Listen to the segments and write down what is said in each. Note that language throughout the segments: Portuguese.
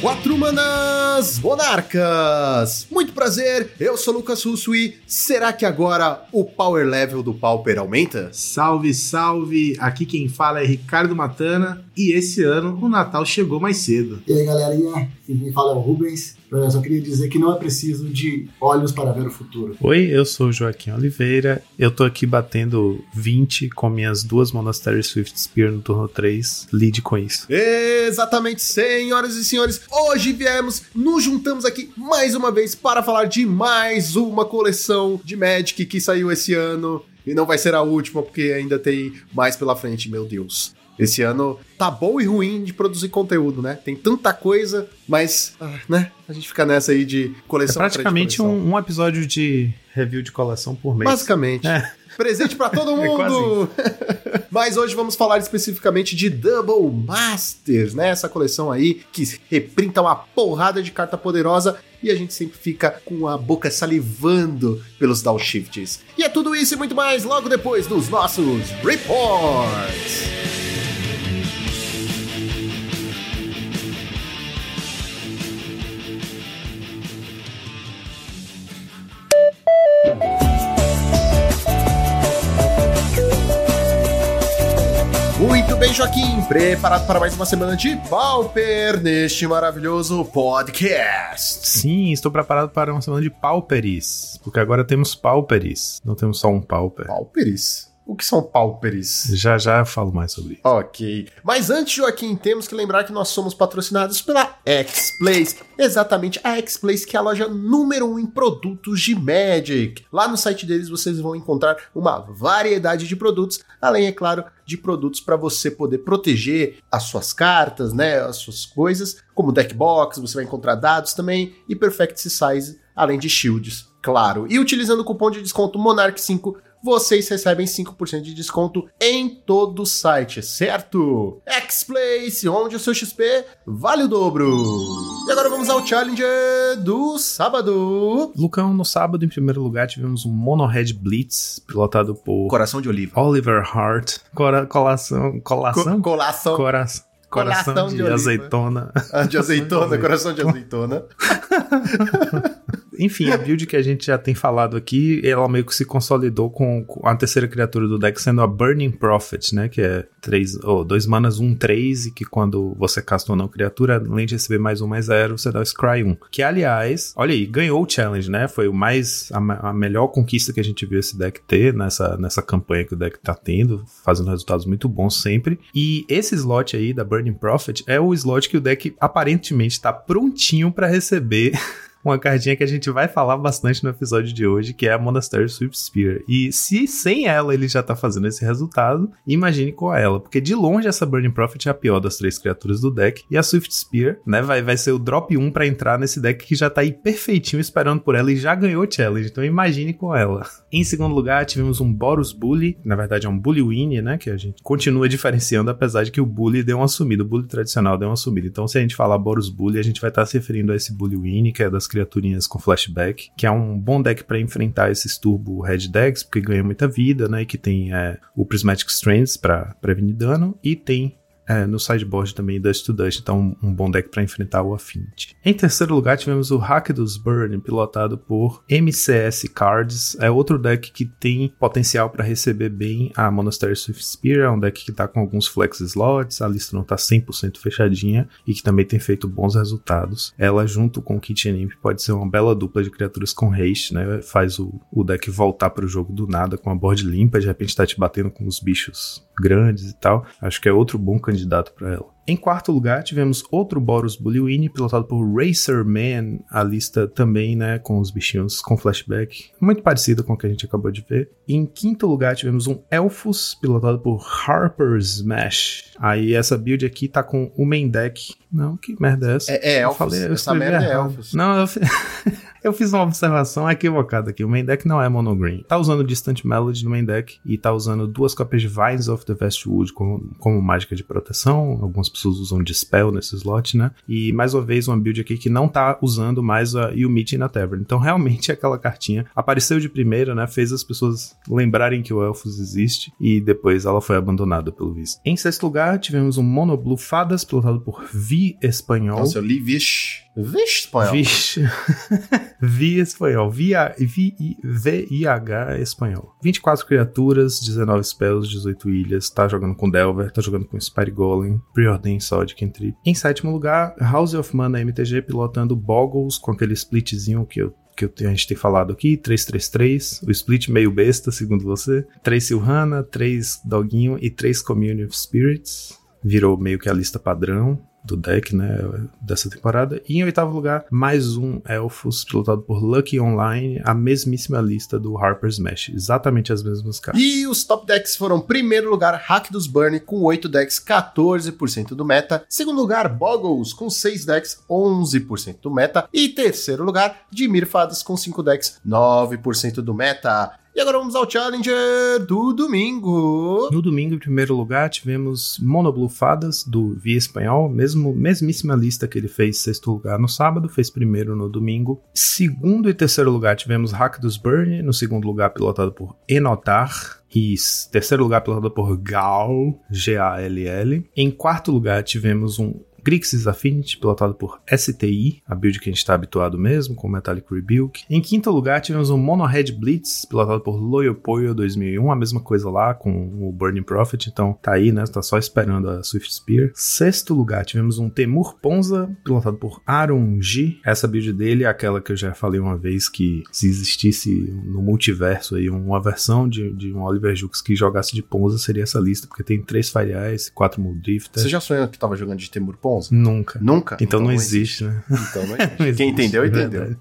Quatro manas monarcas! Muito prazer, eu sou Lucas Russo e será que agora o power level do Pauper aumenta? Salve, salve! Aqui quem fala é Ricardo Matana e esse ano o Natal chegou mais cedo. E aí galerinha, quem fala é o Rubens. Eu só queria dizer que não é preciso de olhos para ver o futuro. Oi, eu sou o Joaquim Oliveira. Eu tô aqui batendo 20 com minhas duas Monastery Swift Spear no turno 3. Lide com isso. Exatamente, senhoras e senhores. Hoje viemos, nos juntamos aqui mais uma vez para falar de mais uma coleção de Magic que saiu esse ano. E não vai ser a última, porque ainda tem mais pela frente, meu Deus. Esse ano tá bom e ruim de produzir conteúdo, né? Tem tanta coisa, mas, ah, né? A gente fica nessa aí de coleção. É praticamente um, um, episódio de review de coleção por mês. Basicamente. É. Presente para todo é mundo! É Mas hoje vamos falar especificamente de Double Masters, né? Essa coleção aí que reprinta uma porrada de carta poderosa e a gente sempre fica com a boca salivando pelos downshifts. E é tudo isso e muito mais logo depois dos nossos reports! Muito bem, Joaquim, preparado para mais uma semana de Pauper neste maravilhoso podcast. Sim, estou preparado para uma semana de Pauperis, porque agora temos Pauperis, não temos só um Pauper. Pauperis? O que são pauperes? Já já eu falo mais sobre isso. Ok. Mas antes, Joaquim, temos que lembrar que nós somos patrocinados pela X-Place. Exatamente, a X-Place que é a loja número um em produtos de Magic. Lá no site deles vocês vão encontrar uma variedade de produtos, além, é claro, de produtos para você poder proteger as suas cartas, né, as suas coisas, como deck box, você vai encontrar dados também e Perfect Size, além de shields, claro. E utilizando o cupom de desconto Monarch5 vocês recebem 5% de desconto em todo o site, certo? X-Place, onde o seu XP vale o dobro. E agora vamos ao Challenger do sábado. Lucão, no sábado, em primeiro lugar, tivemos um Monohead Blitz, pilotado por... Coração de Oliva. Oliver Hart. Cora colação... Colação? Co colação. Coração. Coração, de, de azeitona. Ah, de azeitona, coração de azeitona. enfim, a build que a gente já tem falado aqui, ela meio que se consolidou com, a terceira criatura do deck sendo a Burning Prophet, né? Que é três, oh, dois manas, um, três, e que quando você casta uma não criatura, além de receber mais um, mais zero, você dá o Scry 1. Que, aliás, olha aí, ganhou o challenge, né? Foi o mais, a, a, melhor conquista que a gente viu esse deck ter nessa, nessa campanha que o deck tá tendo, fazendo resultados muito bons sempre. E esse slot aí da Burning Prophet é o slot que o deck aparentemente tá prontinho para receber uma cartinha que a gente vai falar bastante no episódio de hoje, que é a Monastery Swift Spear. E se sem ela ele já tá fazendo esse resultado, imagine com ela, porque de longe essa Burning Prophet é a pior das três criaturas do deck, e a Swift Spear, né, vai, vai ser o drop 1 para entrar nesse deck que já tá aí perfeitinho esperando por ela e já ganhou o challenge, então imagine com ela. Em segundo lugar, tivemos um Boros Bully, na verdade é um Bully Winnie, né, que a gente continua diferenciando, apesar de que o Bully deu uma sumida, o Bully tradicional deu uma sumida. Então se a gente falar Boros Bully, a gente vai estar tá se referindo a esse Bully Winnie, que é das criaturinhas com flashback, que é um bom deck para enfrentar esses turbo red decks, porque ganha muita vida, né? E que tem é, o Prismatic Strands para prevenir dano, e tem é, no sideboard também Dust to Dust, então um bom deck para enfrentar o Affinity. Em terceiro lugar, tivemos o Hack dos Burn, pilotado por MCS Cards. É outro deck que tem potencial para receber bem a Monastery Swift Spear, é um deck que está com alguns flex slots, a lista não está 100% fechadinha e que também tem feito bons resultados. Ela, junto com o Kitchen Imp, pode ser uma bela dupla de criaturas com haste, né? Faz o, o deck voltar para o jogo do nada com a board limpa, de repente está te batendo com os bichos grandes e tal. Acho que é outro bom candidato para ela. Em quarto lugar, tivemos outro Boros Bullywini, pilotado por Racer Man, a lista também, né, com os bichinhos com flashback, muito parecida com o que a gente acabou de ver. E em quinto lugar, tivemos um Elfos, pilotado por Harper Smash. Aí essa build aqui tá com o main deck Não, que merda é essa? É, é elfos. falei, Essa merda é errado. elfos. Não, eu, eu fiz uma observação equivocada aqui. O main deck não é monogreen. Tá usando Distant Melody no main deck e tá usando duas cópias de Vines of the Westwood como, como mágica de proteção. Algumas pessoas usam Dispel nesse slot, né? E mais uma vez, uma build aqui que não tá usando mais a You Meet in a Tavern. Então, realmente, aquela cartinha apareceu de primeira, né? Fez as pessoas lembrarem que o Elfos existe e depois ela foi abandonada pelo vice. Em sexto lugar, tivemos um Mono Blue Fadas, pilotado por Vi Espanhol. Nossa, eu li vixe. Vixe, espanhol. Vixe. Vi espanhol. VIA VI- VIH espanhol. 24 criaturas, 19 spells, 18 ilhas. Tá jogando com Delver, tá jogando com Spire Golem, Preordain Sod Cantrip. Em sétimo lugar, House of Mana MTG pilotando Boggles com aquele splitzinho que eu que a gente tem falado aqui, 333, o split meio besta, segundo você, 3 Silhana, 3 Doguinho e 3 Community of Spirits. Virou meio que a lista padrão do deck, né, dessa temporada. E em oitavo lugar, mais um Elfos, pilotado por Lucky Online, a mesmíssima lista do Harper's Smash. Exatamente as mesmas cartas. E os top decks foram: primeiro lugar, Hack dos Burn, com 8 decks, 14% do meta. Segundo lugar, Boggles, com 6 decks, 11% do meta. E terceiro lugar, Dimir Fadas, com 5 decks, 9% do meta. E agora vamos ao Challenger do domingo. No domingo, em primeiro lugar, tivemos Monoblue Fadas, do Via Espanhol, mesmo, mesmíssima lista que ele fez sexto lugar no sábado, fez primeiro no domingo. Segundo e terceiro lugar, tivemos Hack dos Burn, no segundo lugar, pilotado por Enotar. E terceiro lugar, pilotado por Gal, G-A-L-L. Em quarto lugar, tivemos um Grixis Affinity, pilotado por STI, a build que a gente está habituado mesmo, com Metallic Rebuke. Em quinto lugar, tivemos um Mono Red Blitz, pilotado por Loyal Poyo 2001, a mesma coisa lá com o Burning Prophet, então tá aí, né? Tá só esperando a Swift Spear. Sexto lugar, tivemos um Temur Ponza, pilotado por Aaron G. Essa build dele é aquela que eu já falei uma vez que se existisse no multiverso aí uma versão de, de um Oliver Jukes que jogasse de Ponza, seria essa lista, porque tem três Fire Eyes, quatro Muldrifter. Você já sonhou que tava jogando de Temur Ponza? Nunca. Nunca? Então, não existe, né? Então não existe. Não existe, Quem entendeu, é entendeu.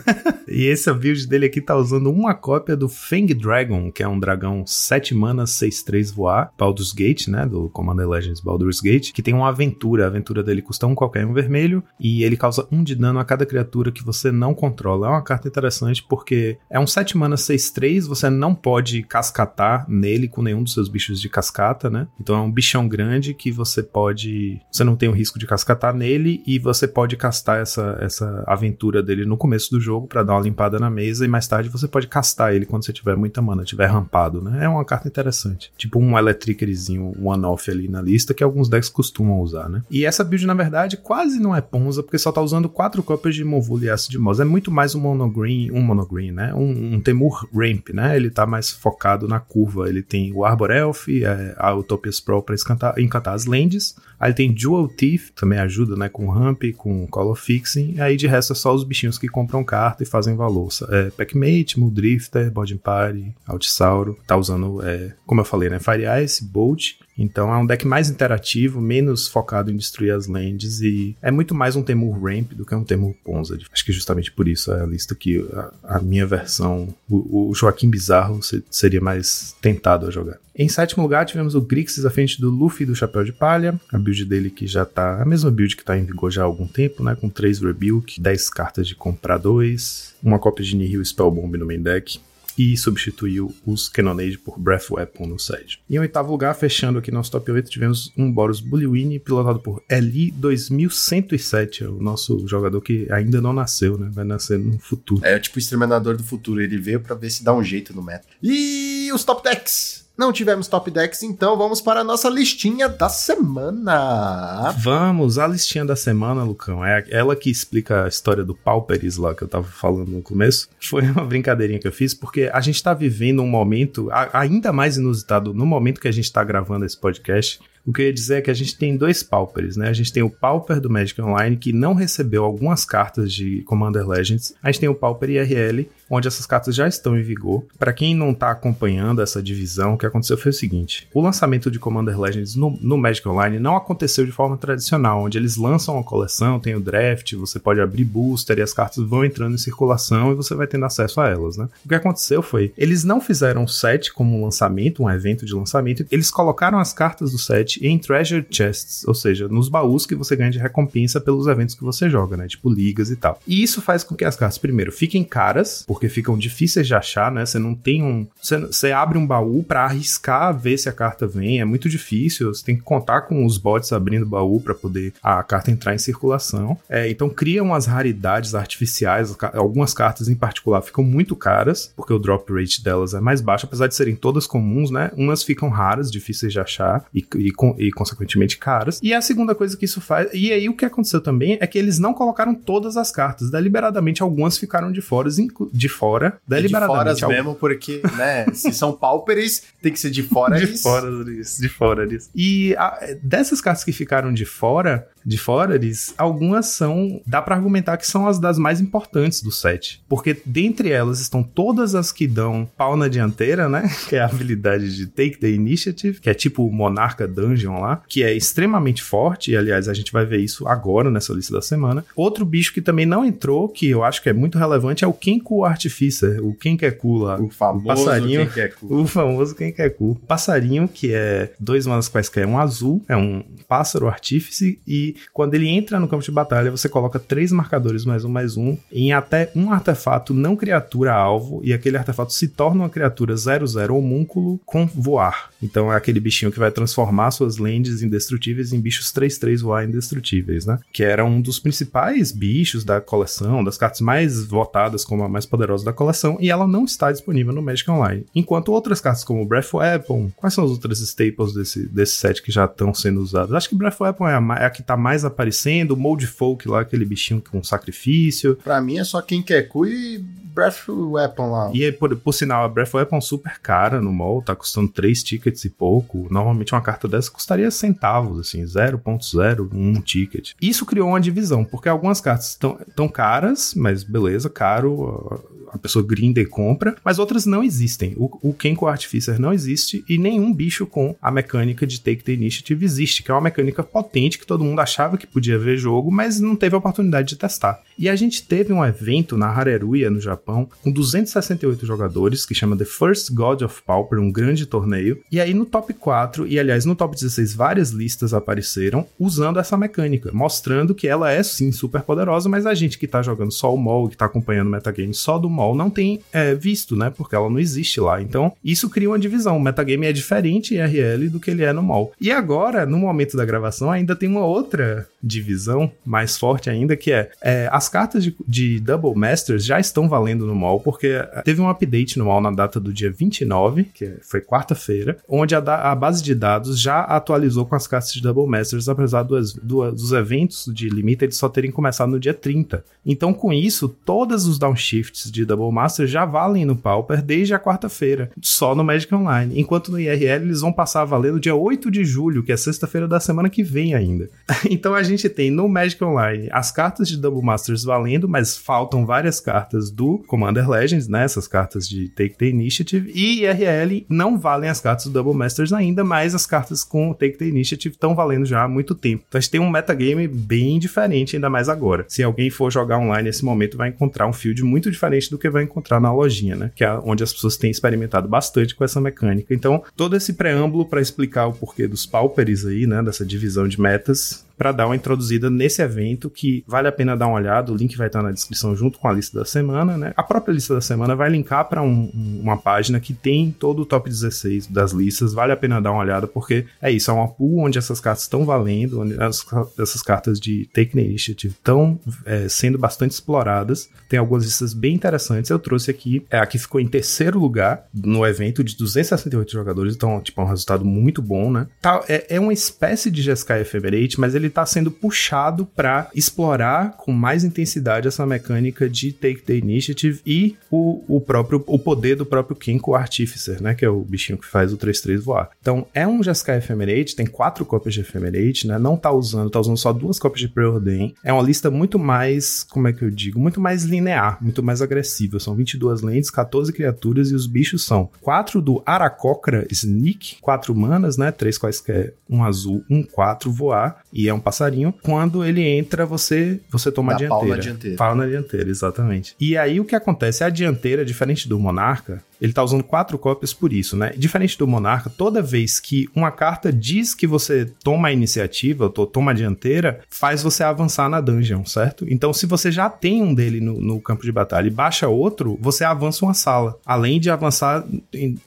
e esse build dele aqui tá usando uma cópia do Fang Dragon, que é um dragão 7 manas, 6-3 voar, Baldur's Gate, né? Do Commander Legends Baldur's Gate, que tem uma aventura. A aventura dele custa um qualquer um vermelho e ele causa um de dano a cada criatura que você não controla. É uma carta interessante porque é um 7 manas 6-3, você não pode cascatar nele com nenhum dos seus bichos de cascata, né? Então é um bichão grande que você pode. Você não tem o risco de cascatar nele e você pode castar essa, essa aventura dele no começo do jogo pra dar uma limpada na mesa e mais tarde você pode castar ele quando você tiver muita mana, tiver rampado, né? É uma carta interessante. Tipo um Electrickerzinho one-off ali na lista que alguns decks costumam usar, né? E essa build, na verdade, quase não é Ponza, porque só tá usando quatro cópias de Movul e Acid Moss. É muito mais um monogreen, um monogreen, né? Um, um Temur Ramp, né? Ele tá mais focado na curva. Ele tem o Arbor Elf, é, a Utopia Sprawl pra encantar, encantar as lands. Aí tem Dual Também ajuda, né? Com Ramp, com Color Fixing. E aí de resto é só os bichinhos que compram carta e fazem valor. É, Packmate, Muldrifter, Body Party, Altisauro. Tá usando, é, como eu falei, né? Fire Ice, Bolt. Então é um deck mais interativo, menos focado em destruir as lands e é muito mais um Temur Ramp do que um Temur Ponza. Acho que justamente por isso é a lista que a, a minha versão, o, o Joaquim Bizarro, se- seria mais tentado a jogar. Em sétimo lugar, tivemos o Grixis à frente do Luffy do Chapéu de Palha, a build dele que já tá, a mesma build que tá em vigor já há algum tempo, né, com 3 Rebuke, 10 cartas de comprar 2, uma cópia de Nihil Spellbomb no main deck, e substituiu os Cannonade por Breath Weapon no side. Em oitavo lugar, fechando aqui nosso top 8, tivemos um Boros Bullywini, pilotado por Eli 2107, é o nosso jogador que ainda não nasceu, né? Vai nascer no futuro. É tipo o Exterminador do Futuro. Ele veio pra ver se dá um jeito no meta. E os top decks? Não tivemos top decks, então vamos para a nossa listinha da semana. Vamos, a listinha da semana, Lucão. É ela que explica a história do Pauperis lá que eu tava falando no começo. Foi uma brincadeirinha que eu fiz, porque a gente tá vivendo um momento ainda mais inusitado no momento que a gente tá gravando esse podcast. O que eu ia dizer é que a gente tem dois Paupers, né? A gente tem o Pauper do Magic Online, que não recebeu algumas cartas de Commander Legends. A gente tem o Pauper IRL, onde essas cartas já estão em vigor. Para quem não tá acompanhando essa divisão, o que aconteceu foi o seguinte: o lançamento de Commander Legends no, no Magic Online não aconteceu de forma tradicional, onde eles lançam uma coleção, tem o draft, você pode abrir booster e as cartas vão entrando em circulação e você vai tendo acesso a elas, né? O que aconteceu foi, eles não fizeram o set como um lançamento, um evento de lançamento, eles colocaram as cartas do set em treasure chests, ou seja, nos baús que você ganha de recompensa pelos eventos que você joga, né? Tipo ligas e tal. E isso faz com que as cartas, primeiro, fiquem caras, porque ficam difíceis de achar, né? Você não tem um. Você, abre um baú para arriscar ver se a carta vem, é muito difícil. Você tem que contar com os bots abrindo o baú para poder a carta entrar em circulação. É, então cria umas raridades artificiais. Algumas cartas em particular ficam muito caras, porque o drop rate delas é mais baixo, apesar de serem todas comuns, né? Umas ficam raras, difíceis de achar e, e, e, consequentemente caras. E a segunda coisa que isso faz. E aí o que aconteceu também é que eles não colocaram todas as cartas. Deliberadamente, algumas ficaram de fora, de fora. Deliberadamente. De fora mesmo, porque, né? se são pauperes, tem que ser de fora. de fora de fora disso. E a, dessas cartas que ficaram de fora, de fora, eles, algumas são. Dá para argumentar que são as das mais importantes do set. Porque dentre elas estão todas as que dão pau na dianteira, né? Que é a habilidade de Take the Initiative, que é tipo o Monarca Dungeon lá, que é extremamente forte. E aliás, a gente vai ver isso agora nessa lista da semana. Outro bicho que também não entrou, que eu acho que é muito relevante, é o Kenku Artificer, o Kenkeku lá. O famoso passarinho, Kenkeku. O famoso Kenkeku. Passarinho, que é dois manas quaisquer, um azul, é um pássaro artífice e quando ele entra no campo de batalha, você coloca três marcadores mais um mais um em até um artefato não criatura alvo, e aquele artefato se torna uma criatura 00 homúnculo com voar. Então é aquele bichinho que vai transformar suas lentes indestrutíveis em bichos 3-3 voar indestrutíveis, né? Que era um dos principais bichos da coleção, das cartas mais votadas como a mais poderosa da coleção, e ela não está disponível no Magic Online. Enquanto outras cartas como Breath Weapon, quais são as outras staples desse, desse set que já estão sendo usadas? Acho que Breath Weapon é a, é a que está mais aparecendo, o Mold Folk lá, aquele bichinho com sacrifício. Pra mim é só quem quer cu e Breath Weapon lá. E por, por sinal, a Breath Weapon super cara no mall, tá custando 3 tickets e pouco. Normalmente uma carta dessa custaria centavos, assim, 0.01 ticket. Isso criou uma divisão, porque algumas cartas estão tão caras, mas beleza, caro, a pessoa grinda e compra, mas outras não existem. O, o Kenko Artificer não existe e nenhum bicho com a mecânica de Take the Initiative existe, que é uma mecânica potente que todo mundo achava que podia ver jogo, mas não teve a oportunidade de testar. E a gente teve um evento na Hareruya, no Japão, com 268 jogadores, que chama The First God of Pauper, um grande torneio. E aí no top 4, e aliás no top 16, várias listas apareceram usando essa mecânica, mostrando que ela é sim super poderosa, mas a gente que tá jogando só o MOL, que tá acompanhando o metagame só do MOL, não tem é, visto, né? Porque ela não existe lá. Então isso cria uma divisão. O metagame é diferente em RL do que ele é no MOL. E agora, no momento da gravação, ainda tem uma outra divisão mais forte ainda, que é, é as cartas de, de, Double Masters já estão valendo no mall, porque é, teve um update no mall na data do dia 29, que foi quarta-feira, onde a, a, base de dados já atualizou com as cartas de Double Masters, apesar dos, dos eventos de Limited só terem começado no dia 30. Então, com isso, todos os downshifts de Double Masters já valem no Pauper desde a quarta-feira, só no Magic Online. Enquanto no IRL eles vão passar a valer no dia 8 de julho, que é sexta-feira da semana que vem ainda. então a gente tem no Magic Online as cartas de Double Masters valendo, mas faltam várias cartas do Commander Legends, né? Essas cartas de Take the Initiative. E IRL não valem as cartas do Double Masters ainda, mas as cartas com Take the Initiative estão valendo já há muito tempo. Então a gente tem um metagame bem diferente, ainda mais agora. Se alguém for jogar online nesse momento, vai encontrar um field muito diferente do que vai encontrar na lojinha, né? Que é onde as pessoas têm experimentado bastante com essa mecânica. Então, todo esse preâmbulo para explicar o porquê dos pauperes aí, né? Dessa divisão de metas, para dar uma introduzida nesse evento que vale a pena dar uma olhada. O link vai estar na descrição junto com a lista da semana, né? A própria lista da semana vai linkar para um, uma página que tem todo o top 16 das listas. Vale a pena dar uma olhada porque é isso, é uma pool onde essas cartas estão valendo, onde as, essas cartas de Take Initiative estão é, sendo bastante exploradas. Tem algumas listas bem interessantes. Eu trouxe aqui, é a que ficou em terceiro lugar no evento de 268 jogadores, então, tipo, é um resultado muito bom, né? Tá, é, é uma espécie de GSK Ephemerate, mas ele está sendo puxado para explorar com mais intensidade essa mecânica de Take the Initiative e o, o próprio o poder do próprio Kenko Artificer, né, que é o bichinho que faz o 3-3 voar. Então, é um Jeskai Ephemerate, tem quatro cópias de Ephemerate, né, não tá usando, tá usando só duas cópias de Preordain. É uma lista muito mais, como é que eu digo, muito mais linear, muito mais agressiva. São 22 lentes, 14 criaturas e os bichos são quatro do Aracocra Sneak, quatro manas, né, três quaisquer, um azul, um quatro voar, e é um um passarinho. Quando ele entra, você você toma Dá a dianteira. Pau na dianteira. Pau na dianteira, exatamente. E aí o que acontece? A dianteira, diferente do monarca, ele tá usando quatro cópias por isso, né? Diferente do Monarca, toda vez que uma carta diz que você toma a iniciativa, ou toma a dianteira, faz você avançar na dungeon, certo? Então, se você já tem um dele no, no campo de batalha e baixa outro, você avança uma sala. Além de avançar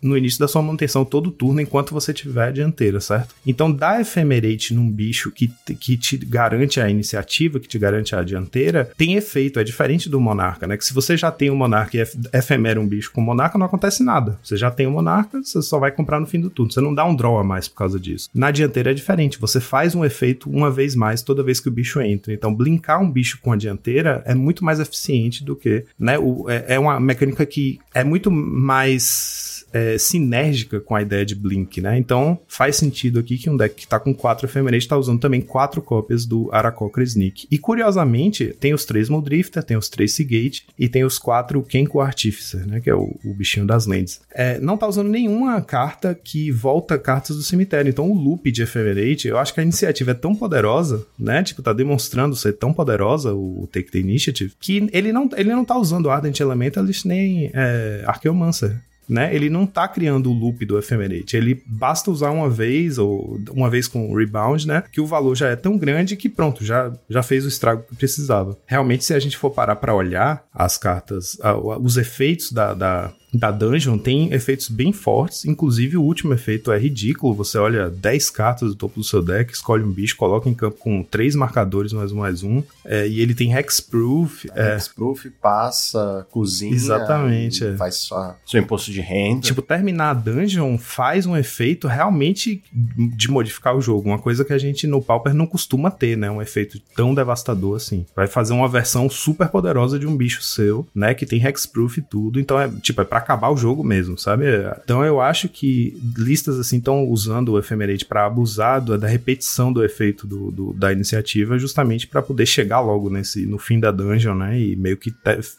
no início da sua manutenção todo turno enquanto você tiver a dianteira, certo? Então, dar Ephemerate num bicho que, que te garante a iniciativa, que te garante a dianteira, tem efeito. É diferente do Monarca, né? Que se você já tem um Monarca e efemera um bicho com Monarca, não acontece nada. Você já tem o Monarca, você só vai comprar no fim do turno. Você não dá um draw a mais por causa disso. Na dianteira é diferente. Você faz um efeito uma vez mais toda vez que o bicho entra. Então, blinkar um bicho com a dianteira é muito mais eficiente do que, né? O, é, é uma mecânica que é muito mais é, sinérgica com a ideia de Blink, né? Então faz sentido aqui que um deck que tá com quatro efemerês está usando também quatro cópias do Aracocra Sneak. E curiosamente, tem os três Muldrifter, tem os três Seagate e tem os quatro Kenko Artificer, né? Que é o, o bichinho das lentes. É, não tá usando nenhuma carta que volta cartas do cemitério. Então o loop de Ephemerate, eu acho que a iniciativa é tão poderosa, né? Tipo, tá demonstrando ser tão poderosa o Take the Initiative, que ele não, ele não tá usando Ardent Elementalist nem é, Archeomancer né? Ele não tá criando o loop do Ephemerate. Ele basta usar uma vez ou uma vez com rebound, né? Que o valor já é tão grande que pronto, já, já fez o estrago que precisava. Realmente, se a gente for parar para olhar as cartas, os efeitos da, da da dungeon tem efeitos bem fortes, inclusive o último efeito é ridículo. Você olha 10 cartas do topo do seu deck, escolhe um bicho, coloca em campo com três marcadores mais um mais um, é, e ele tem hexproof. É, hexproof, passa, cozinha, exatamente, é. faz só seu imposto de renda. Tipo, terminar a dungeon faz um efeito realmente de modificar o jogo, uma coisa que a gente no Pauper não costuma ter, né? Um efeito tão devastador assim. Vai fazer uma versão super poderosa de um bicho seu, né? Que tem hexproof e tudo, então é tipo, é pra acabar o jogo mesmo, sabe? Então eu acho que listas assim estão usando o Ephemerate para abusar do, da repetição do efeito do, do da iniciativa, justamente para poder chegar logo nesse no fim da dungeon, né? E meio que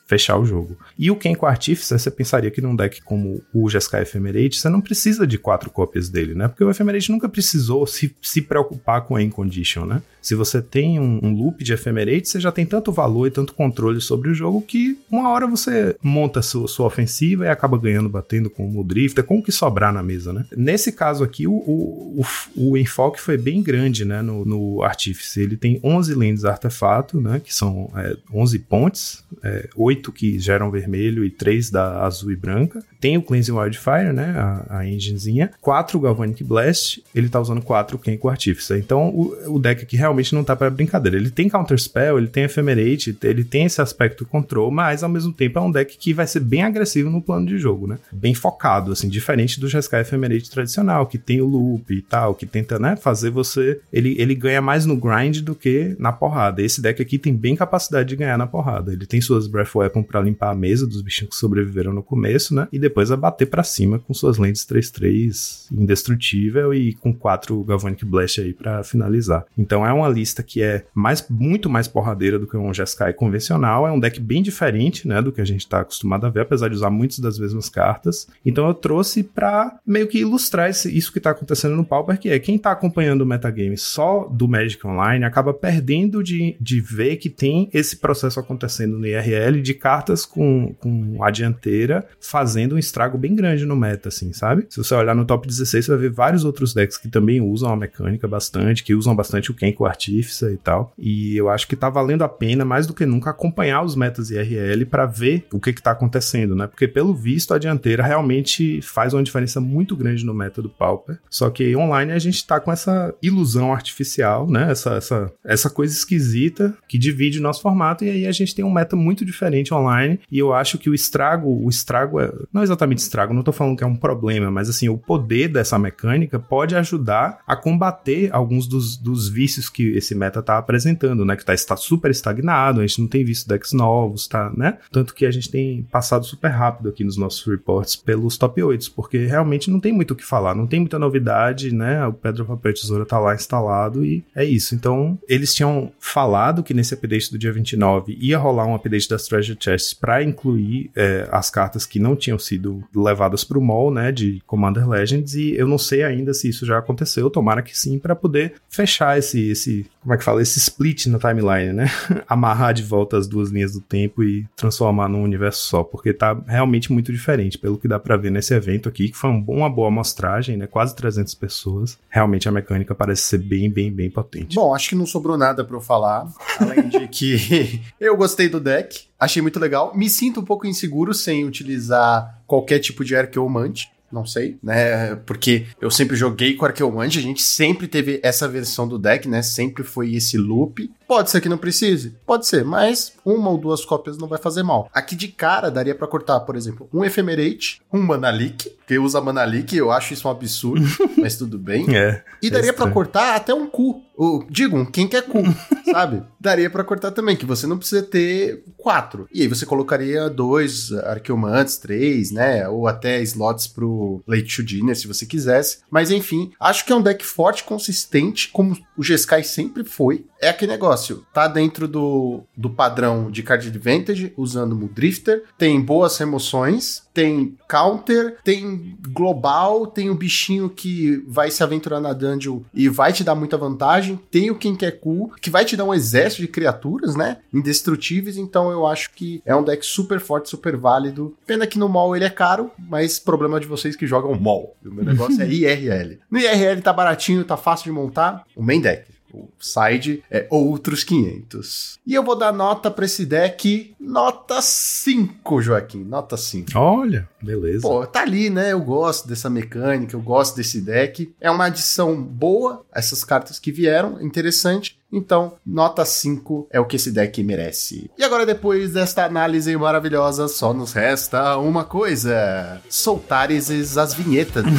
fechar o jogo. E o Kenko Artificer, você pensaria que num deck como o Jeskai Ephemerate, você não precisa de quatro cópias dele, né? Porque o Ephemerate nunca precisou se, se preocupar com a End Condition, né? Se você tem um, um loop de Ephemerate, você já tem tanto valor e tanto controle sobre o jogo que uma hora você monta sua, sua ofensiva e acaba ganhando batendo com o Drifter, com o que sobrar na mesa, né? Nesse caso aqui, o, o, o, o enfoque foi bem grande, né, no, no Artífice. Ele tem 11 lentes artefato, né, que são é, 11 pontes, é, 8 que geram vermelho e 3 da azul e branca. Tem o Cleansing Wildfire, né, a, a enginezinha. 4 Galvanic Blast, ele tá usando 4 Kenko Artificer. Então, o, o deck aqui realmente realmente não tá para brincadeira. Ele tem Counter Spell, ele tem Ephemerate, ele tem esse aspecto control, mas ao mesmo tempo é um deck que vai ser bem agressivo no plano de jogo, né? Bem focado, assim, diferente do Jeskai Ephemerate tradicional, que tem o loop e tal, que tenta, né, fazer você. Ele, ele ganha mais no grind do que na porrada. Esse deck aqui tem bem capacidade de ganhar na porrada. Ele tem suas Breath Weapon para limpar a mesa dos bichinhos que sobreviveram no começo, né? E depois a bater para cima com suas lentes 3-3 indestrutível e com quatro Galvanic Blast aí para finalizar. Então é uma lista que é mais, muito mais porradeira do que um Jeskai convencional. É um deck bem diferente, né, do que a gente está acostumado a ver, apesar de usar muitas das mesmas cartas. Então eu trouxe para meio que ilustrar esse, isso que está acontecendo no Pauper, que é quem está acompanhando o metagame só do Magic Online acaba perdendo de, de ver que tem esse processo acontecendo no IRL de cartas com, com a dianteira fazendo um estrago bem grande no meta, assim, sabe? Se você olhar no top 16, você vai ver vários outros decks que também usam a mecânica bastante, que usam bastante o Kenko artífice e tal. E eu acho que tá valendo a pena mais do que nunca acompanhar os metas IRL para ver o que que tá acontecendo, né? Porque pelo visto a dianteira realmente faz uma diferença muito grande no meta do Pauper. Só que online a gente tá com essa ilusão artificial, né? Essa, essa, essa coisa esquisita que divide o nosso formato e aí a gente tem um meta muito diferente online e eu acho que o estrago, o estrago é, não exatamente estrago, não tô falando que é um problema, mas assim, o poder dessa mecânica pode ajudar a combater alguns dos, dos vícios que esse meta tá apresentando, né? Que tá, está super estagnado, a gente não tem visto decks novos, tá, né? Tanto que a gente tem passado super rápido aqui nos nossos reports pelos top 8, porque realmente não tem muito o que falar, não tem muita novidade, né? O Pedro Papel Tesoura tá lá instalado e é isso. Então, eles tinham falado que nesse update do dia 29 ia rolar um update das Treasure Chests para incluir é, as cartas que não tinham sido levadas pro mall, né? De Commander Legends, e eu não sei ainda se isso já aconteceu, tomara que sim, para poder fechar esse, esse como é que fala, esse split na timeline, né? Amarrar de volta as duas linhas do tempo e transformar num universo só, porque tá realmente muito diferente, pelo que dá pra ver nesse evento aqui, que foi um, uma boa amostragem, né? Quase 300 pessoas. Realmente a mecânica parece ser bem, bem, bem potente. Bom, acho que não sobrou nada pra eu falar, além de que eu gostei do deck, achei muito legal. Me sinto um pouco inseguro sem utilizar qualquer tipo de arqueomante. Não sei, né? Porque eu sempre joguei com Arqueomante, a gente sempre teve essa versão do deck, né? Sempre foi esse loop. Pode ser que não precise? Pode ser, mas uma ou duas cópias não vai fazer mal. Aqui de cara daria pra cortar, por exemplo, um Ephemerate, um Manalik, que usa Manalik, eu acho isso um absurdo, mas tudo bem. É. E daria pra estranho. cortar até um cu. O, digo, quem quer cu, sabe? Daria pra cortar também, que você não precisa ter quatro. E aí você colocaria dois Arqueomantes, três, né? Ou até slots pro Late Dinner, se você quisesse. Mas enfim, acho que é um deck forte, consistente, como o G-Sky sempre foi. É aquele negócio, tá dentro do, do padrão de card advantage, usando Mudrifter, tem boas remoções, tem counter, tem global, tem o bichinho que vai se aventurar na dungeon e vai te dar muita vantagem, tem o quem quer cool, que vai te dar um exército de criaturas, né? Indestrutíveis, então eu acho que é um deck super forte, super válido. Pena que no mall ele é caro, mas problema de vocês que jogam mall. O meu negócio é IRL. No IRL tá baratinho, tá fácil de montar, o main deck. O side é outros 500. E eu vou dar nota pra esse deck, nota 5, Joaquim, nota 5. Olha, beleza. Pô, tá ali, né? Eu gosto dessa mecânica, eu gosto desse deck. É uma adição boa, essas cartas que vieram, interessante. Então, nota 5 é o que esse deck merece. E agora, depois desta análise maravilhosa, só nos resta uma coisa: soltar esses- as vinhetas.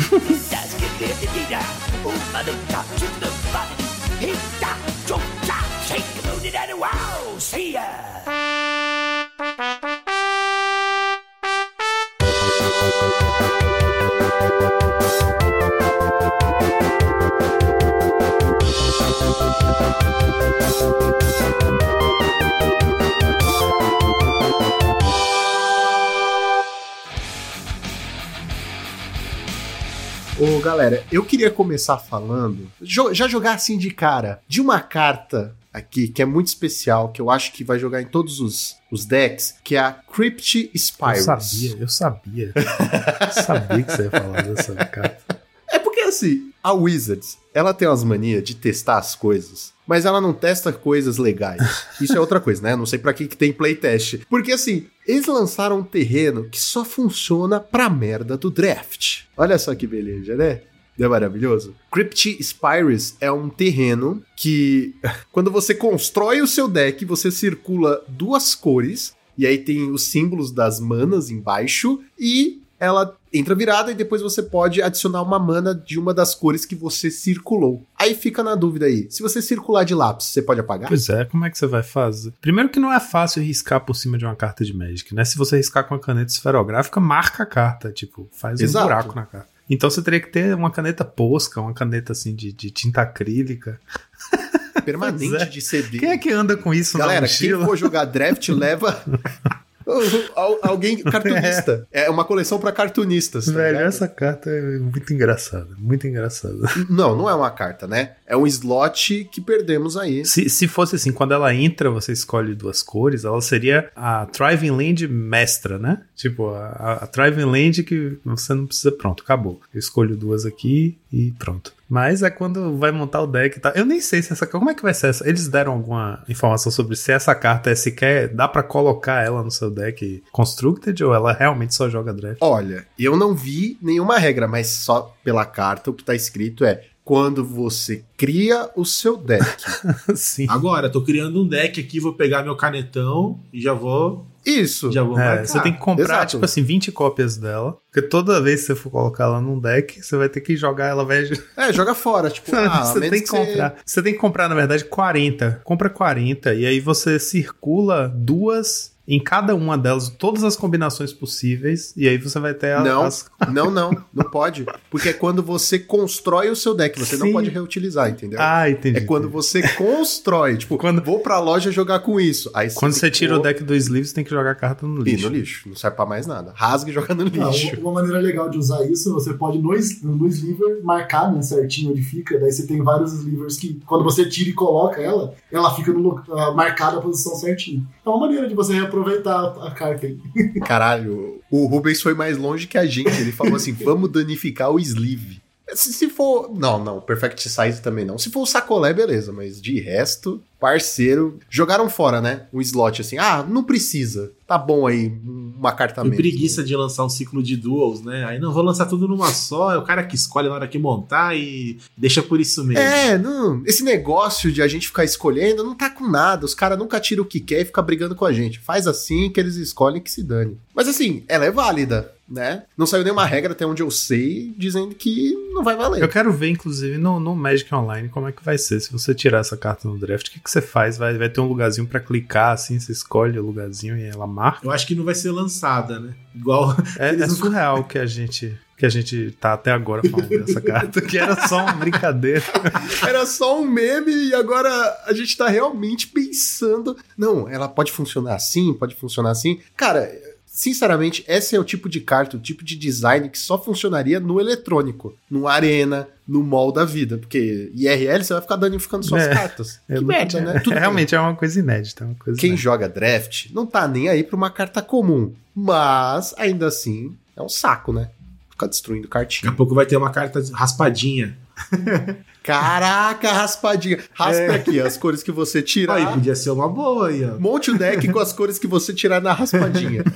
galera, eu queria começar falando, já jogar assim de cara, de uma carta aqui que é muito especial, que eu acho que vai jogar em todos os, os decks, que é a Crypt Eu Spirus. sabia, eu sabia. Eu sabia que você ia falar dessa carta. É porque assim, a Wizards, ela tem umas manias de testar as coisas, mas ela não testa coisas legais. Isso é outra coisa, né? Não sei pra que, que tem playtest. Porque assim, eles lançaram um terreno que só funciona pra merda do draft. Olha só que beleza, né? É maravilhoso? Crypt Spirus é um terreno que, quando você constrói o seu deck, você circula duas cores, e aí tem os símbolos das manas embaixo, e ela entra virada e depois você pode adicionar uma mana de uma das cores que você circulou. Aí fica na dúvida aí, se você circular de lápis, você pode apagar? Pois é, como é que você vai fazer? Primeiro que não é fácil riscar por cima de uma carta de Magic, né? Se você riscar com a caneta esferográfica, marca a carta, tipo, faz Exato. um buraco na carta. Então você teria que ter uma caneta posca, uma caneta assim de, de tinta acrílica. Permanente é. de CD. Quem é que anda com isso Galera, na quem mochila? for jogar draft, leva. Al- Alguém. Cartunista. É uma coleção pra cartunistas. tá Velho, ligado? essa carta é muito engraçada, muito engraçada. Não, não é uma carta, né? É um slot que perdemos aí. Se, se fosse assim, quando ela entra, você escolhe duas cores, ela seria a Thriving Land mestra, né? Tipo, a, a, a Thriving Land que você não precisa. Pronto, acabou. Eu escolho duas aqui e pronto. Mas é quando vai montar o deck e tal. Eu nem sei se essa. Como é que vai ser essa? Eles deram alguma informação sobre se essa carta é sequer. Dá pra colocar ela no seu deck Constructed ou ela realmente só joga draft? Olha, eu não vi nenhuma regra, mas só pela carta o que tá escrito é quando você cria o seu deck. Sim. Agora, tô criando um deck aqui, vou pegar meu canetão e já vou. Isso. Já vou É, marcar. você tem que comprar, Exato. tipo assim, 20 cópias dela. Porque toda vez que você for colocar ela num deck, você vai ter que jogar ela, vai. É, joga fora. Tipo, ah, você tem que comprar. Você tem que comprar, na verdade, 40. Compra 40 e aí você circula duas em cada uma delas, todas as combinações possíveis, e aí você vai ter a- Não, as. não, não, não pode. Porque é quando você constrói o seu deck, você não Sim. pode reutilizar, entendeu? Ah, entendi. é quando você constrói. Tipo, Quando- vou pra loja jogar com isso. Aí Quando você tira o deck do sleeve, você tem que jogar a carta no lixo. no lixo. Não serve pra mais nada. Rasga e joga no Ah, lixo. uma maneira legal de usar isso, você pode no, no sliver marcar né, certinho onde fica, daí você tem vários slivers que quando você tira e coloca ela, ela fica no, ah, marcada a posição certinho. É uma maneira de você aproveitar a carta aí. Caralho, o Rubens foi mais longe que a gente. Ele falou assim: vamos danificar o sleeve. Se, se for. Não, não, Perfect Size também não. Se for o sacolé, beleza, mas de resto, parceiro. Jogaram fora, né? O slot assim. Ah, não precisa. Tá bom aí, uma carta menos. preguiça de lançar um ciclo de duels, né? Aí não vou lançar tudo numa só, é o cara que escolhe na hora que montar e deixa por isso mesmo. É, não. Esse negócio de a gente ficar escolhendo não tá com nada. Os caras nunca tiram o que quer e fica brigando com a gente. Faz assim que eles escolhem que se dane. Mas assim, ela é válida, né? Não saiu nenhuma regra até onde eu sei dizendo que não vai valer. Eu quero ver, inclusive, no, no Magic Online, como é que vai ser. Se você tirar essa carta no draft, o que, que você faz? Vai, vai ter um lugarzinho pra clicar, assim, você escolhe o lugarzinho e ela marca. Eu acho que não vai ser lançada, né? Igual. É, é surreal que a gente. Que a gente tá até agora falando dessa carta, que era só uma brincadeira. Era só um meme e agora a gente tá realmente pensando. Não, ela pode funcionar assim, pode funcionar assim. Cara, sinceramente, esse é o tipo de carta, o tipo de design que só funcionaria no eletrônico, no Arena, no mall da vida. Porque IRL você vai ficar danificando suas É. cartas. É, que merda, né? Tudo bem. realmente é uma coisa inédita. é Uma coisa Quem inédita. joga draft não tá nem aí pra uma carta comum. Mas, ainda assim, é um saco, né? Ficar destruindo Daqui cartinha. a pouco vai ter uma carta raspadinha. Caraca, raspadinha. Raspa É. aqui as cores que você tirar. Aí podia ser uma boa aí, ó. Monte o deck com as cores que você tirar na raspadinha.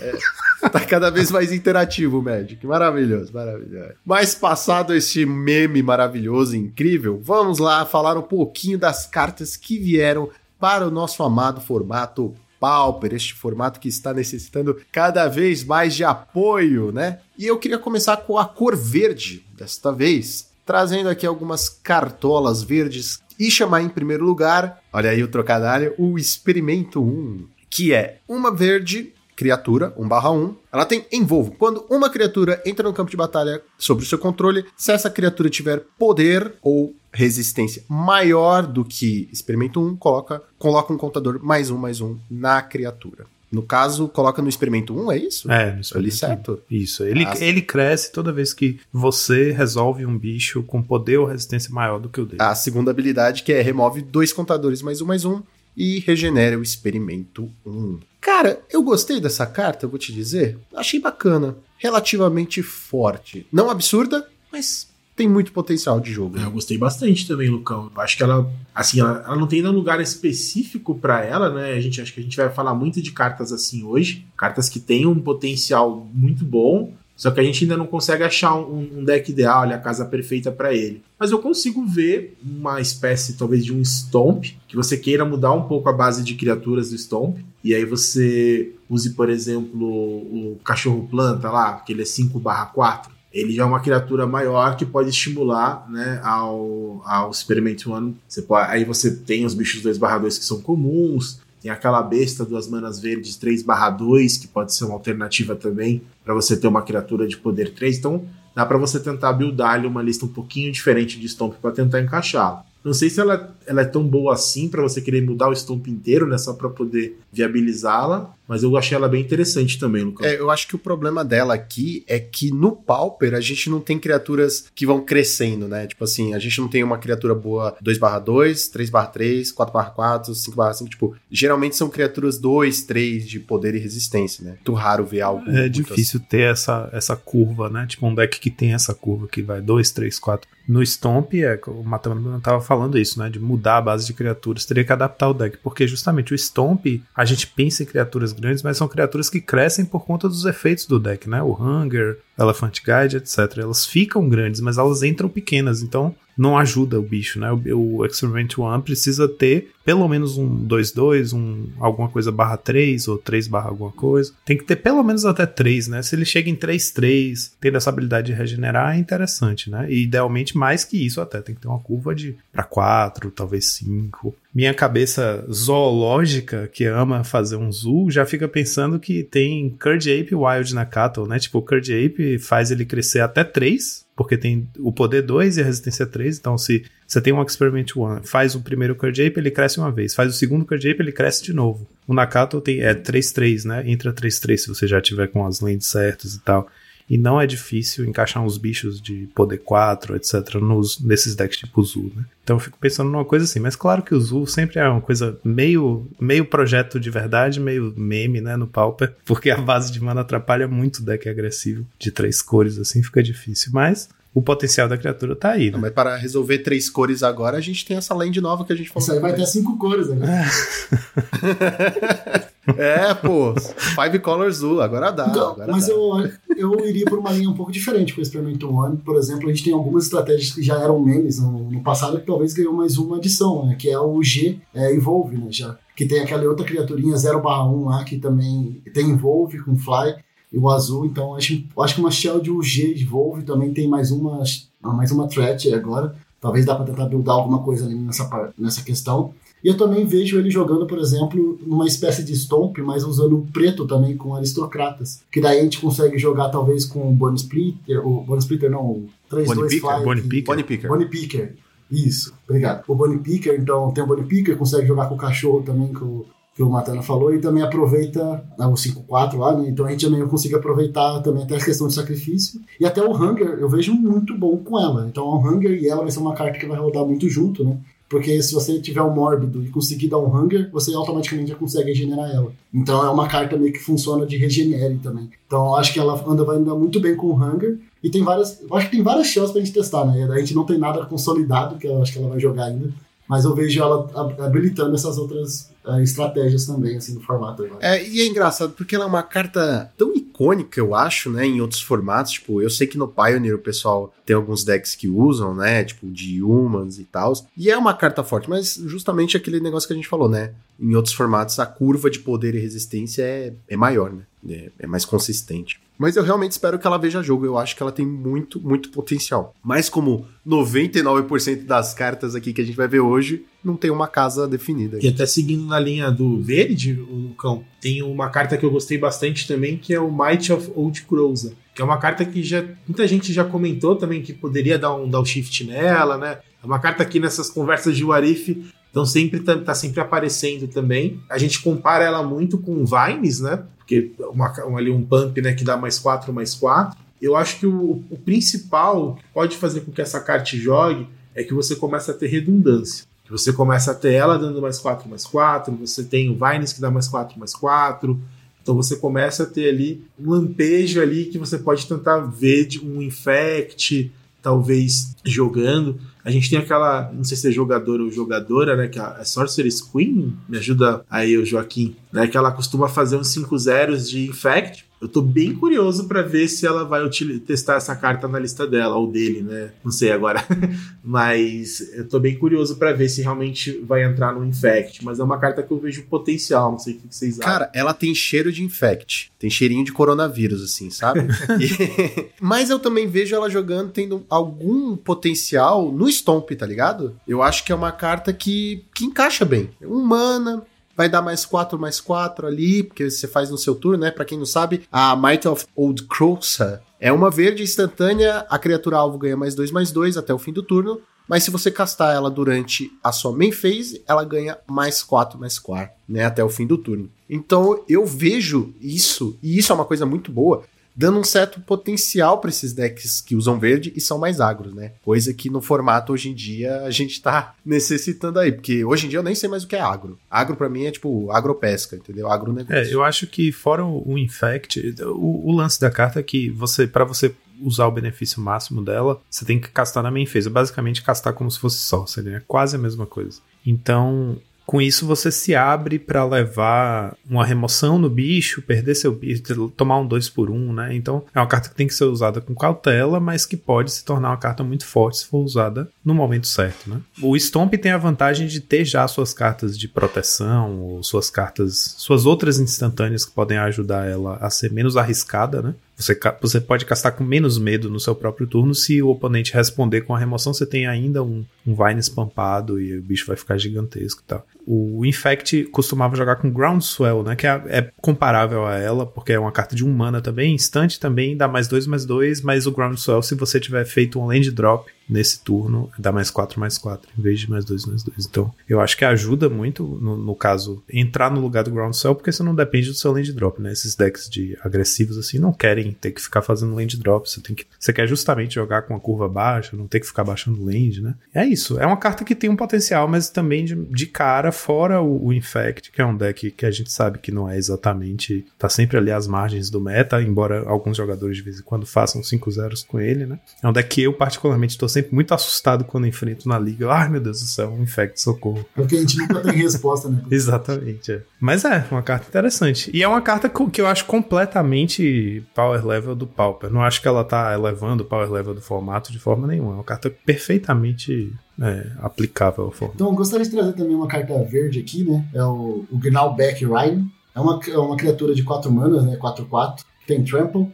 É, tá cada vez mais interativo o Magic. Maravilhoso, maravilhoso. Mas passado esse meme maravilhoso e incrível, vamos lá falar um pouquinho das cartas que vieram para o nosso amado formato Pauper, este formato que está necessitando cada vez mais de apoio, né? E eu queria começar com a cor verde, desta vez, trazendo aqui algumas cartolas verdes e chamar em primeiro lugar, olha aí o trocadilho, o Experimento 1, que é uma verde criatura, 1 barra 1. Ela tem envolvo. Quando uma criatura entra no campo de batalha sob o seu controle, se essa criatura tiver poder ou resistência maior do que experimento 1, coloca, coloca um contador mais um, mais um na criatura. No caso, coloca no experimento 1, é isso? É, no experimento. certo? Isso, ele, Ah, ele cresce toda vez que você resolve um bicho com poder ou resistência maior do que o dele. A segunda habilidade que é remove dois contadores mais um, mais um e regenera o experimento 1. Cara, eu gostei dessa carta, eu vou te dizer. Achei bacana. Relativamente forte. Não absurda, mas tem muito potencial de jogo. Eu gostei bastante também, Lucão. Acho que ela, assim, ela, ela não tem nenhum lugar específico pra ela, né? A gente acho que a gente vai falar muito de cartas assim hoje, cartas que têm um potencial muito bom, só que a gente ainda não consegue achar um, um deck ideal, a casa perfeita pra ele. Mas eu consigo ver uma espécie, talvez, de um Stomp, que você queira mudar um pouco a base de criaturas do Stomp, e aí você use, por exemplo, o cachorro planta lá, que ele é 5/4 ele já é uma criatura maior que pode estimular né, ao, ao Experiment One. Você pode, aí você tem os bichos 2/2 que são comuns, tem aquela besta duas manas verdes 3/2 que pode ser uma alternativa também para você ter uma criatura de poder 3. Então dá para você tentar buildar ali uma lista um pouquinho diferente de Stomp para tentar encaixá-la. Não sei se ela, ela é tão boa assim para você querer mudar o Stomp inteiro, né, só para poder viabilizá-la, mas eu achei ela bem interessante também, Lucão. É, eu acho que o problema dela aqui é que no Pauper a gente não tem criaturas que vão crescendo, né? Tipo assim, a gente não tem uma criatura boa 2/2, 3/3, 4/4, 5/5, tipo, geralmente são criaturas 2, 3 de poder e resistência, né? Muito raro ver algo É muito difícil ter essa, essa curva, né? Tipo um deck que tem essa curva que vai 2, 3, 4. No Stomp, é, o Matana tava falando isso, né? De mudar a base de criaturas. Teria que adaptar o deck, porque justamente o Stomp, a gente pensa em criaturas grandes, mas são criaturas que crescem por conta dos efeitos do deck, né? O Hunger, Elephant Guide, etc. Elas ficam grandes, mas elas entram pequenas, então não ajuda o bicho, né? O, o Experiment One precisa ter pelo menos um 2-2, um, alguma coisa barra 3 ou 3 barra alguma coisa. Tem que ter pelo menos até 3, né? Se ele chega em 3-3, tendo essa habilidade de regenerar, é interessante, né? E idealmente mais que isso até. Tem que ter uma curva de para 4, talvez 5. Minha cabeça zoológica, que ama fazer um zoo, já fica pensando que tem Curd Ape Wild na Cattle, né? Tipo, o Curd Ape faz ele crescer até 3, porque tem o poder 2 e a resistência 3. Então, se você tem um Experiment 1, faz o primeiro Curd Ape, ele cresce uma vez. Faz o segundo Curd Ape, ele cresce de novo. O Nakato tem, é 3-3, né? Entra 3-3 se você já tiver com as lentes certas e tal. E não é difícil encaixar uns bichos de poder 4, etc, nos, nesses decks tipo Zul, né? Então eu fico pensando numa coisa assim, mas claro que o Zul sempre é uma coisa meio, meio projeto de verdade, meio meme, né, no Pauper, porque a base de mana atrapalha muito o deck agressivo de três cores, assim, fica difícil. Mas o potencial da criatura tá aí, né? Não, mas para resolver três cores agora, a gente tem essa land nova que a gente falou. Isso aí vai ter cinco cores, né? É, pô. Five Colors Azul, agora dá. Então, agora mas dá. eu, eu iria por uma linha um pouco diferente com o Experimento One. Por exemplo, a gente tem algumas estratégias que já eram memes no, no passado que talvez ganhou mais uma adição, né? Que é o G é, Evolve, né? Já, que tem aquela outra criaturinha 0/1 lá que também tem Evolve com Fly e o azul. Então acho, acho que uma Shell de UG Evolve também tem mais uma, mais uma threat agora. Talvez dá para tentar buildar alguma coisa ali nessa, nessa questão. E eu também vejo ele jogando, por exemplo, numa espécie de Stomp, mas usando o preto também com aristocratas. Que daí a gente consegue jogar talvez com o Bone Splitter, o Bone Splitter não, o 3-2 Bone Picker? Fly. Bone Picker? Bonnie Picker. Bonnie Picker. Isso, obrigado. O Bonnie Picker, então tem o Bonnie Picker, consegue jogar com o cachorro também, que o, que o Matana falou, e também aproveita ah, o 5-4 lá, né? Então a gente também consegue aproveitar também até a questão de sacrifício. E até o Hunger eu vejo muito bom com ela. Então o Hunger e ela vai ser uma carta que vai rodar muito junto, né? Porque se você tiver um mórbido e conseguir dar um hunger, você automaticamente já consegue regenerar ela. Então é uma carta meio que funciona de regenere também. Então eu acho que ela anda, vai andar muito bem com o hunger. E tem várias. Eu acho que tem várias chances pra gente testar, né? A gente não tem nada consolidado, que eu acho que ela vai jogar ainda. Mas eu vejo ela hab- habilitando essas outras estratégias também, assim, no formato. É, e é engraçado porque ela é uma carta tão icônica, eu acho, né, em outros formatos. Tipo, eu sei que no Pioneer o pessoal tem alguns decks que usam, né, tipo de humans e tal. E é uma carta forte, mas justamente aquele negócio que a gente falou, né? Em outros formatos a curva de poder e resistência é, é maior, né? É, é mais consistente. Mas eu realmente espero que ela veja jogo. Eu acho que ela tem muito, muito potencial. Mas como 99% das cartas aqui que a gente vai ver hoje não tem uma casa definida. E até seguindo na linha do verde, o cão, tem uma carta que eu gostei bastante também, que é o Might of Old Croza. Que é uma carta que já muita gente já comentou também que poderia dar um downshift nela, né? É uma carta que nessas conversas de Warif então sempre tá, tá sempre aparecendo também. A gente compara ela muito com Vines, né? Porque uma, um, ali um pump, né, que dá mais 4 mais 4. Eu acho que o, o principal que pode fazer com que essa carta jogue é que você começa a ter redundância. Você começa a ter ela dando mais 4 mais 4, você tem o Vines que dá mais 4 mais 4. Então você começa a ter ali um lampejo ali que você pode tentar ver de um infect, talvez jogando. A gente tem aquela, não sei se é jogador ou jogadora, né, que é a Sorcerer's Queen, me ajuda aí o Joaquim, né, que ela costuma fazer uns 5 zeros de infect. Eu tô bem curioso para ver se ela vai testar essa carta na lista dela, ou dele, né? Não sei agora. Mas eu tô bem curioso para ver se realmente vai entrar no Infect. Mas é uma carta que eu vejo potencial, não sei o que vocês acham. Cara, ela tem cheiro de infect. Tem cheirinho de coronavírus, assim, sabe? E- Mas eu também vejo ela jogando, tendo algum potencial no Stomp, tá ligado? Eu acho que é uma carta que, que encaixa bem. Um mana, vai dar mais 4, mais 4 ali, porque você faz no seu turno, né? Pra quem não sabe, a Might of Old Crosa é uma verde instantânea, a criatura alvo ganha mais 2, mais 2 até o fim do turno. Mas se você castar ela durante a sua main phase, ela ganha mais 4, mais 4, né? Até o fim do turno. Então eu vejo isso, e isso é uma coisa muito boa, dando um certo potencial para esses decks que usam verde e são mais agros, né? Coisa que no formato hoje em dia a gente tá necessitando aí, porque hoje em dia eu nem sei mais o que é agro. Agro para mim é tipo agropesca, entendeu? Agronegócio. É, eu acho que fora o, Infect, o, o lance da carta é que você, para você usar o benefício máximo dela, você tem que castar na main phase. Basicamente, castar como se fosse sorcery, é quase a mesma coisa. Então, com isso você se abre para levar uma remoção no bicho, perder seu bicho, tomar um 2 por 1, um, né? Então é uma carta que tem que ser usada com cautela, mas que pode se tornar uma carta muito forte se for usada no momento certo, né? O Stomp tem a vantagem de ter já suas cartas de proteção, ou suas cartas, suas outras instantâneas que podem ajudar ela a ser menos arriscada, né? Você, você pode castar com menos medo no seu próprio turno. Se o oponente responder com a remoção, você tem ainda um, um Vine espampado e o bicho vai ficar gigantesco e tal. O Infect costumava jogar com Groundswell, né? Que é, é, comparável a ela, porque é uma carta de um mana também. Instante também, dá mais dois, mais dois. Mas o Groundswell, se você tiver feito um land drop nesse turno dá mais 4 mais 4, em vez de mais 2 mais 2. Então, eu acho que ajuda muito, no, no caso, entrar no lugar do Ground Cell, porque você não depende do seu land drop, né? Esses decks de agressivos assim não querem ter que ficar fazendo land drop. Você tem que. Você quer justamente jogar com a curva baixa, não ter que ficar baixando land, né? É isso. É uma carta que tem um potencial, mas também de, de cara, fora o, o Infect, que é um deck que a gente sabe que não é exatamente. tá sempre ali às margens do meta, embora alguns jogadores de vez em quando façam 5 zeros com ele, né? É um deck que eu, particularmente, tô sempre muito assustado quando enfrento na liga. Ai, meu Deus do céu, um Infect, socorro. Porque a gente nunca tem resposta, né? Exatamente. É. Mas é, uma carta interessante. E é uma carta que eu acho completamente power level do Pauper. Não acho que ela tá elevando o power level do formato de forma nenhuma. É uma carta perfeitamente é, aplicável ao formato. Então, eu gostaria de trazer também uma carta verde aqui, né? É o, o Gnawback Ryan. É uma, é uma criatura de 4 manas, né? 4-4. Tem Trample.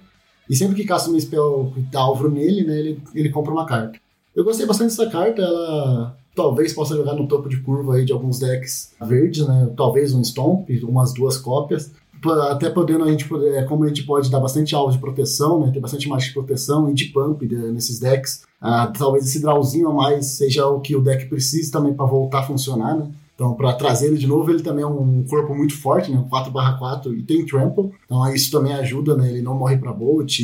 E sempre que caça um spell que dá alvo nele, né? Ele, ele compra uma carta. Eu gostei bastante dessa carta. Ela talvez possa jogar no topo de curva aí de alguns decks verdes, né? Talvez um Stomp, umas duas cópias. Até podendo a gente poder, é, como a gente pode dar bastante alvo de proteção, né? Ter bastante marcha de proteção e de pump né, nesses decks. Ah, talvez esse drawzinho a mais seja o que o deck precisa também para voltar a funcionar, né? Então, para trazer ele de novo, ele também é um corpo muito forte, né? 4/4 e tem trample. Então, isso também ajuda, né? Ele não morre para bolt,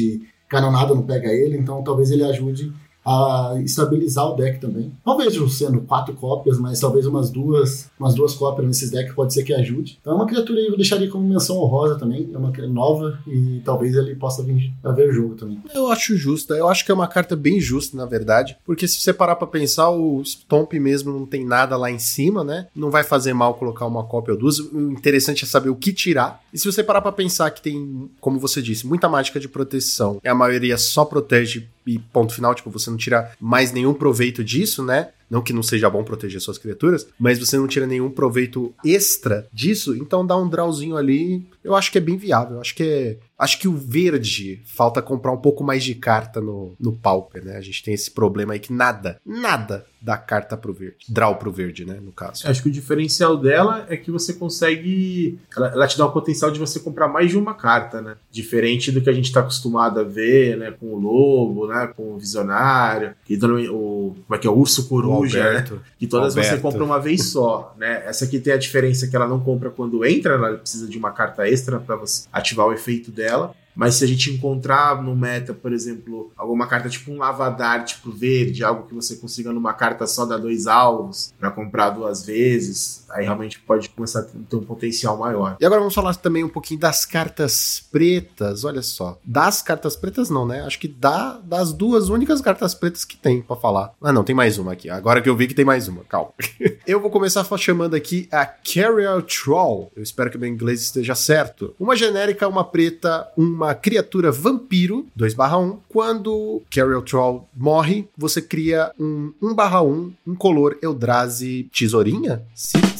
canonada não pega ele, então talvez ele ajude a estabilizar o deck também. Não vejo sendo quatro cópias, mas talvez umas duas, umas duas cópias nesses decks pode ser que ajude. Então é uma criatura aí eu deixaria como menção honrosa também, é uma nova e talvez ele possa vir a ver jogo também. Eu acho justa, eu acho que é uma carta bem justa, na verdade, porque se você parar pra pensar, o Stomp mesmo não tem nada lá em cima, né? Não vai fazer mal colocar uma cópia ou duas. O interessante é saber o que tirar. E se você parar pra pensar que tem, como você disse, muita mágica de proteção, e a maioria só protege e ponto final, tipo, você não tira mais nenhum proveito disso, né? Não que não seja bom proteger suas criaturas, mas você não tira nenhum proveito extra disso, então dá um drawzinho ali, eu acho que é bem viável. Eu acho que é. Acho que o verde falta comprar um pouco mais de carta no, no Pauper, né? A gente tem esse problema aí que nada, nada dá carta pro verde. Draw pro verde, né? No caso. Acho que o diferencial dela é que você consegue. Ela, ela te dá o potencial de você comprar mais de uma carta, né? Diferente do que a gente tá acostumado a ver, né? Com o lobo, né? Com o visionário. E o. Como é que é? O urso coruja, né? Que todas Alberto. você compra uma vez só, né? Essa aqui tem a diferença que ela não compra quando entra, ela precisa de uma carta extra para você ativar o efeito dela. Mas se a gente encontrar no meta, por exemplo, alguma carta tipo um lavadar tipo verde, algo que você consiga numa carta só dar dois alvos para comprar duas vezes, aí realmente pode começar a ter um potencial maior. E agora vamos falar também um pouquinho das cartas pretas. Olha só. Das cartas pretas, não, né? Acho que dá das duas únicas cartas pretas que tem pra falar. Ah, não, tem mais uma aqui. Agora que eu vi que tem mais uma, calma. eu vou começar chamando aqui a Carrier Troll. Eu espero que o meu inglês esteja certo. Uma genérica, uma preta, uma criatura vampiro, 2/1. Quando Carrier Troll morre, você cria um 1/1, um color Eldrazi tesourinha?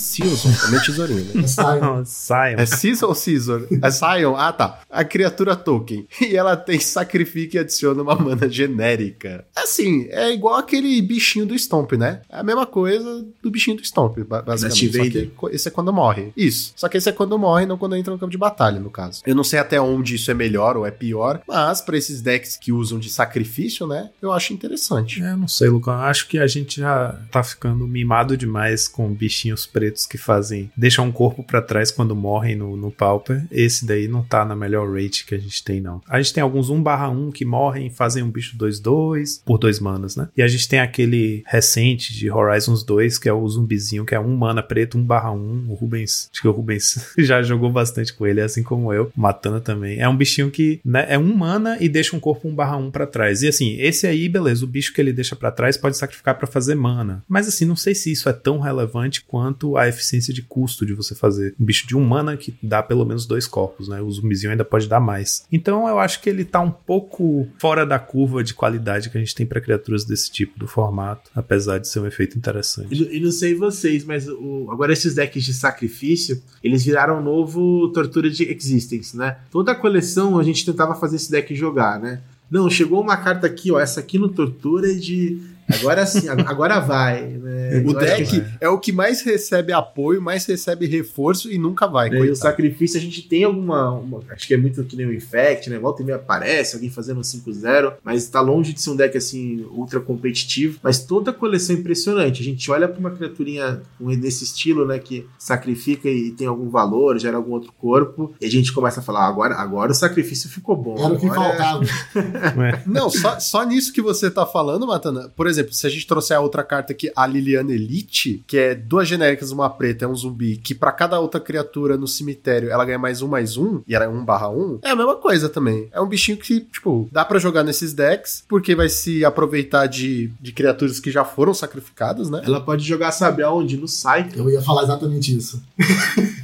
Season, também tesourinha, né? Sai. Não, Sion. É Season ou Caesar? É Sion? Ah, tá. A criatura token. E ela tem sacrifica e adiciona uma mana genérica. Assim, é igual aquele bichinho do Stomp, né? É a mesma coisa do bichinho do Stomp, ba- basicamente. Só que esse é quando morre. Isso. Só que esse é quando morre, não quando entra no campo de batalha, no caso. Eu não sei até onde isso é melhor ou é pior, mas pra esses decks que usam de sacrifício, né? Eu acho interessante. É, eu não sei, Lucão. Acho que a gente já tá ficando mimado demais com bichinhos que fazem. deixam um corpo pra trás quando morrem no, no Pauper. Esse daí não tá na melhor rate que a gente tem, não. A gente tem alguns 1/1 que morrem fazem um bicho 2-2 por dois manas, né? E a gente tem aquele recente de Horizons 2, que é o zumbizinho, que é um mana preto, 1/1. O Rubens, acho que o Rubens já jogou bastante com ele, assim como eu. Matana também. É um bichinho que né, é um mana e deixa um corpo 1/1 pra trás. E assim, esse aí, beleza, o bicho que ele deixa pra trás pode sacrificar pra fazer mana. Mas assim, não sei se isso é tão relevante quanto a eficiência de custo de você fazer um bicho de um mana que dá pelo menos dois corpos, né? O zumbizinho ainda pode dar mais. Então eu acho que ele tá um pouco fora da curva de qualidade que a gente tem pra criaturas desse tipo do formato, apesar de ser um efeito interessante. E, e não sei vocês, mas o- agora esses decks de sacrifício, eles viraram um novo Tortura de Existence, né? Toda a coleção a gente tentava fazer esse deck jogar, né? Não, chegou uma carta aqui, ó, essa aqui no Tortura é de Agora sim, agora vai. Né? O deck é o que mais recebe apoio, mais recebe reforço e nunca vai. E o sacrifício a gente tem alguma. uma- acho que é muito que nem o Infect, né? Volta e meia aparece, alguém fazendo um 5-0, mas tá longe de ser um deck assim, ultra competitivo. Mas toda a coleção é impressionante. A gente olha pra uma criaturinha desse estilo, né? Que sacrifica e tem algum valor, gera algum outro corpo, e a gente começa a falar: "Ah, agora, agora o sacrifício ficou bom. Era o que agora- faltava. É. Não, só, só nisso que você tá falando, Matana. Por exemplo, se a gente trouxer a outra carta aqui, a Liliana Elite, que é duas genéricas, uma preta, é um zumbi, que pra cada outra criatura no cemitério ela ganha mais um, mais um, e ela é um barra um, é a mesma coisa também. É um bichinho que, tipo, dá pra jogar nesses decks, porque vai se aproveitar de, de criaturas que já foram sacrificadas, né? Ela pode jogar, sabe aonde? No site. Eu ia falar exatamente isso.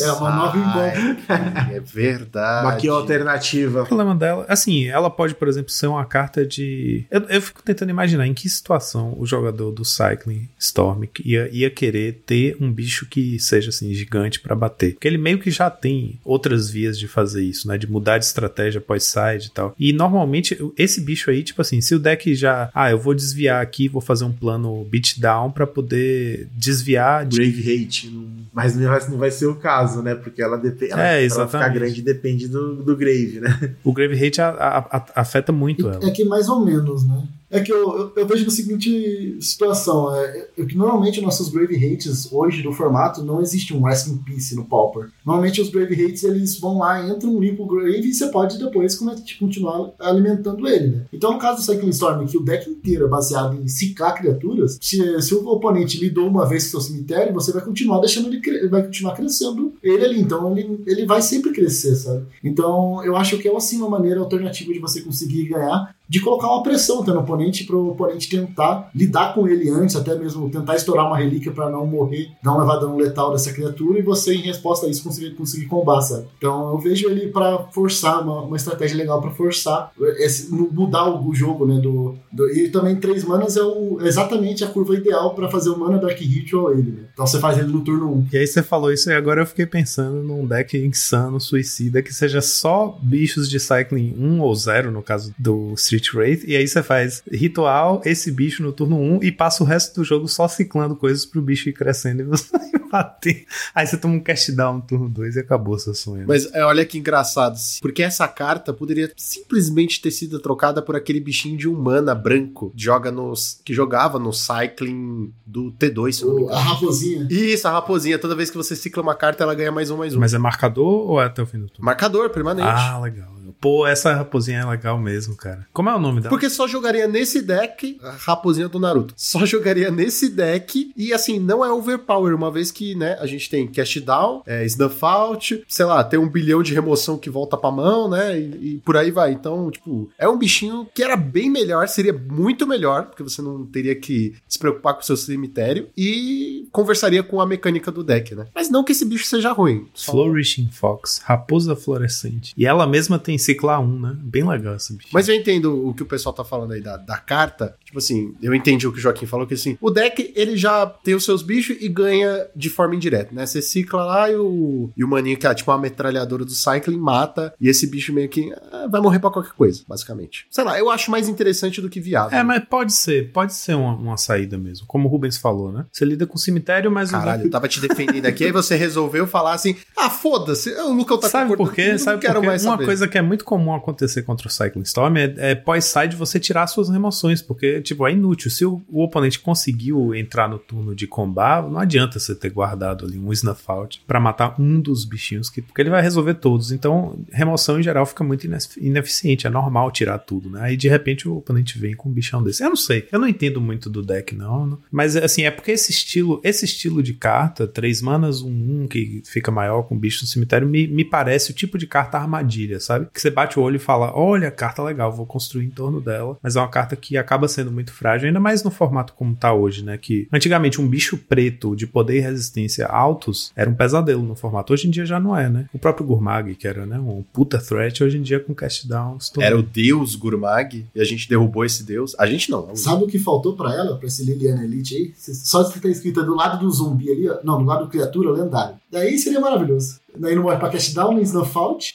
É uma nova embora. É verdade. Uma que alternativa. O problema dela, assim, ela pode, por exemplo, ser uma carta de. Eu, eu fico tentando imaginar em que situação o jogador do Cycling Storm ia, ia querer ter um bicho que seja assim, gigante pra bater. Porque ele meio que já tem outras vias de fazer isso, né? De mudar de estratégia pós-side e tal. E normalmente, esse bicho aí, tipo assim, se o deck já. Ah, eu vou desviar aqui, vou fazer um plano beatdown pra poder desviar de. Grave Hate, mas não vai, vai ser o caso, né? Porque ela depende. É, ela ficar grande depende do, do Grave, né? O Grave Hate a- a- a- afeta muito ela. É que mais ou menos, né? É que eu, eu, eu vejo na seguinte situação: é, é que normalmente nossos Grave Hates hoje no formato não existe um Rest in Peace no Pauper. Normalmente os Grave Hates eles vão lá, entram, limpam o Grave e você pode depois continuar alimentando ele, né? Então no caso do Cycling Storm, que o deck inteiro é baseado em ciclar criaturas, se, se o oponente lidou uma vez com seu cemitério, você vai continuar deixando ele vai continuar crescendo ele ali. Então ele, ele vai sempre crescer, sabe? Então eu acho que é assim uma maneira alternativa de você conseguir ganhar de colocar uma pressão até no oponente para o oponente tentar lidar com ele antes, até mesmo tentar estourar uma relíquia para não morrer, não levar dano letal dessa criatura e você, em resposta a isso, conseguir, conseguir combar, sabe? Então eu vejo ele para forçar, uma, uma estratégia legal para forçar, esse- mu- mudar o, o jogo, né? Do, do- e também três manas é o, exatamente a curva ideal para fazer o Mana Dark Ritual ele, né? Então você faz ele no turno 1. E aí você falou isso e agora eu fiquei pensando num deck insano, suicida, que seja só bichos de Cycling 1 ou 0, no caso do Street Wraith, e aí você faz ritual, esse bicho no turno 1 e passa o resto do jogo só ciclando coisas pro bicho ir crescendo e você bater. Aí você toma um cast down no turno 2 e acabou seu sonho. Mas é, olha que engraçado, porque essa carta poderia simplesmente ter sido trocada por aquele bichinho de um mana branco joga nos, que jogava no Cycling do T2, se eu não me O- a engano. raposinha. Isso, a raposinha. Toda vez que você cicla uma carta, ela ganha mais um, mais um. Mas é marcador ou é até o fim do turno? Marcador permanente. Ah, legal. Pô, essa raposinha é legal mesmo, cara. Como é o nome dela? Porque só jogaria nesse deck a raposinha do Naruto. Só jogaria nesse deck e assim, não é overpower, uma vez que, né, a gente tem cast down, é, snuff out, sei lá, tem um bilhão de remoção que volta pra mão, né, e, e por aí vai. Então, tipo, é um bichinho que era bem melhor, seria muito melhor, porque você não teria que se preocupar com o seu cemitério e conversaria com a mecânica do deck, né. Mas não que esse bicho seja ruim. Flourishing Fox, raposa florescente. E ela mesma tem ciclar 1, né? Bem legal esse bicho. Mas eu entendo o que o pessoal tá falando aí da, da carta. Tipo assim, eu entendi o que o Joaquim falou, que assim, o deck, ele já tem os seus bichos e ganha de forma indireta, né? Você cicla lá e o, e o maninho, que é tipo uma metralhadora do Cycling, mata, e esse bicho meio que ah, vai morrer pra qualquer coisa, basicamente. Sei lá, eu acho mais interessante do que viável. É, mas pode ser, pode ser uma, uma saída mesmo. Como o Rubens falou, né? Você lida com o cemitério, mas Caralho, eu tava te defendendo aqui, aí você resolveu falar assim: ah, foda-se, o Lucas tá Sabe por quê? Sabe por quê? Uma saber. coisa que é muito comum acontecer contra o Cycling Storm é, é pós-side você tirar suas remoções, porque, tipo, é inútil. Se o, o oponente conseguiu entrar no turno de combar, não adianta você ter guardado ali um Snuff Out pra matar um dos bichinhos, que, porque ele vai resolver todos. Então, remoção em geral fica muito ineficiente. É normal tirar tudo, né? Aí, de repente, o oponente vem com um bichão desse. Eu não sei. Eu não entendo muito do deck, não. não. Mas, assim, é porque esse estilo, esse estilo de carta, três manas, um, um que fica maior com bicho no cemitério, me, me parece o tipo de carta armadilha, sabe? Que você bate o olho e fala: olha, carta legal, vou construir em torno dela. Mas é uma carta que acaba sendo muito frágil, ainda mais no formato como tá hoje, né? Que antigamente um bicho preto de poder e resistência altos era um pesadelo no formato. Hoje em dia já não é, né? O próprio Gurmag, que era né, um puta threat, hoje em dia com cast down. se tornou- Era o deus Gurmag, e a gente derrubou esse deus. A gente não. Sabe o que faltou pra ela, pra esse Liliana Elite aí? Só de ter escrita do lado do zumbi ali, ó. Não, do lado do criatura lendário. Daí seria maravilhoso. Daí não morre pra Cash Down, nem Snowfault.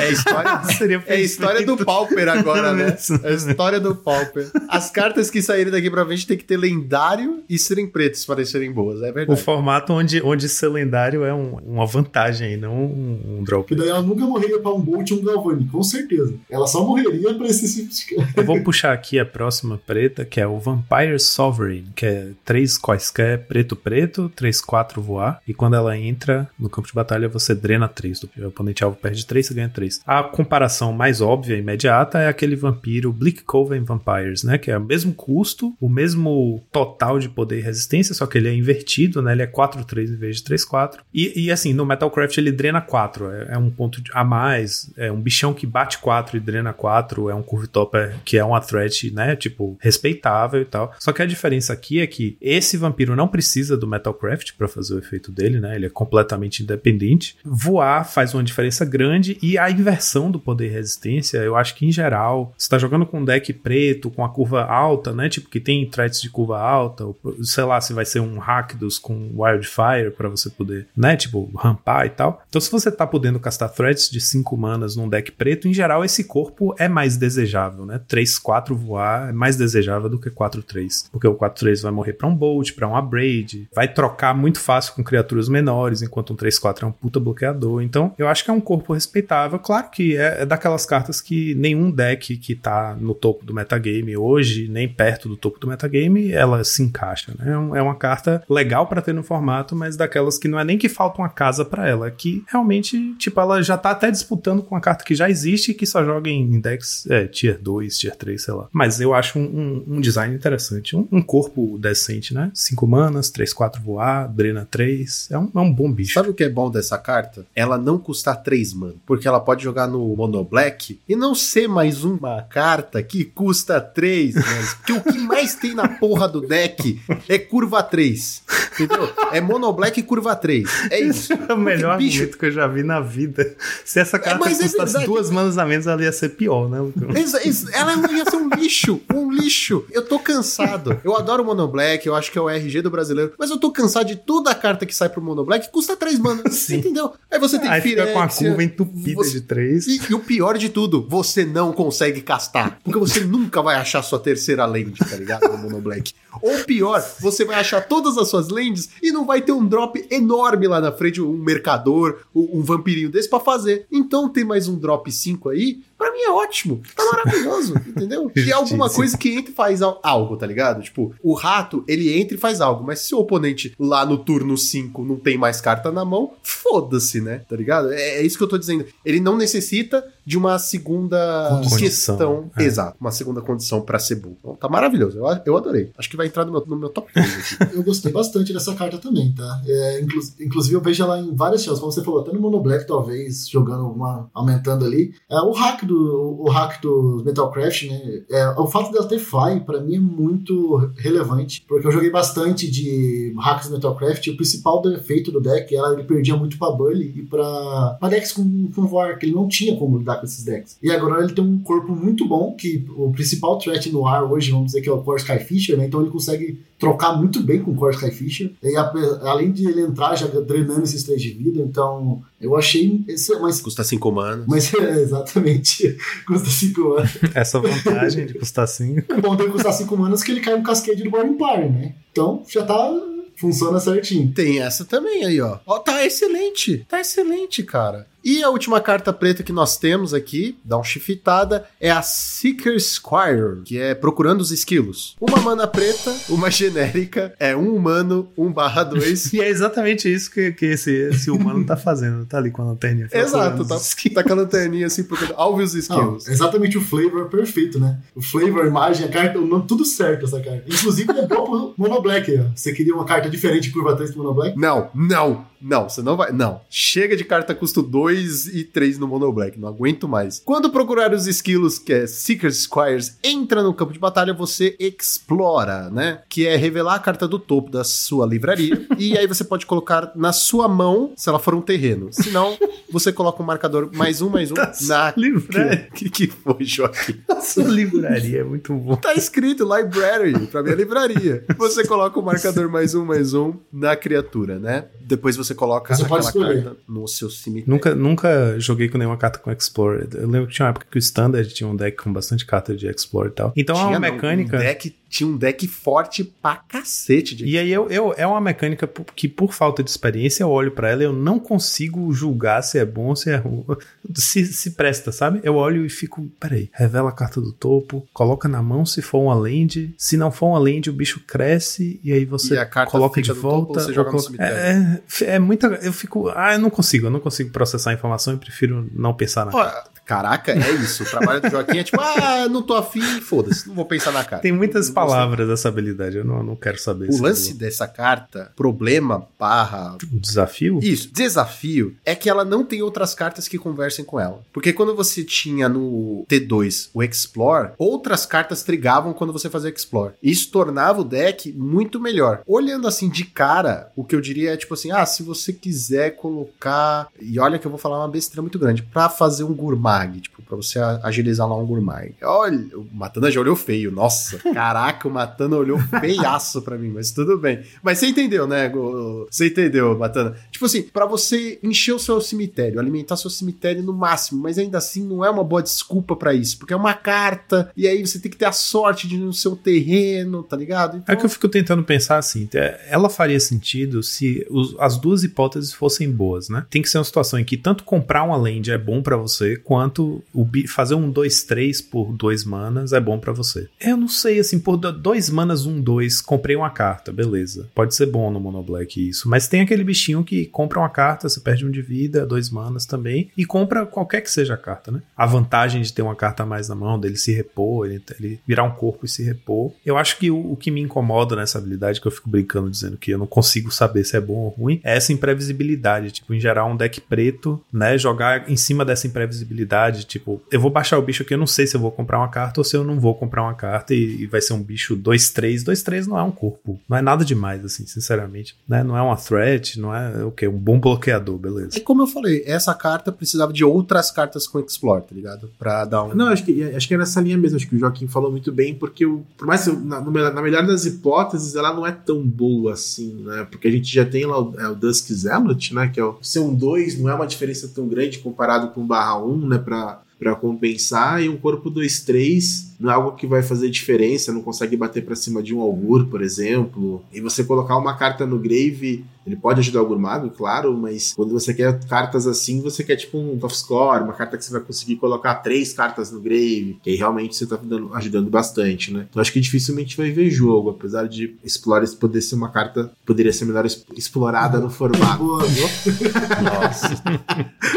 É a história, Seria é a história do Pauper agora, né? É a história do Pauper. As cartas que saírem daqui pra frente tem que ter lendário e serem pretos para serem boas, é O verdade. formato onde, onde ser lendário é um- uma vantagem aí, não um, um drop. Porque daí ela nunca morreria pra um Bolt e um Galvani, com certeza. Ela só morreria pra esse tipo de Eu vou puxar aqui a próxima preta, que é o Vampire Sovereign, que é 3 quaisquer preto-preto, 3-4 voar, e quando ela entra no campo de batalha, você drena 3. O oponente alvo perde 3, você ganha 3. A comparação mais óbvia e imediata é aquele vampiro Bleak Coven Vampires, né? Que é o mesmo custo, o mesmo total de poder e resistência, só que ele é invertido, né? Ele é 4-3 em vez de 3-4. E, e assim, no Metalcraft ele drena 4, é, é um ponto a mais, é um bichão que bate 4 e drena 4, é um curve topper que é uma threat, né? Tipo, respeitável e tal. Só que a diferença aqui é que esse vampiro não precisa do Metalcraft pra fazer o efeito dele, né? Ele é completamente independente. Voar faz uma diferença grande e a inversão do poder e resistência, eu acho que em geral, você tá jogando com um deck preto, com a curva alta, né? Tipo, que tem threats de curva alta, ou, sei lá, se vai ser um Rakdos com Wildfire pra você poder, né? Tipo, rampar e tal. Então, se você tá podendo castar threats de 5 manas num deck preto, em geral, esse corpo é mais desejável, né? 3-4 voar é mais desejável do que 4-3. Porque o 4-3 vai morrer pra um Bolt, pra um Abrade, vai trocar muito fácil com criaturas menores, enquanto um 3-4 é um puta bloqueador. Então, eu acho que é um corpo respeitável. Claro que é, é daquelas cartas que nenhum deck que tá no topo do metagame hoje, nem perto do topo do metagame, ela se encaixa, né? É É uma carta legal pra ter no formato, mas daquelas que não é nem que falta uma casa pra ela, que realmente, tipo, ela já tá até disputando com uma carta que já existe e que só joga em decks é, tier 2, tier 3, sei lá. Mas eu acho um, um- um design interessante, um, um corpo decente, né? 5 manas, 3, 4 voar, drena 3, é um, é um bom bicho. Sabe o que é bom dessa carta? Ela não custar 3 mana. Porque ela pode jogar no Mono Black e não ser mais uma carta que custa 3, Porque o que mais tem na porra do deck é curva 3. Entendeu? É Mono Black e curva 3. É isso. É o melhor Bicho. argumento que eu já vi na vida. Se essa carta mas é custasse verdade. duas manas a menos, ela ia ser pior, né, Lucão? Ela ia ser um lixo, um lixo. Eu tô cansado. Eu adoro o Mono Black, eu acho que é o RG do brasileiro, mas eu tô cansado de toda a carta que sai pro Mono Black custa 3 manas. Sim. Entendeu? Aí você tem Aí fica com a curva entupida você- de três. E, e o pior de tudo, você não consegue castar. Porque você nunca vai achar sua terceira land, tá ligado? No Mono Black. Ou pior, você vai achar todas as suas lands e não vai ter um drop enorme lá na frente, um mercador, um, vampirinho desse pra fazer. Então tem mais um drop 5 aí, pra mim é ótimo. Tá maravilhoso, entendeu? E é alguma coisa que entra e faz al- algo, tá ligado? Tipo, o rato, ele entra e faz algo, mas se o oponente lá no turno 5 não tem mais carta na mão, foda-se, né? Tá ligado? É, é isso que eu tô dizendo. Ele não necessita de uma segunda Condição, questão. é. Exato, uma segunda condição pra ser bom. Então, tá maravilhoso. Eu, eu adorei. Acho que vai entrar no meu, no meu top 3 aqui. Eu gostei bastante dessa carta também, tá? É, inclu- inclusive eu vejo ela em várias chances, como você falou, até no Mono Black, talvez, jogando uma, aumentando ali. É, o hack do o hack do Metalcraft, né? É, o fato dela ter fly, pra mim, é muito relevante, porque eu joguei bastante de hacks do Metalcraft, e o principal defeito do deck era ele perdia muito pra Bully e pra, pra decks com, com Voar, que ele não tinha como lidar com esses decks. E agora ele tem um corpo muito bom, que o principal threat no ar hoje, vamos dizer que é o Core Skyfisher, né? Então ele consegue trocar muito bem com o Core Skyfisher. E ape- além de ele entrar já drenando esses três de vida, então eu achei. Esse, mas, Custa 5 manas. mas é, exatamente. Custa 5 anos. Essa vantagem de custar 5. O bom dele custar 5 manas que ele cai no cascade do Boring Party, né? Então já tá. Funciona certinho. Tem essa também aí, ó. Ó, tá excelente. Tá excelente, cara. E a última carta preta que nós temos aqui, dá um chifitada, é a Seeker Squire, que é procurando os esquilos. Uma mana preta, uma genérica, é um humano, 1 barra 2. E é exatamente isso que, que esse, esse humano tá fazendo. Tá ali com a lanterninha. Exato, tá, tá com a lanterninha assim, procurando. Alve os Não, esquilos. exatamente o flavor perfeito, né? O flavor, a imagem, a carta, o nome, tudo certo essa carta. Inclusive é bom pro Mono Black. Ó. Você queria uma carta diferente de curva 3 pro Mono Black? Não, não, não, você não vai. Não. Chega de carta custo 2 2 e 3 no Mono Black, não aguento mais. Quando procurar os esquilos, que é Seekers Squires, entra no campo de batalha, você explora, né? Que é revelar a carta do topo da sua livraria. e aí você pode colocar na sua mão, se ela for um terreno. Se não, você coloca um marcador mais um, mais um na livraria. Que, que foi, Joaquim? Nossa, livraria é muito bom. Tá escrito library pra minha livraria. Você coloca o marcador mais um, mais um na criatura, né? Depois você coloca Você aquela carta no seu cemitério. Nunca, nunca joguei com nenhuma carta com Explorer. Eu lembro que tinha uma época que o Standard tinha um deck com bastante carta de Explorer e tal. Então é Tinha, uma não, mecânica. Um deck, tinha um deck forte pra cacete. De... E aí eu, eu, é uma mecânica que, por falta de experiência, eu olho pra ela e eu não consigo julgar se é bom ou se é ruim. Se, se presta, sabe? Eu olho e fico, peraí, revela a carta do topo, coloca na mão se for uma land. Se não for uma land, o bicho cresce e aí você E a carta coloca fica de topo volta. ou você joga no coloca- é, é, é muita. Eu fico. Ah, eu não consigo, eu não consigo processar a informação e prefiro não pensar na Ó, caraca, é isso. O trabalho do Joaquim é tipo, ah, não tô afim, foda-se, não vou pensar na carta. Tem muitas Não- palavras dessa habilidade, eu não, não quero saber. O lance dessa carta, problema barra desafio? Isso, desafio é que ela não tem outras cartas que conversem com ela. Porque quando você tinha no T2 o Explore, outras cartas trigavam quando você fazia Explore. Isso tornava o deck muito melhor. Olhando assim de cara, o que eu diria é tipo assim: ah, se você quiser colocar. E olha que eu vou falar uma besteira muito grande. Pra fazer um Gurmag, tipo, pra você agilizar lá um Gurmag. Olha, o Matana já olhou feio. Nossa, caraca, o Matana olhou feiaço pra mim, mas tudo bem. Mas você entendeu, né? Go- Você entendeu, Matana? Tipo assim, pra você encher o seu cemitério, alimentar seu cemitério no máximo, mas ainda assim não é uma boa desculpa pra isso, porque é uma carta, e aí você tem que ter a sorte de ir no seu terreno, tá ligado? É que eu fico tentando pensar assim, é, ela faria sentido se os- as duas hipóteses fossem boas, né? Tem que ser uma situação em que tanto comprar uma land é bom pra você, quanto o bi- fazer um 2-3 por dois manas é bom pra você. Eu não sei, assim, por do- dois manas, um 2, comprei uma carta, beleza. Pode ser bom no Mono Black isso, mas tem aquele bichinho que compra uma carta, você perde um de vida, dois manas também, e compra qualquer que seja a carta, né? A vantagem de ter uma carta a mais na mão, dele se repor, ele, ele virar um corpo e se repor. Eu acho que o, o que me incomoda nessa habilidade, que eu fico brincando dizendo que eu não consigo saber se é bom ou ruim, é essa imprevisibilidade. Tipo, em geral, um deck preto, né? Jogar em cima dessa imprevisibilidade. Tipo, eu vou baixar o bicho aqui, eu não sei se eu vou comprar uma carta ou se eu não vou comprar uma carta e, e vai ser um bicho 2-3. 2-3 não é um corpo. Não é nada demais, assim, sinceramente. Né? Não é uma threat, não é o quê? Um bom bloqueador, beleza. E como eu falei, essa carta precisava de outras cartas com Explore, tá ligado? Pra dar um. Não, acho que, acho que é nessa linha mesmo. Acho que o Joaquim falou muito bem, porque o, por mais que eu- na, na melhor das hipóteses, ela não é tão boa assim, né? Porque a gente já tem lá o, é, o Dusk Zealot, né? Que é o ser um 2, não é uma diferença tão grande comparado com o barra 1, né? Pra, pra compensar. E um corpo 2-3 não é algo que vai fazer diferença, não consegue bater pra cima de um Augur, por exemplo. E você colocar uma carta no Grave, ele pode ajudar o Gurmago, claro, mas quando você quer cartas assim, você quer tipo um Tough Score, uma carta que você vai conseguir colocar três cartas no Grave, que aí realmente você tá dando- ajudando bastante, né? Então acho que dificilmente vai ver jogo, apesar de Explores poder ser uma carta, poderia ser melhor explorada no formato. Boa, Nossa.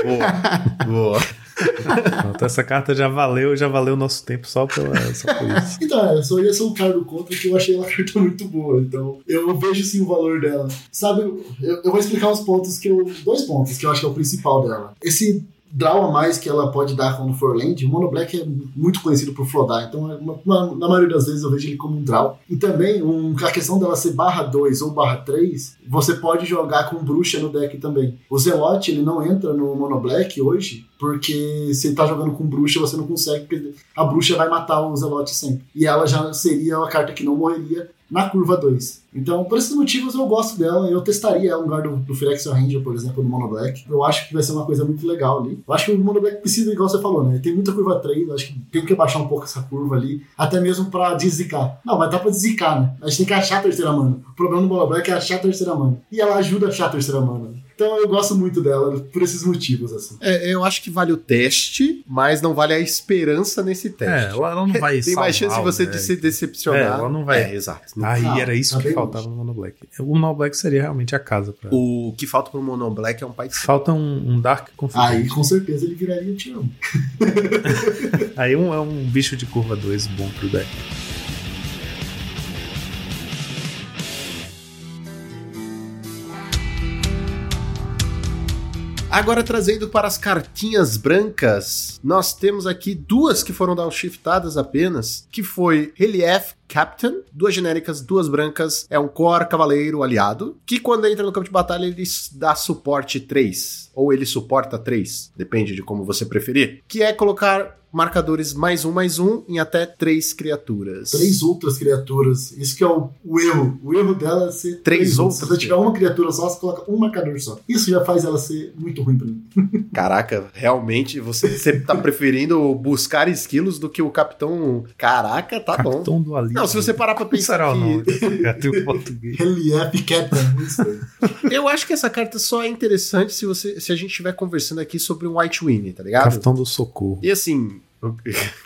boa. Boa. Pronto, essa carta já valeu, já valeu o nosso tempo só, pela, só por isso. Então, é, só ia ser um cara do contra que eu achei ela carta muito boa. Então, eu vejo sim o valor dela. Sabe, eu, eu vou explicar os pontos que eu. Dois pontos que eu acho que é o principal dela. Esse draw a mais que ela pode dar quando for land, o Mono Black é muito conhecido por flodar, então é uma- uma- na maioria das vezes eu vejo ele como um draw. E também um, a questão dela ser barra 2 ou barra 3, você pode jogar com bruxa no deck também. O Zelote ele não entra no Mono Black hoje, porque se tá jogando com bruxa, você não consegue, porque a bruxa vai matar o Zelote sempre. E ela já seria uma carta que não morreria na curva 2. Então, por esses motivos, eu gosto dela. Eu testaria ela no lugar do, do Phyrexian Ranger, por exemplo, no Mono Black. Eu acho que vai ser uma coisa muito legal ali. Eu acho que o Mono Black precisa, igual você falou, né? Tem muita curva 3, eu acho que tem que baixar um pouco essa curva ali, até mesmo pra deszicar. Não, mas dá pra deszicar, né? A gente tem que achar a terceira mana. O problema do Mono Black é achar a terceira mana. E ela ajuda a achar a terceira mana. Então eu gosto muito dela por esses motivos, assim. É, eu acho que vale o teste, mas não vale a esperança nesse É, teste. ela, ela não vai Tem mais chance de você deck. se decepcionar. É, ela não vai. É, exato. Aí Ah, era isso tá que bem faltava no Mono Black. O Mono Black seria realmente a casa pra. O que falta pro Mono Black é um pai Falta um, um Dark Confidence. Aí com certeza ele viraria te amo. Aí um, é um bicho de curva 2 bom pro deck. Agora trazendo para as cartinhas brancas, nós temos aqui duas que foram downshiftadas apenas, que foi Relief Captain, duas genéricas, duas brancas, é um core cavaleiro aliado, que quando entra no campo de batalha ele dá suporte 3, ou ele suporta 3, depende de como você preferir, que é colocar marcadores mais um, mais um em até três criaturas. Três outras criaturas. Isso que é o, o erro. O erro dela é ser Três outras Se você tiver uma criatura só, você coloca um marcador só. Isso já faz ela ser muito ruim pra mim. Caraca, realmente você, você tá preferindo buscar esquilos do que o capitão. Caraca, tá bom. Capitão do Ali. Não, se você parar pra será pensar que. Relief Captain. Isso aí. Eu acho que essa carta só é interessante se, você, se a gente estiver conversando aqui sobre um White Winnie, tá ligado? Capitão do Socorro. E assim.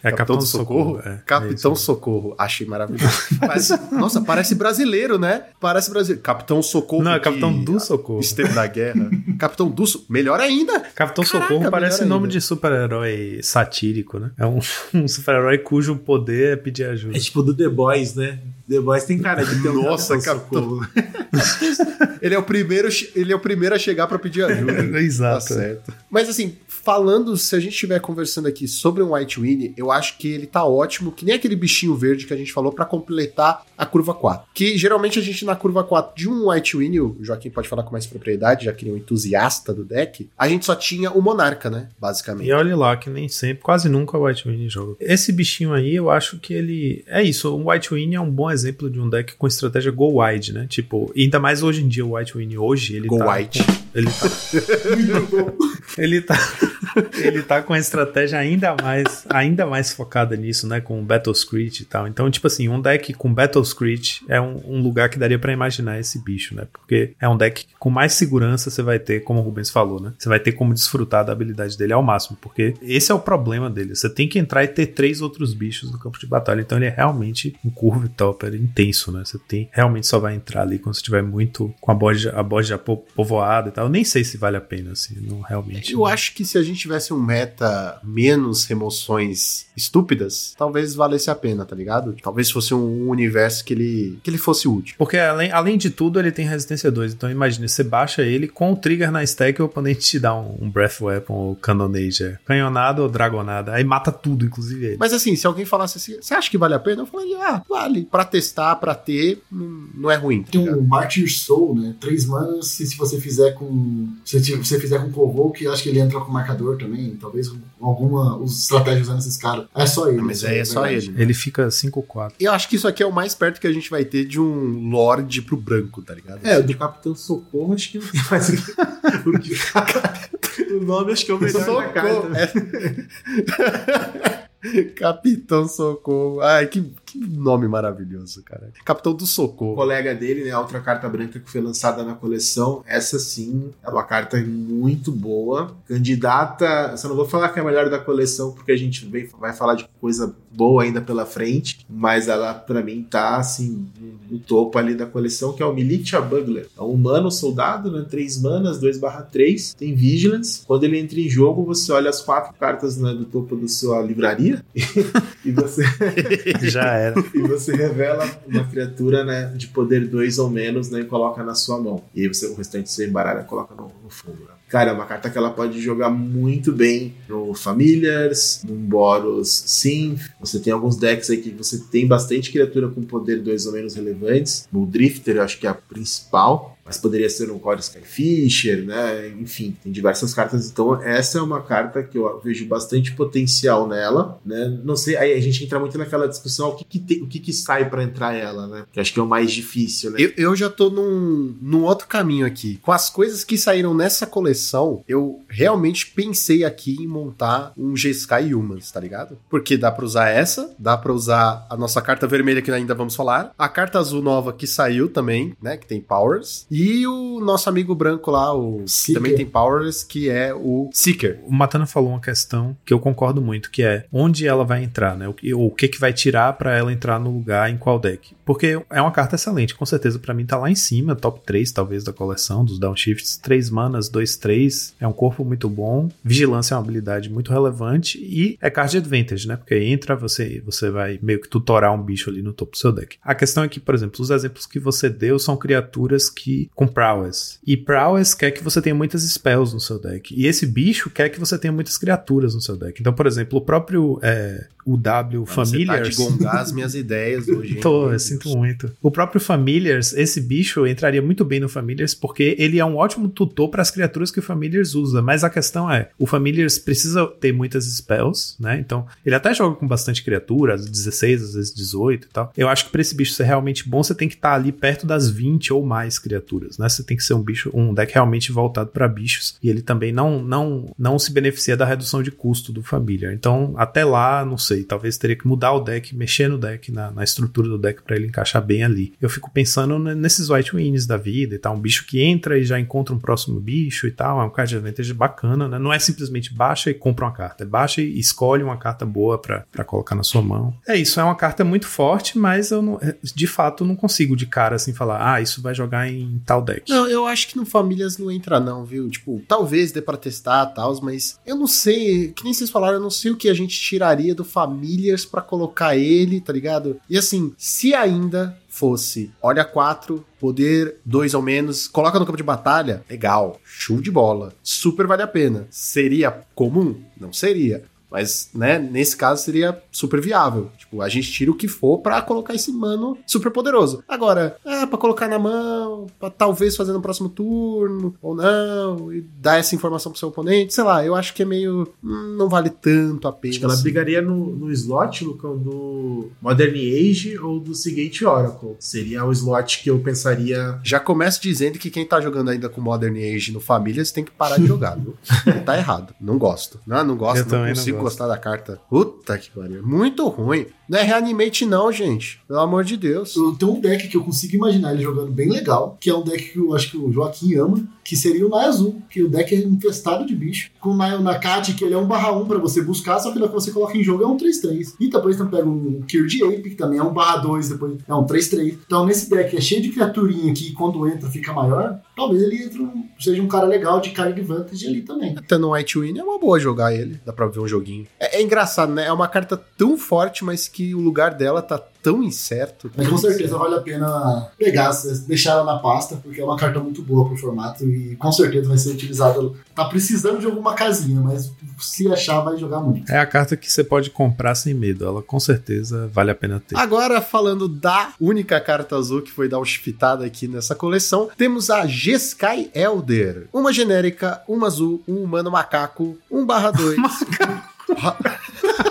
É Capitão do Socorro? É, é Capitão isso. Socorro, achei maravilhoso. Parece- nossa, parece brasileiro, né? Parece brasileiro. Capitão Socorro. Não, é que Capitão do Socorro. Esteve na guerra. Capitão do Socorro. Melhor ainda. Capitão Caraca, Socorro parece nome ainda. de super-herói satírico, né? É um, um super-herói cujo poder é pedir ajuda. É tipo do The Boys, né? The Boys tem cara de ter um Nossa, capitão. Ele é o primeiro, ele é o primeiro a chegar pra pedir ajuda. Tá Exato. certo. Mas assim, falando, se a gente estiver conversando aqui sobre um White Winnie, eu acho que ele tá ótimo, que nem aquele bichinho verde que a gente falou pra completar a curva 4. Que geralmente a gente na curva 4 de um White Winnie, o Joaquim pode falar com mais propriedade, já que ele é um entusiasta do deck, a gente só tinha o Monarca, né? Basicamente. E olha lá que nem sempre, quase nunca o White Winnie joga. Esse bichinho aí, eu acho que ele. É isso, o White Winnie é um bom exemplo de um deck com estratégia Go Wide, né? Tipo, ainda mais hoje em dia, o White Winnie hoje, ele Go tá. White. com- ele tá. ele tá. ele tá com a estratégia ainda mais, ainda mais focada nisso, né? Com o Battle Screech e tal. Então, tipo assim, um deck com Battle Screech é um, um lugar que daria pra imaginar esse bicho, né? Porque é um deck que com mais segurança você vai ter, como o Rubens falou, né? Você vai ter como desfrutar da habilidade dele ao máximo. Porque esse é o problema dele. Você tem que entrar e ter três outros bichos no campo de batalha. Então ele é realmente um curve topper intenso, né? Você tem realmente só vai entrar ali quando você tiver muito com a boja, a boja po- povoada e tal. Eu nem sei se vale a pena, assim. Não realmente. Eu acho que se a gente tivesse um meta menos remoções estúpidas, talvez valesse a pena, tá ligado? Talvez fosse um universo que ele, que ele fosse útil. Porque além, além de tudo, ele tem resistência 2. Então imagine, você baixa ele com o trigger na stack e o oponente te dá um, um Breath Weapon ou Cannonager. Canhonada ou Dragonada. Aí mata tudo, inclusive ele. Mas assim, se alguém falasse assim, você acha que vale a pena? Eu falaria, ah, vale. Pra testar, pra ter, não, não é ruim. Tá Tem ligado? um Martyr Soul, né? Três manas, e se você fizer com. Se você fizer com Convoke, acho que ele entra com marcador também. Talvez com alguma. Os estratégias usando esses caras. É só ele. Mas aí é só verdade. ele. Ele fica 5-4. Eu acho que isso aqui é o mais perto que a gente vai ter de um Lorde pro branco, tá ligado? É, o do Capitão Socorro acho que não tem mais o que. o que- O nome acho que é o melhor da carta. né? É. Capitão Socorro. Ai, que, que nome maravilhoso, cara. Capitão do O Socorro. colega dele, né, a outra carta branca que foi lançada na coleção, essa sim é uma carta muito boa. Candidata, só não vou falar que é a melhor da coleção, porque a gente vem- vai falar de coisa boa ainda pela frente, mas ela pra mim tá assim no topo ali da coleção, que é o Militia Bugler. É um humano soldado, né, 3 manas, 2/3, tem Vigilance. Quando ele entra em jogo, você olha as quatro cartas né, do topo da sua livraria e você Já era. e você revela uma criatura né, de poder 2 ou menos né, e coloca na sua mão. E aí você, o restante você embaralha e coloca no, no fundo. né? Cara, é uma carta que ela pode jogar muito bem no Familiars, no Boros Synth. Você tem alguns decks aí que você tem bastante criatura com poder 2 ou menos relevantes. No Drifter, eu acho que é a principal. Mas poderia ser um Core Skyfisher, né? Enfim, tem diversas cartas. Então, essa é uma carta que eu vejo bastante potencial nela, né? Não sei, aí a gente entra muito naquela discussão o que, que, tem- o que, que sai pra entrar ela, né? Que acho que é o mais difícil, né? Eu, eu já tô num, num outro caminho aqui. Com as coisas que saíram nessa coleção, eu realmente pensei aqui em montar um G-Sky Humans, tá ligado? Porque dá pra usar essa, dá pra usar a nossa carta vermelha que ainda vamos falar, a carta azul nova que saiu também, né? Que tem Powers, e o nosso amigo branco lá, o que também tem Powers, que é o Seeker. O Matana falou uma questão que eu concordo muito, que é onde ela vai entrar, né? O que, o que, que vai tirar pra ela entrar no lugar em qual deck. Porque é uma carta excelente, com certeza pra mim tá lá em cima, top 3 talvez da coleção, dos downshifts. 3 manas, 2, 3, é um corpo muito bom. Vigilância é uma habilidade muito relevante e é card advantage, né? Porque entra, você, você vai meio que tutorar um bicho ali no topo do seu deck. A questão é que, por exemplo, os exemplos que você deu são criaturas que com prowess. E prowess quer que você tenha muitas spells no seu deck. E esse bicho quer que você tenha muitas criaturas no seu deck. Então, por exemplo, o próprio é, o W. Você tá de gongar as minhas ideias hoje. Tô, eu sinto muito. O próprio Familiars, esse bicho entraria muito bem no Familiars porque ele é um ótimo tutor para as criaturas que o Familiars usa. Mas a questão é, o Familiars precisa ter muitas spells, né? Então, ele até joga com bastante criatura, às vezes 16, às vezes 18 e tal. Eu acho que para esse bicho ser realmente bom, você tem que estar ali perto das 20 ou mais criaturas, né? Você tem que ser um bicho, um deck realmente voltado para bichos. E ele também não, não, não se beneficia da redução de custo do Familiar. Então, até lá, não sei, talvez teria que mudar o deck, mexer no deck, na, na estrutura do deck para ele encaixar bem ali. Eu fico pensando nesses White Wings da vida e tal, um bicho que entra e já encontra um próximo bicho e tal, é um card advantage bacana, né? Não é simplesmente baixa e compra uma carta, é baixa e escolhe uma carta boa para colocar na sua mão. É isso, é uma carta muito forte, mas eu não, de fato não consigo de cara assim falar, ah, isso vai jogar em tal deck. Não, eu acho que no Famílias não entra, não, viu? Tipo, talvez dê pra testar tal, mas eu não sei, que nem vocês falaram, eu não sei o que a gente tiraria do Famílias pra colocar ele, tá ligado? E assim, se ainda fosse olha 4, poder 2 ou menos, coloca no campo de batalha, legal, show de bola, super vale a pena. Seria comum? Não seria. Mas, né, nesse caso seria super viável. Tipo, a gente tira o que for pra colocar esse mano super poderoso. Agora, é pra colocar na mão, pra talvez fazer no próximo turno, ou não, e dar essa informação pro seu oponente, sei lá, eu acho que é meio. hum, não vale tanto a pena. Acho que ela assim. brigaria no, no slot, Lucão, do Modern Age ou do Seagate Oracle. Seria o slot que eu pensaria. Já começo dizendo que quem tá jogando ainda com Modern Age no Famílias tem que parar de jogar, viu? Tá errado. Não gosto. Não, não gosto, Eu não também não consigo gosto. Gostar da carta. Puta que pariu. Muito ruim. Não é reanimate, não, gente. Pelo amor de Deus. Eu tenho um deck que eu consigo imaginar ele jogando bem legal, que é um deck que eu acho que o Joaquim ama, que seria o Nai Azul, que o deck é infestado de bicho. Com o Nakati, que ele é um barra 1 pra você buscar, só que na que você coloca em jogo é um 3-3. E depois também pega um Kill de Ape, que também é um barra 2, depois é um 3-3. Então nesse deck é cheio de criaturinha que quando entra fica maior, talvez ele entre um- seja um cara legal de card advantage ali também. Até no White Win é uma boa jogar ele. Dá pra ver um joguinho. É, é engraçado, né? É uma carta tão forte, mas que o lugar dela tá tão incerto. Mas com certeza vale a pena pegar, deixar ela na pasta, porque é uma carta muito boa pro formato e com certeza vai ser utilizada. Tá precisando de alguma casinha, mas se achar, vai jogar muito. É a carta que você pode comprar sem medo. Ela com certeza vale a pena ter. Agora, falando da única carta azul que foi dar uma chifitada aqui nessa coleção, temos a G-Sky Elder. Uma genérica, uma azul, um humano macaco, um barra 2.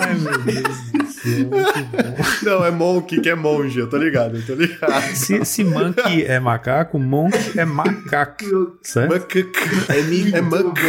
Ai, meu Deus do céu. Não, é Monk, que é monge, eu tô ligado, eu tô ligado. Se, se monkey é macaco, monk é macaco. Certo? Macaco. É mico. É macaco.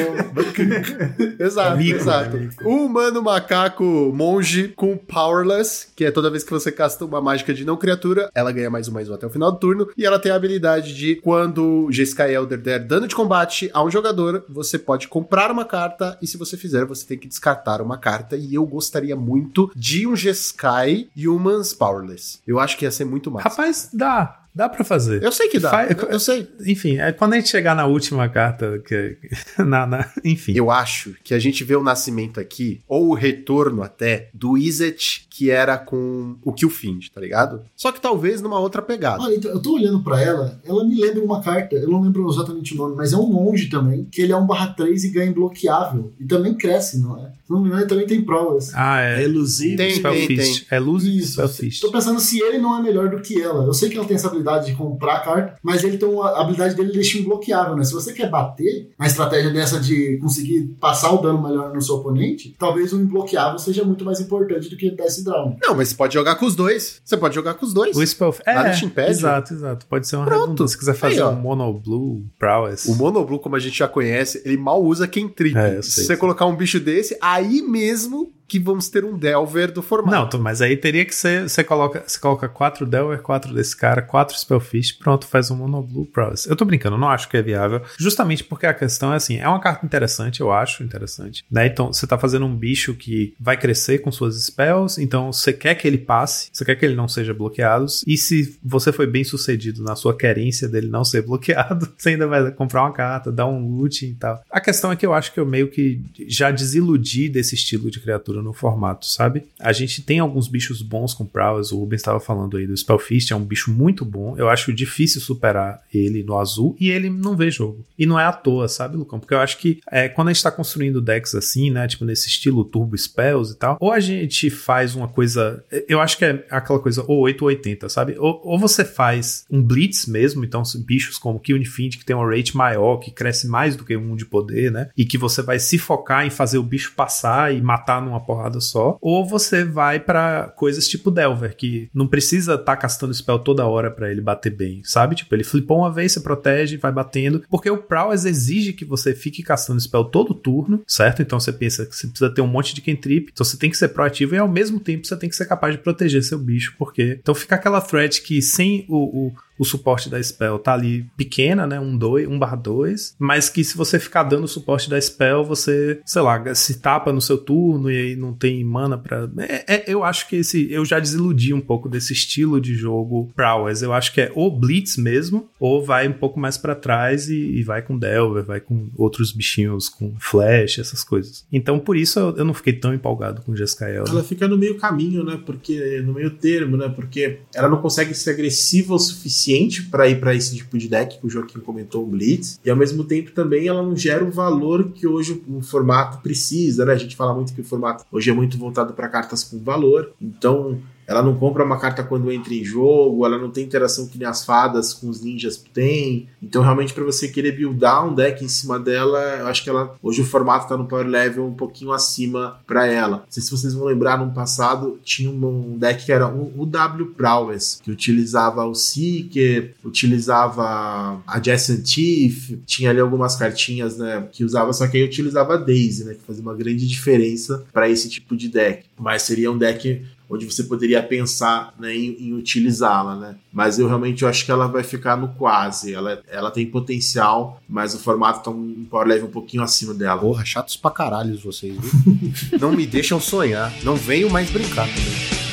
Exato, É mico, exato. é. O humano macaco monge com Powerless, que é toda vez que você casta uma mágica de não criatura, ela ganha mais um mais um até o final do turno. E ela tem a habilidade de, quando Jeskai Elder der dano de combate a um jogador, você pode comprar uma carta, e se você fizer, você tem que descartar uma carta. E eu gostaria muito de um Jeskai Humans Powerless. Eu acho que ia ser muito massa. Rapaz, dá. Dá pra fazer. eu sei que dá. Faz- Eu, eu sei. Enfim, é quando a gente chegar na última carta, que, na, na- enfim. Eu acho que a gente vê o nascimento aqui, ou o retorno até, do Izzet, que era com o Killfind, tá ligado? Só que talvez numa outra pegada. Olha, então, eu tô olhando pra ela, ela me lembra uma carta, eu não lembro exatamente o nome, mas é um monge também, que ele é um barra 3 e ganha bloqueável. E também cresce, não é? Se não me engano, ele também tem provas. Ah, É é. elusivo. Tem, Spellfist. É luz e Isso. Spellfist. Tô pensando se ele não é melhor do que ela. Eu sei que ela tem essa habilidade de comprar a carta, mas ele tem uma a habilidade dele deixa imbloqueável, né? Se você quer bater, a estratégia dessa de conseguir passar o dano melhor no seu oponente, talvez o imbloqueável seja muito mais importante do que dar esse down. Não, mas você pode jogar com os dois. Você pode jogar com os dois. O. Nada É, te impede. exato, exato. Pode ser uma Pronto. Se quiser fazer Aí, ó. um Mono Blue Prowess. O Monoblue, como a gente já conhece, ele mal usa quem trip. É, Se você colocar um bicho desse, aí mesmo que vamos ter um Delver do formato. Não, mas aí teria que ser. Você coloca, você coloca 4 Delver, 4 desse cara, 4 Spellfist, pronto, faz um Mono Blue Prowess. Eu tô brincando, não acho que é viável. Justamente porque a questão é assim: é uma carta interessante, eu acho interessante. Né? Então, você tá fazendo um bicho que vai crescer com suas spells, então você quer que ele passe, você quer que ele não seja bloqueado. E se você foi bem sucedido na sua querência dele não ser bloqueado, você ainda vai comprar uma carta, dar um loot e tal. A questão é que eu acho que eu meio que já desiludi desse estilo de criatura no formato, sabe? A gente tem alguns bichos bons com Prowess, o Rubens estava falando aí do Spellfist, é um bicho muito bom. Eu acho difícil superar ele no azul e ele não vê jogo. E não é à toa, sabe, Lucão? Porque eu acho que é, quando a gente tá construindo decks assim, né, tipo nesse estilo Turbo Spells e tal, ou a gente faz uma coisa, eu acho que é aquela coisa ou 8 ou 80, sabe? Ou, ou você faz um Blitz mesmo, então bichos como Kilnfind que tem uma rate maior, que cresce mais do que um de poder, né? E que você vai se focar em fazer o bicho passar e matar numa porrada só, ou você vai para coisas tipo Delver, que não precisa estar tá castando spell toda hora para ele bater bem, sabe? Tipo, ele flipou uma vez, você protege, vai batendo, porque o Prowess exige que você fique castando spell todo turno, certo? Então você pensa que você precisa ter um monte de cantrip, então você tem que ser proativo e ao mesmo tempo você tem que ser capaz de proteger seu bicho, porque então fica aquela threat que sem o, o o suporte da spell tá ali pequena, né? Um 2, um barra 2, mas que se você ficar dando o suporte da spell, você, sei lá, se tapa no seu turno e aí não tem mana pra. É, é, eu acho que esse. Eu já desiludi um pouco desse estilo de jogo Prowess. Eu acho que é ou Blitz mesmo, ou vai um pouco mais para trás e, e, vai com Delver, vai com outros bichinhos, com Flash, essas coisas. Então por isso eu, eu não fiquei tão empolgado com Jescael. Ela fica no meio caminho, né? Porque. No meio termo, né? Porque ela não consegue ser agressiva o suficiente suficiente para ir para esse tipo de deck que o Joaquim comentou, o Blitz, e ao mesmo tempo também ela não gera o valor que hoje o formato precisa, né? A gente fala muito que o formato hoje é muito voltado para cartas com valor, então ela não compra uma carta quando entra em jogo, ela não tem interação que nem as fadas com os ninjas tem. Então, realmente, para você querer buildar um deck em cima dela, eu acho que ela hoje o formato tá no power level um pouquinho acima para ela. Não sei se vocês vão lembrar, no passado tinha um deck que era o W Prowess, que utilizava o Seeker, utilizava a Jason Thief, tinha ali algumas cartinhas, né, que usava, só que aí utilizava a Daisy, né, que fazia uma grande diferença para esse tipo de deck. Mas seria um deck onde você poderia pensar né, em, em utilizá-la, né? Mas eu realmente eu acho que ela vai ficar no quase. Ela, ela tem potencial, mas o formato tá um power level um pouquinho acima dela. Porra, chatos pra caralho vocês, viu? Não me deixam sonhar. Não venho mais brincar também.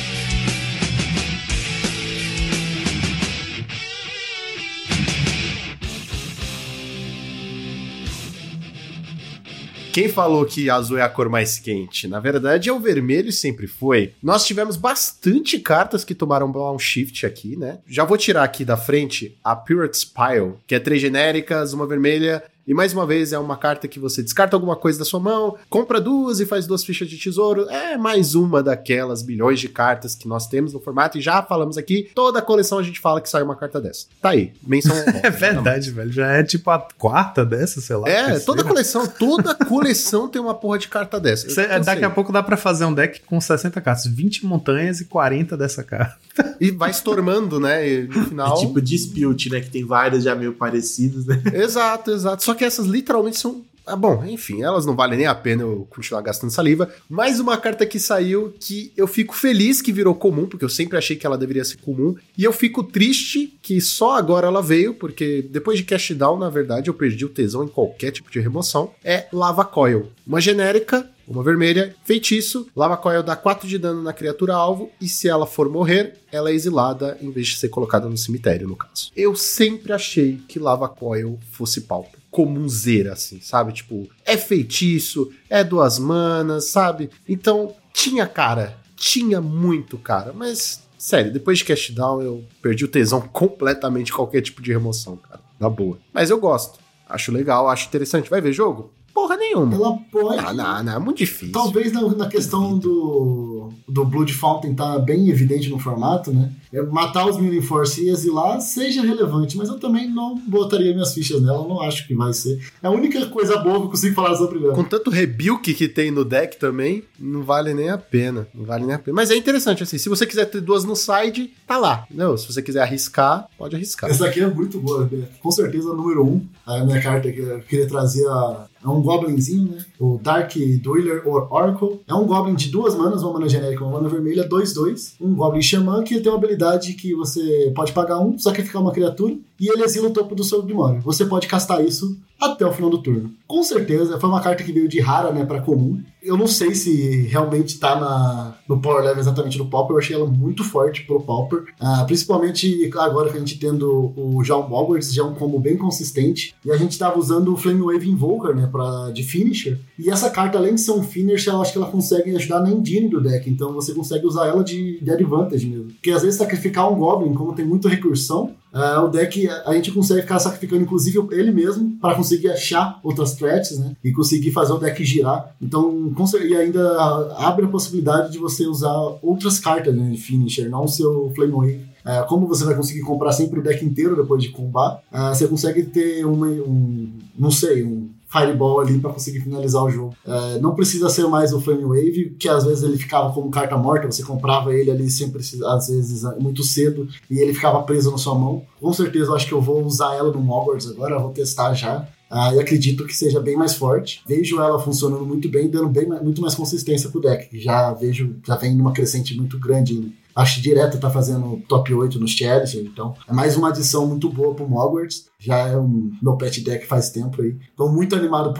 Quem falou que azul é a cor mais quente? Na verdade, é o vermelho e sempre foi. Nós tivemos bastante cartas que tomaram um shift aqui, né? Já vou tirar aqui da frente a Pirate's Pile, que é três genéricas, uma vermelha e mais uma vez é uma carta que você descarta alguma coisa da sua mão, compra duas e faz duas fichas de tesouro. É mais uma daquelas bilhões de cartas que nós temos no formato e já falamos aqui. Toda a coleção a gente fala que sai uma carta dessa. Tá aí, menção. é verdade, velho. Já é tipo a quarta dessa, sei lá. É, toda coleção, toda coleção tem uma porra de carta dessa. Cê, daqui a pouco dá para fazer um deck com 60 cartas, 20 montanhas e 40 dessa carta. E vai stormando, né? E no final. É tipo dispute, né? Que tem várias já meio parecidas, né? Exato, exato. Só que essas literalmente são ah, bom, enfim, elas não valem nem a pena eu continuar gastando saliva. Mais uma carta que saiu que eu fico feliz que virou comum, porque eu sempre achei que ela deveria ser comum. E eu fico triste que só agora ela veio, porque depois de Cash Down, na verdade, eu perdi o tesão em qualquer tipo de remoção. É Lava Coil. Uma genérica uma vermelha, feitiço, Lava Coil dá 4 de dano na criatura alvo e se ela for morrer, ela é exilada em vez de ser colocada no cemitério, no caso. Eu sempre achei que Lava Coil fosse pauta comunzeira, assim, sabe? Tipo, é feitiço, é duas manas, sabe? Então, tinha cara, tinha muito cara, mas, sério, depois de Cast Down eu perdi o tesão completamente de qualquer tipo de remoção, cara, na boa. Mas eu gosto, acho legal, acho interessante. Vai ver jogo? porra nenhuma. Ela pode. Não, não, não, é muito difícil. Talvez na, na questão do, do Blood Fountain tá bem evidente no formato, né? É matar os Milling Force e exilar seja relevante, mas eu também não botaria minhas fichas nela, não acho que vai ser. É a única coisa boa que eu consigo falar sobre ela. Com tanto rebuke que tem no deck também, não vale nem a pena. Não vale nem a pena. Mas é interessante, assim, se você quiser ter duas no side, tá lá. Não, se você quiser arriscar, pode arriscar. Essa aqui é muito boa, né? com certeza número um. A minha carta que eu queria trazer a é um goblinzinho, né? O Dark Dweller or Oracle. É um goblin de duas manas, uma mana genérica uma mana vermelha, 2-2. Um goblin xamã que tem uma habilidade que você pode pagar um, sacrificar uma criatura, e ele exila o topo do seu Grimório. Você pode castar isso até o final do turno. Com certeza, foi uma carta que veio de rara, né, para comum. Eu não sei se realmente tá na, no power level exatamente no Pauper, eu achei ela muito forte pro Pauper. Ah, principalmente agora que a gente tendo o John Bogwarts, já é um combo bem consistente. E a gente tava usando o Flame Wave Invoker, né, pra, de finisher. E essa carta, além de ser um finisher, eu acho que ela consegue ajudar na engine do deck. Então você consegue usar ela de, de advantage mesmo. Porque às vezes sacrificar um Goblin, como tem muita recursão, Uh, o deck a gente consegue ficar sacrificando, inclusive, ele mesmo, para conseguir achar outras threats, né? E conseguir fazer o deck girar. Então, e ainda abre a possibilidade de você usar outras cartas né, de finisher, não o seu Flame Wave. Uh, como você vai conseguir comprar sempre o deck inteiro depois de combar, uh, você consegue ter uma, um, não sei, um Fireball ali para conseguir finalizar o jogo. É, não precisa ser mais o Flame Wave, que às vezes ele ficava como carta morta, você comprava ele ali sempre, às vezes, muito cedo, e ele ficava preso na sua mão. Com certeza eu acho que eu vou usar ela no Mogwarts agora, vou testar já. Ah, e acredito que seja bem mais forte. Vejo ela funcionando muito bem, dando bem, muito mais consistência pro deck. Já vejo, já vem numa crescente muito grande Acho direto tá fazendo top 8 nos Challenger, então é mais uma adição muito boa pro Mogwarts. Já é um meu pet deck faz tempo aí. Tô muito animado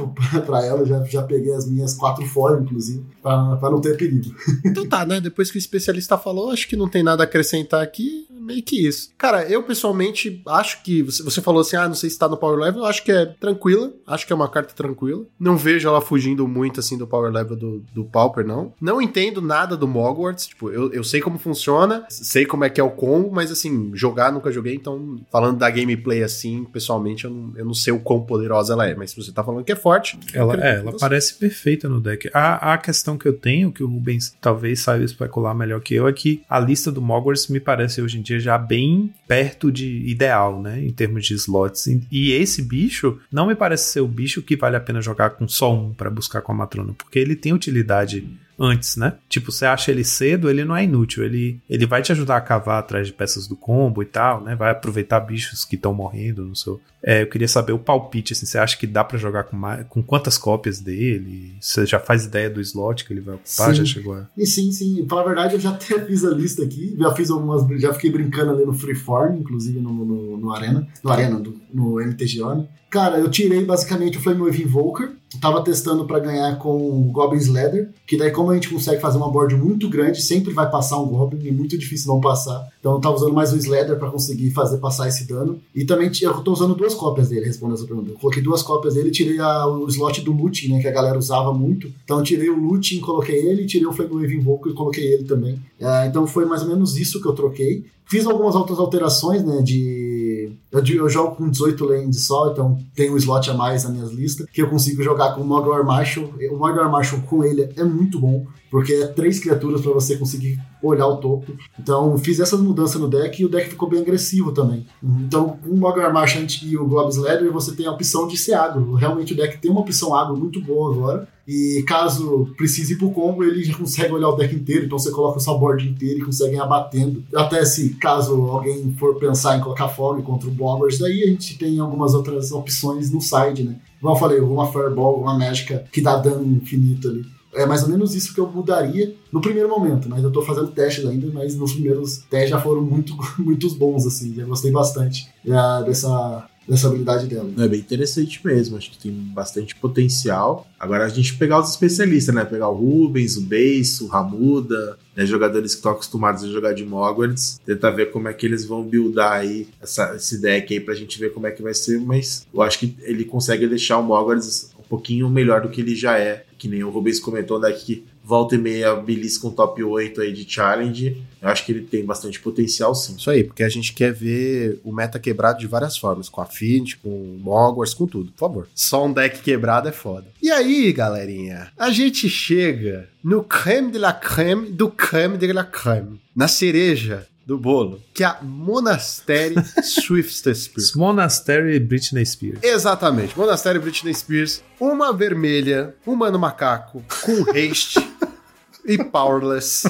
para ela, já, já peguei as minhas quatro fora, inclusive, para não ter perigo. Então tá, né? Depois que o especialista falou, acho que não tem nada a acrescentar aqui meio que isso. Cara, eu pessoalmente acho que. Você falou assim, ah, não sei se tá no power level. Eu acho que é tranquila. Acho que é uma carta tranquila. Não vejo ela fugindo muito assim do power level do, do Pauper, não. Não entendo nada do Mogwarts. Tipo, eu, eu sei como funciona, sei como é que é o combo, mas assim, jogar nunca joguei. Então, falando da gameplay assim, pessoalmente, eu não, eu não sei o quão poderosa ela é. Mas se você tá falando que é forte. Ela, é, ela parece perfeita no deck. A, a questão que eu tenho, que o Rubens talvez saiba especular melhor que eu, é que a lista do Mogwarts me parece hoje em dia já bem perto de ideal, né? Em termos de slots. E esse bicho não me parece ser o bicho que vale a pena jogar com só um para buscar com a matrona, porque ele tem utilidade antes, né? Tipo, você acha ele cedo, ele não é inútil. Ele, ele vai te ajudar a cavar atrás de peças do combo e tal, né? Vai aproveitar bichos que estão morrendo no seu. É, eu queria saber o palpite, assim, você acha que dá para jogar com, mais, com quantas cópias dele? Você já faz ideia do slot que ele vai ocupar? Sim. Já chegou a... E sim, sim. Pra verdade, eu já até fiz a lista aqui. Já fiz algumas. Já fiquei brincando ali no Freeform, inclusive no, no, no Arena. No Arena, do, no MTGO, né? Cara, eu tirei basicamente o Flame Wave Invoker. Tava testando para ganhar com o Goblin's Leather, que daí como a gente consegue fazer uma board muito grande, sempre vai passar um Goblin, é muito difícil não passar. Então eu tava usando mais o Slather para conseguir fazer passar esse dano. E também eu tô usando duas cópias dele, respondendo essa pergunta. Eu coloquei duas cópias dele, tirei a, o slot do Looting, né, que a galera usava muito. Então eu tirei o Looting, coloquei ele, tirei o Flame Wave Invoker e coloquei ele também. É, então foi mais ou menos isso que eu troquei. Fiz algumas outras alterações, né, de eu, eu, jogo com 18 lanes só, então tem um slot a mais nas minhas listas, que eu consigo jogar com o Mogwai Marshall. O Mogwai Marshall com ele é muito bom, porque é três criaturas para você conseguir olhar o topo. Então fiz essas mudanças no deck e o deck ficou bem agressivo também. Então com o Mogwai Marshall e o Globes Leather você tem a opção de ser agro. Realmente o deck tem uma opção agro muito boa agora. E caso precise ir pro combo, ele já consegue olhar o deck inteiro, então você coloca o sua board inteira e consegue ir abatendo. Até se caso alguém for pensar em colocar fog contra o Bombers, daí a gente tem algumas outras opções no side, né? Como eu falei, alguma Fireball, alguma mágica que dá dano infinito ali. É mais ou menos isso que eu mudaria no primeiro momento, mas eu tô fazendo testes ainda, mas nos primeiros testes já foram muito, muitos bons, assim, já gostei bastante já, dessa, dessa habilidade dela. É bem interessante mesmo, acho que tem bastante potencial. Agora a gente pegar os especialistas, né? Pegar o Rubens, o Bass, o Ramuda, né? jogadores que estão acostumados a jogar de Mogwarts, tentar ver como é que eles vão buildar aí essa, esse deck aí pra gente ver como é que vai ser, mas eu acho que ele consegue deixar o Mogwarts um pouquinho melhor do que ele já é, que nem o Rubens comentou, um deck que volta e meia belisca com top 8 aí de challenge. Eu acho que ele tem bastante potencial, sim. Isso aí, porque a gente quer ver o meta quebrado de várias formas, com Affinity, com Mogwarts, com tudo, por favor. Só um deck quebrado é foda. E aí, galerinha, a gente chega no creme de la creme do creme de la creme. Na cereja do bolo, que é a Monastery Swiftster Spears. Monastery Britney Spears. Exatamente, Monastery Britney Spears, uma vermelha, humano macaco, com haste e powerless,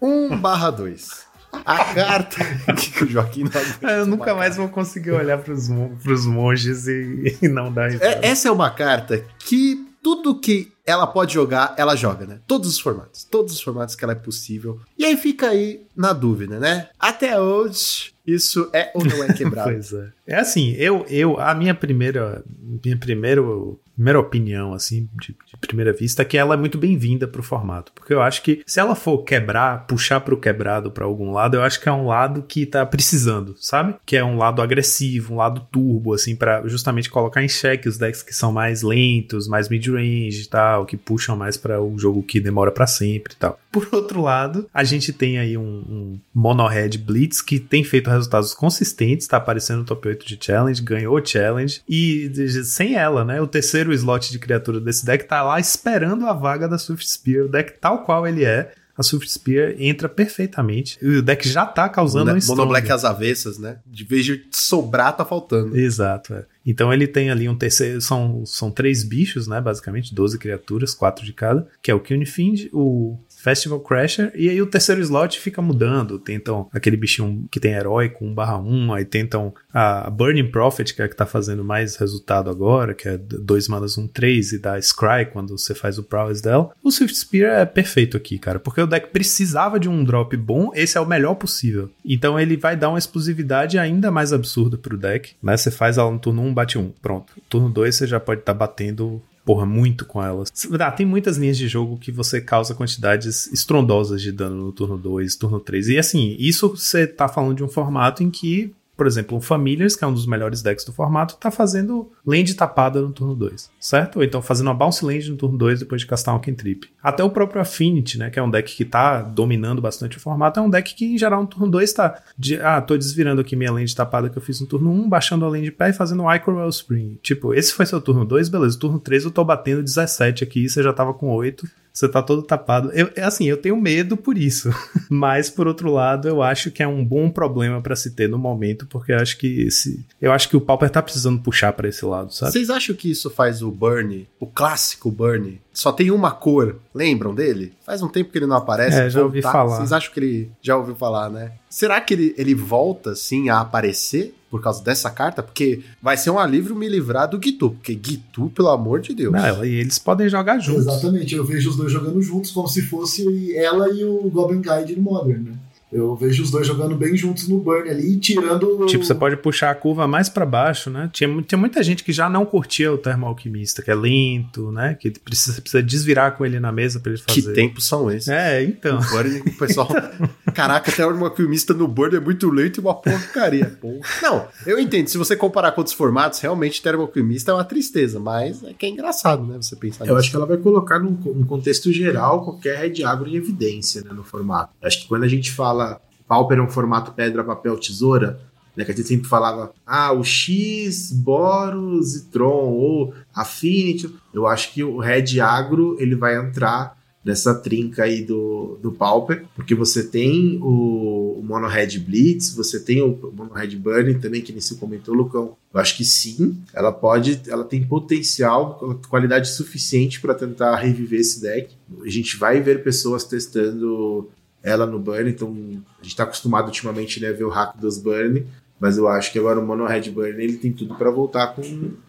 1 barra 2. A carta que o Joaquim não aguenta Eu nunca uma mais vou conseguir olhar pros, mon- pros monges e, e não dar risada. É, essa é uma carta que tudo que ela pode jogar, ela joga, né? Todos os formatos. Todos os formatos que ela é possível. E aí fica aí na dúvida, né? Até hoje, isso é ou não é quebrado? pois é. É assim, eu, eu a minha primeira, minha primeiro, primeira opinião, assim, de, de primeira vista, que ela é muito bem-vinda pro formato. Porque eu acho que se ela for quebrar, puxar pro quebrado para algum lado, eu acho que é um lado que tá precisando, sabe? Que é um lado agressivo, um lado turbo, assim, para justamente colocar em xeque os decks que são mais lentos, mais mid-range e tal, que puxam mais para um jogo que demora para sempre e tal. Por outro lado, a gente tem aí um, um Mono-Red Blitz que tem feito resultados consistentes, tá aparecendo no top 8 de Challenge, ganhou Challenge, e sem ela, né? O terceiro slot de criatura desse deck tá lá esperando a vaga da Swift Spear, o deck tal qual ele é. A Swift Spear entra perfeitamente. E o deck já tá causando um Mono Black às avessas, né? De vez de sobrar, tá faltando. Exato, é. Então ele tem ali um terceiro. São, são três bichos, né? Basicamente, 12 criaturas, quatro de cada, que é o Fiend, o Festival Crasher, e aí o terceiro slot fica mudando. Tentam aquele bichinho que tem herói com 1/1, aí tentam a Burning Prophet, que é a que tá fazendo mais resultado agora, que é 2 manas 1, 3, e dá Scry quando você faz o Prowess dela. O Swift Spear é perfeito aqui, cara, porque o deck precisava de um drop bom, esse é o melhor possível. Então ele vai dar uma exclusividade ainda mais absurda pro deck, né? Você faz ela no turno 1, bate 1, pronto. Turno 2 você já pode estar tá batendo porra, muito com elas. Ah, tem muitas linhas de jogo que você causa quantidades estrondosas de dano no turno 2, turno 3. E assim, isso você tá falando de um formato em que por exemplo, o Familiars, que é um dos melhores decks do formato, tá fazendo land tapada no turno 2, certo? Ou então fazendo uma bounce land no turno 2 depois de castar um cantrip. Até o próprio Affinity, né, que é um deck que tá dominando bastante o formato, é um deck que em geral no turno 2 tá de, ah, tô desvirando aqui minha land tapada que eu fiz no turno 1, baixando a land de pé e fazendo um Icor Wellspring. Tipo, esse foi seu turno 2, beleza. Turno 3 eu tô batendo 17 aqui, você já tava com 8 você tá todo tapado. Eu, é assim, eu tenho medo por isso. Mas, por outro lado, eu acho que é um bom problema para se ter no momento, porque eu acho que esse. Eu acho que o Pauper tá precisando puxar para esse lado, sabe? Vocês acham que isso faz o Burn, o clássico Burn, só tem uma cor? Lembram dele? Faz um tempo que ele não aparece. É, já ouvi falar. Vocês acham que ele já ouviu falar, né? Será que ele, ele volta, sim, a aparecer? por causa dessa carta, porque vai ser um alívio me livrar do Gitu, porque Gitu, pelo amor de Deus. Não, e eles podem jogar juntos. Exatamente, eu vejo os dois jogando juntos como se fosse ela e o Goblin Guide no Modern, né? Eu vejo os dois jogando bem juntos no burn ali, tirando. Tipo, você pode puxar a curva mais para baixo, né? Tinha, tinha muita gente que já não curtia o termo alquimista, que é lento, né? Que precisa, precisa desvirar com ele na mesa para ele fazer. Que tempos são esses? É, então. O burn, o pessoal. Caraca, até o alquimista no burn é muito lento e uma porcaria. Porra. Não, eu entendo. Se você comparar com outros formatos, realmente termo alquimista é uma tristeza, mas é que é engraçado, né? Você pensar Eu nisso. acho que ela vai colocar num, num contexto geral qualquer red agro em evidência, né? No formato. Acho que quando a gente fala fala Pauper é um formato pedra, papel, tesoura, né, que a gente sempre falava, ah, o X, Boros e Tron, ou Affinity. Eu acho que o Red Agro ele vai entrar nessa trinca aí do, do Pauper, porque você tem o, o Mono Red Blitz, você tem o Mono Red Burning também, que nem se comentou, Lucão. Eu acho que sim, ela pode, ela tem potencial, qualidade suficiente para tentar reviver esse deck. A gente vai ver pessoas testando ela no Burn, então a gente está acostumado ultimamente né, a ver o hack dos Burn, mas eu acho que agora o Mono Red Burn ele tem tudo para voltar com,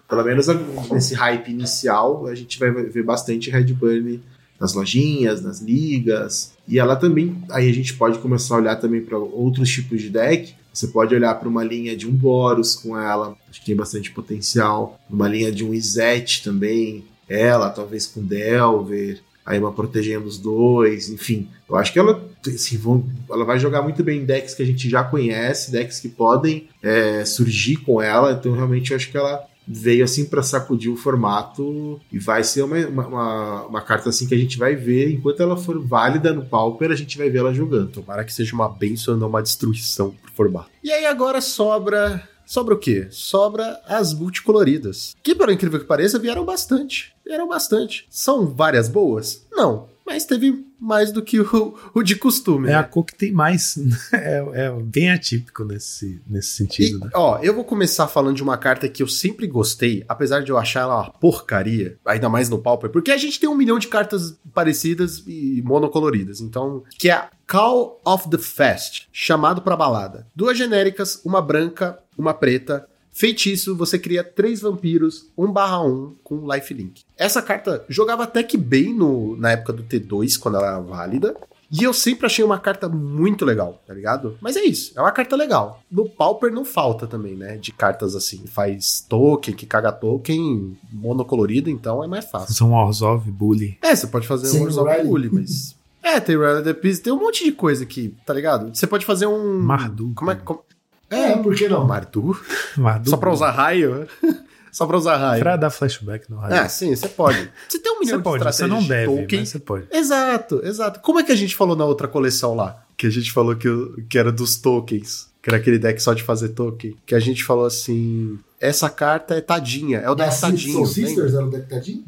pelo menos nesse hype inicial, a gente vai ver bastante Red Burn nas lojinhas, nas ligas, e ela também, aí a gente pode começar a olhar também para outros tipos de deck, você pode olhar para uma linha de um Boros com ela, acho que tem bastante potencial, uma linha de um Izete também, ela, talvez com Delver, aí uma protegendo os dois, enfim. Eu acho que ela, assim, vão, ela vai jogar muito bem decks que a gente já conhece, decks que podem é, surgir com ela, então realmente eu acho que ela veio assim para sacudir o formato e vai ser uma, uma, uma, carta assim que a gente vai ver enquanto ela for válida no Pauper, a gente vai ver ela jogando. Tomara que seja uma benção e não uma destruição pro formato. E aí agora sobra Sobra o quê? Sobra as multicoloridas. Que, por incrível que pareça, vieram bastante. Vieram bastante. São várias boas? Não. Mas teve mais do que o, o de costume. É né? a cor que tem mais. É, é, bem atípico nesse, nesse sentido, e, né? Ó, eu vou começar falando de uma carta que eu sempre gostei, apesar de eu achar ela uma porcaria, ainda mais no Pauper, porque a gente tem um milhão de cartas parecidas e monocoloridas. Então, que é a Call of the Fest, chamado pra balada. Duas genéricas, uma branca, uma preta, Feitiço, você cria três vampiros, 1/1 com lifelink. Essa carta jogava até que bem no, na época do T2, quando ela era válida. E eu sempre achei uma carta muito legal, tá ligado? Mas é isso, é uma carta legal. No Pauper não falta também, né? De cartas assim, faz token, que caga token, monocolorido, então é mais fácil. São Orzhov Bully. É, você pode fazer Sim, um Orzhov Rally. Bully, mas... É, tem Rally the Peace, tem um monte de coisa aqui, tá ligado? Você pode fazer um... Mardu. Como é como... É, por que não? Mardu? Mardu Só pra usar raio? Só pra usar raio. Pra dar flashback no raio. É, sim, você pode. Você tem um milhão você pode, de você estratégias não de deve, token. mas você pode. Exato, exato. Como é que a gente falou na outra coleção lá? Que a gente falou que, que era dos tokens. Que era aquele deck só de fazer token. Que a gente falou assim. Essa carta é tadinha. É o Da deck Soul tadinho. Sisters era o deck tadinho?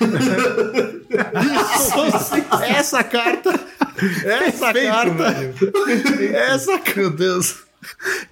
essa carta. Essa carta. Essa. Meu Deus.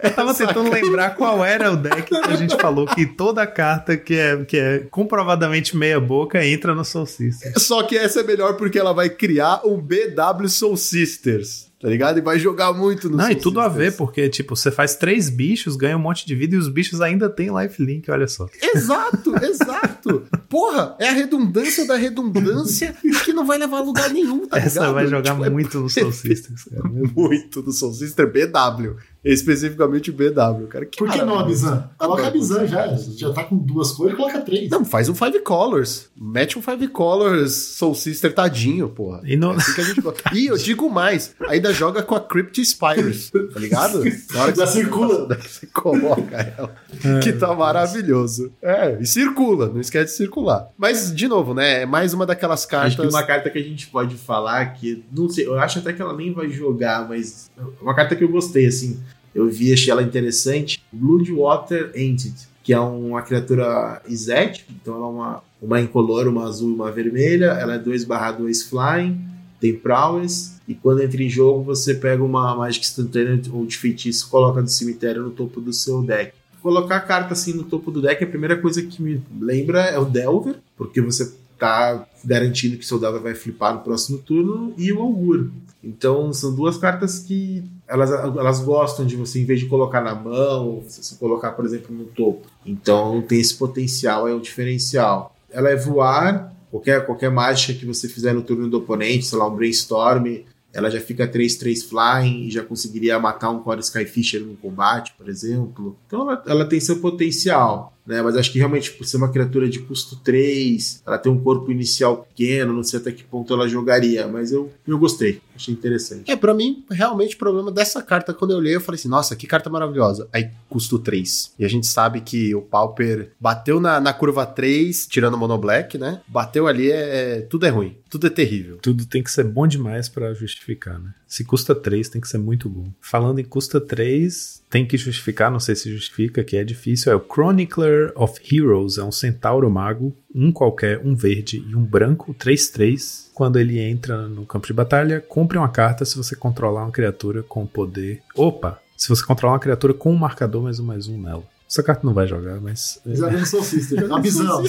Eu tava Essa tentando lembrar qual era o deck que a gente falou que toda carta que é, que é comprovadamente meia boca entra no Soul System. Só que essa é melhor porque ela vai criar um BW Soul Sisters. Tá ligado? E vai jogar muito no Não, e tudo a Sisters. ver, porque, tipo, você faz três bichos, ganha um monte de vida e os bichos ainda têm lifelink, olha só. Exato, exato. Porra, é a redundância da redundância que não vai levar a lugar nenhum, tá Essa ligado? vai jogar Tipo, é muito no Soul Systems, cara. muito do Soul Sister BW. Especificamente o BW, cara. Por que não a. Bizan? Coloca a. Bizan já. Já tá com duas cores, coloca três. Não, faz um Five Colors. Mete um Five Colors Soul Sister tadinho, porra. E no, É assim que a gente gosta. E eu digo mais, ainda joga com a Crypt Spires, tá ligado? Na hora que Já você circula. passa, Você coloca ela. Que tá maravilhoso. É, e circula, não esquece de circular. Mas, de novo, né? É mais uma daquelas cartas. Acho que uma carta que a gente pode falar que, não sei, eu acho até que ela nem vai jogar, mas é uma carta que eu gostei, assim. Eu vi, achei ela interessante. Bloodwater Entity, que é uma criatura Izet, então ela é uma, uma incolor, uma azul e uma vermelha. Ela é 2/2 flying, tem prowess, e quando entra em jogo você pega uma mágica instantânea ou de feitiço, coloca do cemitério no topo do seu deck. Colocar a carta assim no topo do deck, a primeira coisa que me lembra é o Delver, porque você tá garantindo que seu Delver vai flipar no próximo turno, e o Augur. Então são duas cartas que elas, elas gostam de você, em vez de colocar na mão, você colocar, por exemplo, no topo. Então tem esse potencial, é o diferencial. Ela é voar, qualquer, qualquer mágica que você fizer no turno do oponente, sei lá, um brainstorm, ela já fica 3-3 flying e já conseguiria matar um Core Skyfisher no combate, por exemplo. Então ela, ela tem seu potencial. Né, mas acho que realmente, por ser uma criatura de custo 3, ela tem um corpo inicial pequeno, não sei até que ponto ela jogaria, mas eu, eu gostei, achei interessante. É, pra mim, realmente o problema dessa carta, quando eu olhei, eu falei assim, nossa, que carta maravilhosa. Aí custo 3. E a gente sabe que o Pauper bateu na, na curva 3, tirando o Mono Black, né? Bateu ali, é, é- tudo é ruim. Tudo é terrível. tudo tem que ser bom demais pra justificar, né? Se custa 3, tem que ser muito bom. Falando em custa 3, tem que justificar, não sei se justifica, que é difícil, é o Chronicler of Heroes, é um centauro mago, um qualquer, um verde e um branco, 3-3. Quando ele entra no campo de batalha, compre uma carta se você controlar uma criatura com poder. Opa! Se você controlar uma criatura com um marcador mais um mais um nela. Essa carta não vai jogar, mas. Já vem no Soul Sister. A Bizan.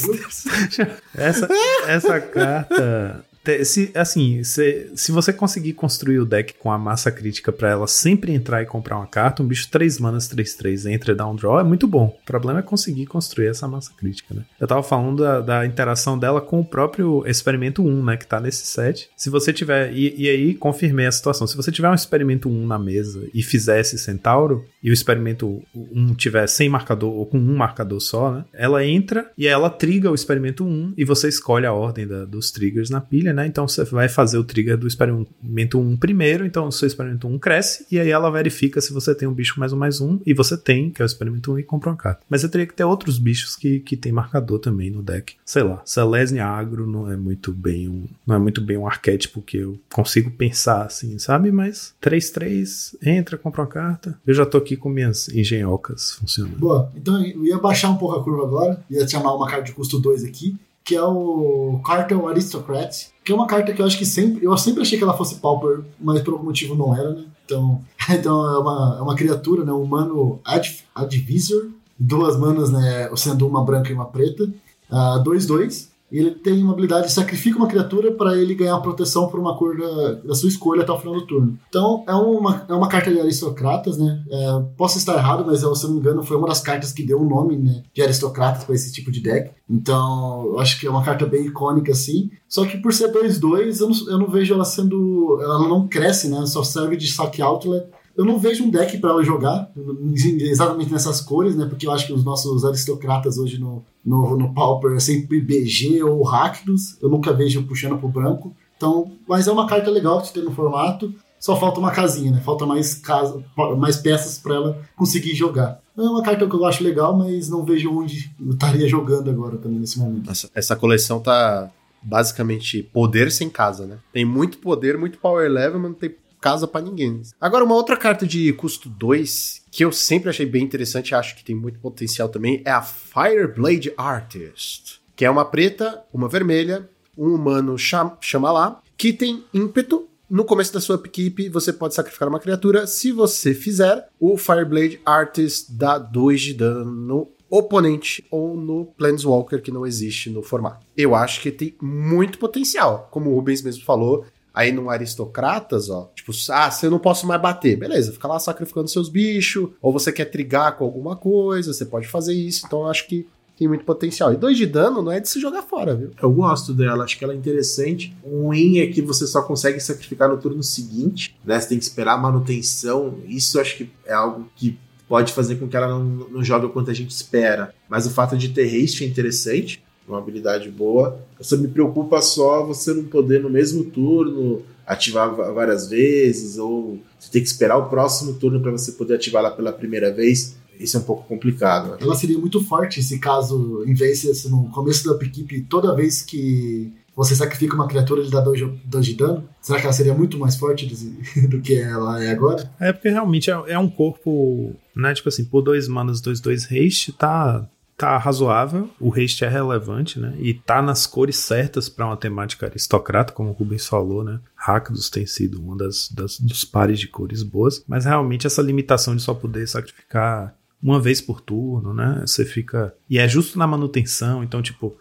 Essa, essa carta. Se, assim, se, se você conseguir construir o deck com a massa crítica pra ela sempre entrar e comprar uma carta, um bicho 3 manas 3-3 entra e dá um draw, é muito bom. O problema é conseguir construir essa massa crítica, né? Eu tava falando da, da interação dela com o próprio experimento 1, né? Que tá nesse set. Se você tiver. E, e aí, confirmei a situação. Se você tiver um experimento 1 na mesa e fizer esse centauro, e o experimento 1 tiver sem marcador ou com um marcador só, né? Ela entra e ela triga o experimento 1 e você escolhe a ordem da- dos triggers na pilha, né? Então você vai fazer o trigger do experimento 1 primeiro, então o seu experimento 1 cresce e aí ela verifica se você tem um bicho mais um mais um e você tem, que é o experimento 1 e compra uma carta. Mas eu teria que ter outros bichos que, que tem marcador também no deck. Sei lá, Selesnya Agro não é muito bem um, não é muito bem um arquétipo que eu consigo pensar assim, sabe? Mas 3-3, entra, compra uma carta. Eu já tô aqui com minhas engenhocas funcionando. Boa, então eu ia baixar um pouco a curva agora, ia chamar uma carta de custo 2 aqui, que é o Cartel Aristocrat, que é uma carta que eu acho que sempre. Eu sempre achei que ela fosse Pauper, mas por algum motivo não era, né? Então, então é, uma, é uma criatura, né? Um humano Ad, Advisor, duas manas, né? Sendo uma branca e uma preta. 2-2. E ele tem uma habilidade, sacrifica uma criatura para ele ganhar proteção por uma cor da, da, sua escolha até o final do turno. Então é uma, é uma carta de aristocratas, né? É, posso estar errado, mas eu, se não me engano, foi uma das cartas que deu o nome né, de aristocratas para esse tipo de deck. Então eu acho que é uma carta bem icônica assim. Só que por ser 2-2, eu, não, eu não vejo ela sendo. Ela não cresce, né? Só serve de saque outlet eu não vejo um deck para jogar exatamente nessas cores, né? Porque eu acho que os nossos aristocratas hoje no, no, no Pauper é sempre BG ou Rakdos. Eu nunca vejo puxando pro branco. Então, mas é uma carta legal de ter no formato. Só falta uma casinha, né? Falta mais, casa, mais peças para ela conseguir jogar. É uma carta que eu acho legal, mas não vejo onde eu estaria jogando agora também nesse momento. Essa, essa coleção tá basicamente poder sem casa, né? Tem muito poder, muito power level, mas não tem casa para ninguém. Agora, uma outra carta de custo 2 que eu sempre achei bem interessante e acho que tem muito potencial também é a Fireblade Artist, que é uma preta, uma vermelha, um humano chama, chama lá, que tem ímpeto. No começo da sua equipe, você pode sacrificar uma criatura. Se você fizer, o Fireblade Artist dá 2 de dano no oponente ou no Planeswalker que não existe no formato. Eu acho que tem muito potencial. Como o Rubens mesmo falou, Aí no Aristocratas, ó, tipo, ah, você não posso mais bater. Beleza, fica lá sacrificando seus bichos, ou você quer trigar com alguma coisa, você pode fazer isso. Então eu acho que tem muito potencial. E dois de dano não é de se jogar fora, viu? Eu gosto dela, acho que ela é interessante. O ruim é que você só consegue sacrificar no turno seguinte, né? Você tem que esperar a manutenção. Isso acho que é algo que pode fazer com que ela não, não jogue o quanto a gente espera. Mas o fato de ter haste é interessante uma habilidade boa. Você me preocupa só você não poder no mesmo turno ativar várias vezes, ou você tem que esperar o próximo turno para você poder ativá-la pela primeira vez. Isso é um pouco complicado. Né? Ela seria muito forte se caso, em vez de no começo da equipe, toda vez que você sacrifica uma criatura, ele dá 2 de dano. Será que ela seria muito mais forte do, do que ela é agora? É porque realmente é, é, um corpo, né? Tipo assim, por dois manas, dois, dois haste, tá tá razoável, o haste é relevante, né? E tá nas cores certas para uma temática aristocrata, como o Rubens falou, né? Rakdos tem sido uma das, das, dos pares de cores boas, mas realmente essa limitação de só poder sacrificar uma vez por turno, né? Você fica. E é justo na manutenção, então, tipo.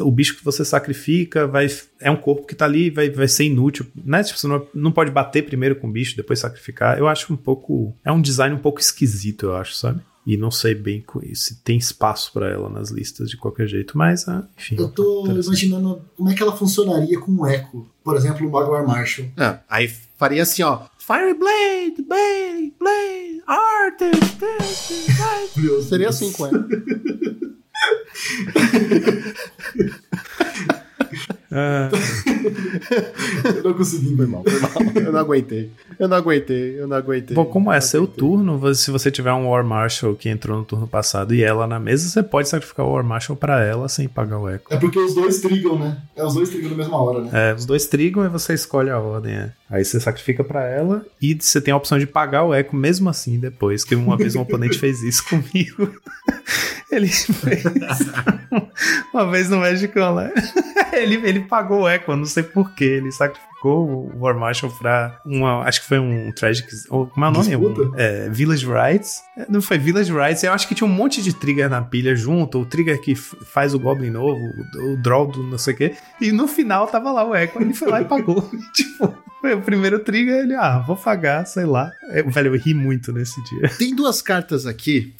O bicho que você sacrifica vai é um corpo que tá ali vai, vai ser inútil, né? Tipo, você não, não pode bater primeiro com o bicho, depois sacrificar. Eu acho um pouco. É um design um pouco esquisito, eu acho, sabe? E não sei bem se tem espaço para ela nas listas de qualquer jeito, mas ah, enfim. Eu tô imaginando como é que ela funcionaria com o Echo. Por exemplo, o Maguire Marshall. É, aí faria assim, ó. Fireblade, Blade, Blade, Artist, Seria assim com ela. Ah. eu não consegui. Foi mal, foi mal. Eu não aguentei. Eu não aguentei, eu não aguentei. Bom, como é seu turno, se você tiver um War Marshal que entrou no turno passado e ela na mesa, você pode sacrificar o War Marshal pra ela sem pagar o eco. É porque os dois trigam, né? É os dois trigam na mesma hora, né? É, os dois trigam e você escolhe a ordem, é. Aí você sacrifica para ela e você tem a opção de pagar o eco mesmo assim depois, que uma vez um oponente fez isso comigo. Ele fez uma vez no Magic Online. Ele, ele pagou o eu não sei porquê. Ele sacrificou o War Marshal pra uma. Acho que foi um Tragic. Ou, como é o nome? Um, é, Village Rights. Não foi Village Rights. Eu acho que tinha um monte de trigger na pilha junto. O trigger que faz o Goblin novo, o, o draw do não sei o quê. E no final tava lá o eco. Ele foi lá e pagou. tipo. O primeiro trigger, ele, ah, vou pagar, sei lá. Eu, velho, eu ri muito nesse dia. Tem duas cartas aqui,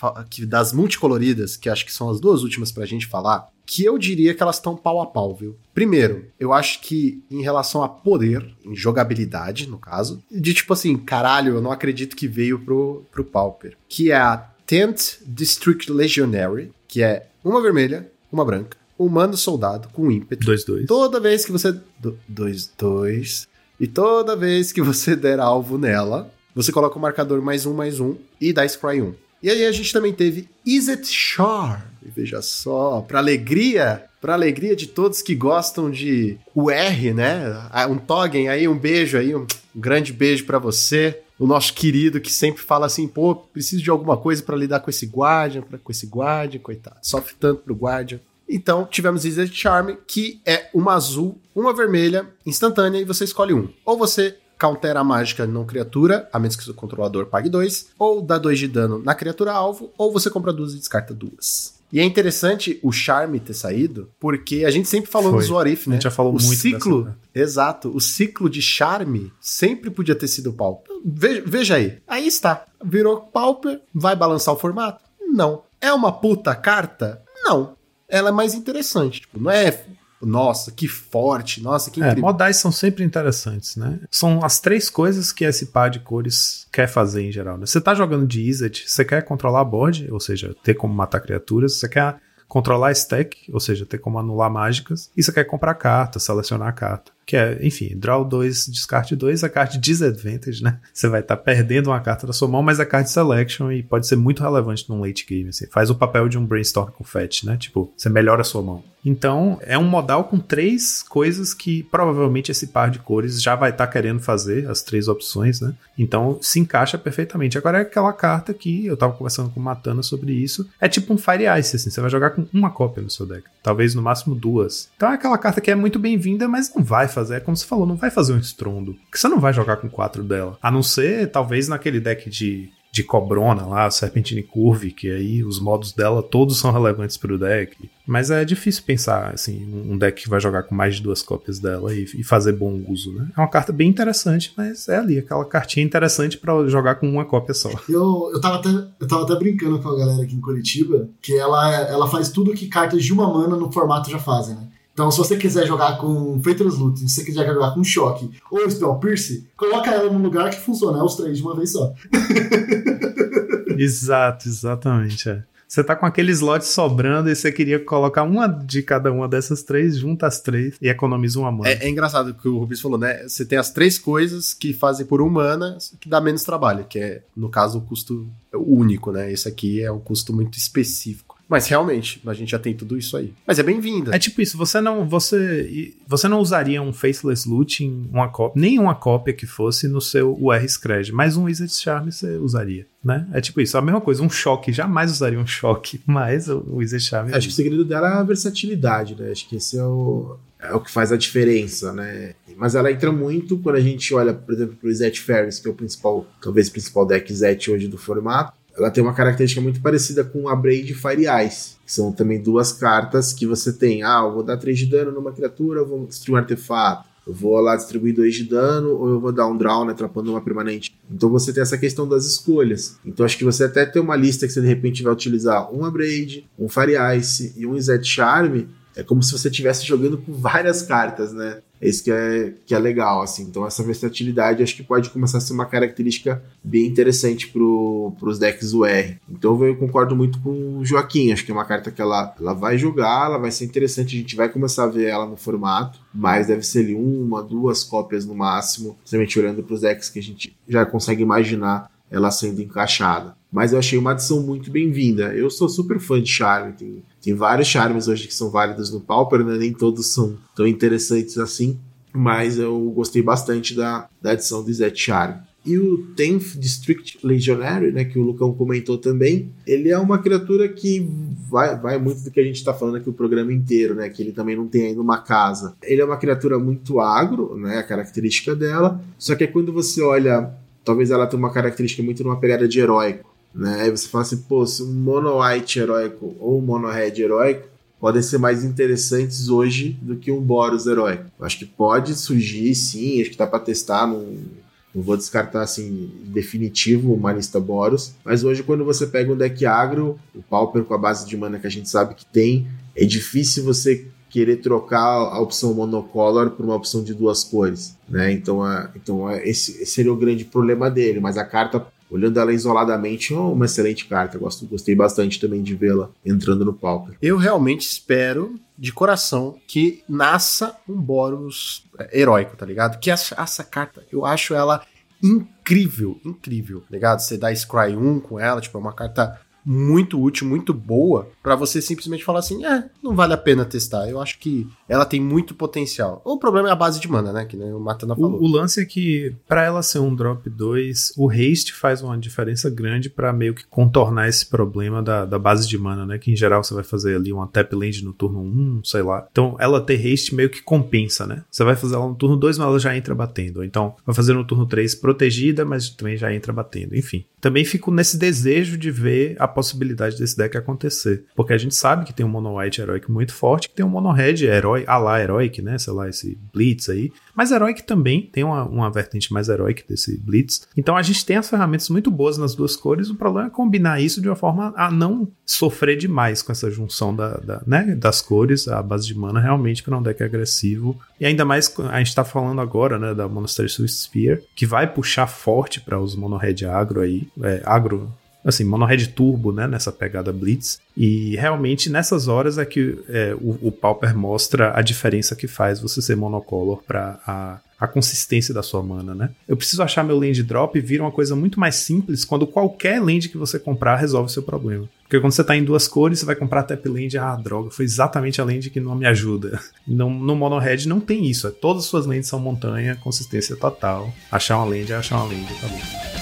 das multicoloridas, que acho que são as duas últimas pra gente falar, que eu diria que elas estão pau a pau, viu? Primeiro, eu acho que em relação a poder, em jogabilidade, no caso, de tipo assim, caralho, eu não acredito que veio pro, pro Pauper, que é a Tent District Legionary, que é uma vermelha, uma branca, humano soldado com ímpeto. 2-2. Toda vez que você. 2-2. E toda vez que você der alvo nela, você coloca o marcador mais um, mais um e dá Scry 1. E aí a gente também teve Is It Sharp? E veja só, para alegria, para alegria de todos que gostam de o R, né? Ah, um Toggen aí, um beijo aí, um grande beijo para você. O nosso querido que sempre fala assim, pô, preciso de alguma coisa para lidar com esse Guardian, com esse Guardian, coitado. Sofre tanto pro Guardian. Então, tivemos Easy Charm, que é uma azul, uma vermelha, instantânea, e você escolhe um. Ou você countera a mágica não criatura, a menos que o controlador pague dois, ou dá dois de dano na criatura alvo, ou você compra duas e descarta duas. E é interessante o Charme ter saído, porque a gente sempre falou Foi. dos What If, A né? gente já falou o muito ciclo, dessa- exato, o ciclo de Charme sempre podia ter sido Pauper. Veja, veja aí, aí está. Virou Pauper, vai balançar o formato? Não. É uma puta carta? Não. Ela é mais interessante. Tipo, não é, nossa, que forte, nossa, que É, incrível. modais são sempre interessantes, né? São as três coisas que esse par de cores quer fazer em geral. Né? Você tá jogando de Izzet, você quer controlar a board, ou seja, ter como matar criaturas, você quer controlar stack, ou seja, ter como anular mágicas, e você quer comprar carta, selecionar a carta. Que é, enfim, draw 2, descarte 2, a carta disadvantage, né? Você vai estar perdendo uma carta da sua mão, mas a carta selection e pode ser muito relevante num late game. Assim. Faz o papel de um brainstorm com fetch, né? Tipo, você melhora a sua mão. Então, é um modal com três coisas que provavelmente esse par de cores já vai estar querendo fazer, as três opções, né? Então, se encaixa perfeitamente. Agora, é aquela carta que eu tava conversando com o Matana sobre isso. É tipo um Fire Ice, assim. Você vai jogar com uma cópia no seu deck. Talvez no máximo duas. Então, é aquela carta que é muito bem-vinda, mas não vai fazer. É como você falou, não vai fazer um estrondo. Porque você não vai jogar com quatro dela. A não ser, talvez, naquele deck de de Cobrona lá, Serpentine Curve, que aí os modos dela todos são relevantes pro deck. Mas é difícil pensar, assim, um deck que vai jogar com mais de duas cópias dela e, e fazer bom uso, né? É uma carta bem interessante, mas é ali, aquela cartinha interessante pra jogar com uma cópia só. Eu, eu, tava até, eu tava até brincando com a galera aqui em Curitiba, que ela, ela faz tudo que cartas de uma mana no formato já fazem, né? Então, se você quiser jogar com Faithless Loot, se você quiser jogar com Choque ou Spell Pierce, coloca ela num lugar que funciona, é os três de uma vez só. Exato, exatamente. É. Você tá com aquele slot sobrando e você queria colocar uma de cada uma dessas três, junta as três e economiza uma mana. É, é engraçado o que o Rubens falou, né? Você tem as três coisas que fazem por um mana que dá menos trabalho, que é, no caso, o custo único, né? Esse aqui é um custo muito específico. Mas realmente, a gente já tem tudo isso aí. Mas é bem-vinda. É tipo isso, você não você você não usaria um Faceless Loot em uma cópia, nem uma cópia que fosse no seu UR Scred, mas um Wizard Charm você usaria, né? É tipo isso, a mesma coisa, um choque, jamais usaria um choque, mas o Wizard Charm Acho que o segredo dela é a versatilidade, né? Acho que esse é o, é o que faz a diferença, né? Mas ela entra muito quando a gente olha, por exemplo, pro Zet Ferris, que é o principal, talvez o principal deck Zet hoje do formato. Ela tem uma característica muito parecida com a Braid Fire Ice, que são também duas cartas que você tem. Ah, eu vou dar 3 de dano numa criatura, vou destruir um artefato. Eu vou lá distribuir 2 de dano ou eu vou dar um draw, né, atrapando uma permanente. Então você tem essa questão das escolhas. Então acho que você até tem uma lista que você de repente vai utilizar uma Braid, um Fire Ice e um Zet Charm. É como se você estivesse jogando com várias cartas, né? É isso que é, que é legal, assim. Então, essa versatilidade acho que pode começar a ser uma característica bem interessante para os decks UR. Então, eu concordo muito com o Joaquim. Acho que é uma carta que ela, ela vai jogar, ela vai ser interessante. A gente vai começar a ver ela no formato, mas deve ser ali uma, duas cópias no máximo, principalmente olhando para os decks que a gente já consegue imaginar ela sendo encaixada. Mas eu achei uma adição muito bem-vinda. Eu sou super fã de Charme, tem, tem vários charmes hoje que são válidos no Pauper, né? nem todos são tão interessantes assim, mas eu gostei bastante da, da adição do Zet Charme. E o 10th District Legionary, né, que o Lucão comentou também, ele é uma criatura que vai, vai muito do que a gente está falando aqui o programa inteiro, né, que ele também não tem ainda uma casa. Ele é uma criatura muito agro, né, a característica dela, só que quando você olha, talvez ela tenha uma característica muito numa pegada de heróico, né, aí você fala assim, pô, se um mono white heróico ou um mono red heróico podem ser mais interessantes hoje do que um Boros heróico. Eu acho que pode surgir, sim, acho que dá para testar, não, não vou descartar assim definitivo uma lista Boros, mas hoje quando você pega um deck agro, o Pauper com a base de mana que a gente sabe que tem, é difícil você querer trocar a opção monocolor por uma opção de duas cores, né? Então, é, então é, esse, seria o grande problema dele, mas a carta olhando ela isoladamente, é uma excelente carta. Gosto, gostei bastante também de vê-la entrando no Pauper. Eu realmente espero, de coração, que nasça um Boros heróico, tá ligado? Que essa, essa carta, eu acho ela incrível, incrível, tá ligado? Você dá Scry 1 com ela, tipo, é uma carta muito útil, muito boa, para você simplesmente falar assim, é, não vale a pena testar. Eu acho que ela tem muito potencial. O problema é a base de mana, né? Que nem o Matana falou. O, o lance é que, para ela ser um drop 2, o haste faz uma diferença grande para meio que contornar esse problema da, da base de mana, né? Que em geral você vai fazer ali uma tap land no turno 1, sei lá. Então ela ter haste meio que compensa, né? Você vai fazer ela no turno 2, mas ela já entra batendo. Então vai fazer no turno 3 protegida, mas também já entra batendo. Enfim. Também fico nesse desejo de ver a possibilidade desse deck acontecer. Porque a gente sabe que tem um Mono White Heroic muito forte, que tem um Mono Red herói, a lá Heroic, né? Sei lá, esse Blitz aí. Mas Heroic também tem uma, uma vertente mais Heroic desse Blitz. Então a gente tem as ferramentas muito boas nas duas cores. O problema é combinar isso de uma forma a não sofrer demais com essa junção da, da né, das cores, a base de mana, realmente para um deck agressivo. E ainda mais, a gente tá falando agora, né, da Monastery Swift Spear, que vai puxar forte para os Mono Red agro aí. É, agro assim, monohead turbo, né, nessa pegada blitz. E realmente nessas horas é que é, o, o Pauper mostra a diferença que faz você ser monocolor para a, a consistência da sua mana, né? Eu preciso achar meu land drop e vira uma coisa muito mais simples quando qualquer land que você comprar resolve o seu problema. Porque quando você tá em duas cores, você vai comprar tap land, ah, droga, foi exatamente a land que não me ajuda. No, no mono red não tem isso, é, todas as suas lands são montanha, consistência total. Achar uma land é achar uma land, tá bom.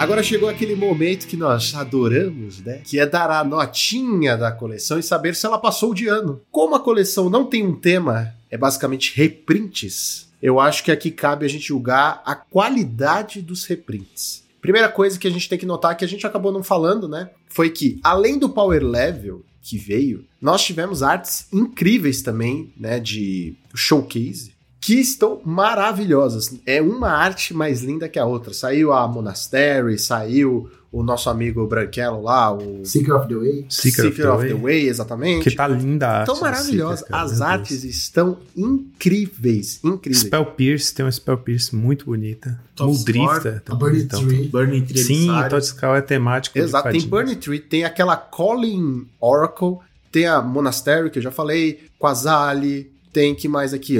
Agora chegou aquele momento que nós adoramos, né? Que é dar a notinha da coleção e saber se ela passou de ano. Como a coleção não tem um tema, é basicamente reprints, eu acho que aqui cabe a gente julgar a qualidade dos reprints. Primeira coisa que a gente tem que notar, que a gente acabou não falando, né? Foi que, além do power level que veio, nós tivemos artes incríveis também, né? De showcase que estão maravilhosas. É uma arte mais linda que a outra. Saiu a Monastery, saiu o nosso amigo Branquelo lá, o Seeker of the Way. Seeker, Seeker of, the, of the Way. exatamente. Que tá linda a arte. Estão maravilhosas. As artes Deus. estão incríveis, incríveis. Spell Pierce tem uma Spell Pierce muito bonita. Muldrifter. Burning Tree. Burning Tree. Sim, Totscal é temático. Exato, tem Burning Tree, tem aquela Calling Oracle, tem a Monastery, que eu já falei, Quasali, tem que mais aqui?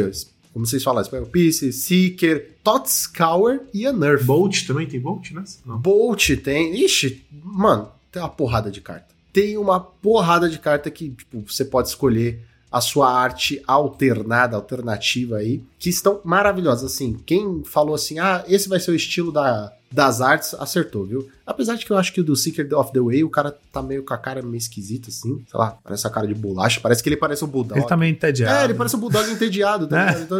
Como vocês falaram, Spell Piece, Seeker, Totscour e a Nerf. Bolt também tem Bolt, né? Não. Bolt tem. Ixi, mano, tem uma porrada de carta. Tem uma porrada de carta que tipo, você pode escolher a sua arte alternada, alternativa aí, que estão maravilhosas. Assim, quem falou assim, ah, esse vai ser o estilo da, das artes, acertou, viu? Apesar de que eu acho que o do Secret of the Way, o cara tá meio com a cara meio esquisita, assim. Sei lá, parece a cara de bolacha. Parece que ele parece um Bulldog. Ele tá meio entediado. É, ele parece um Bulldog entediado. Tá é. Então,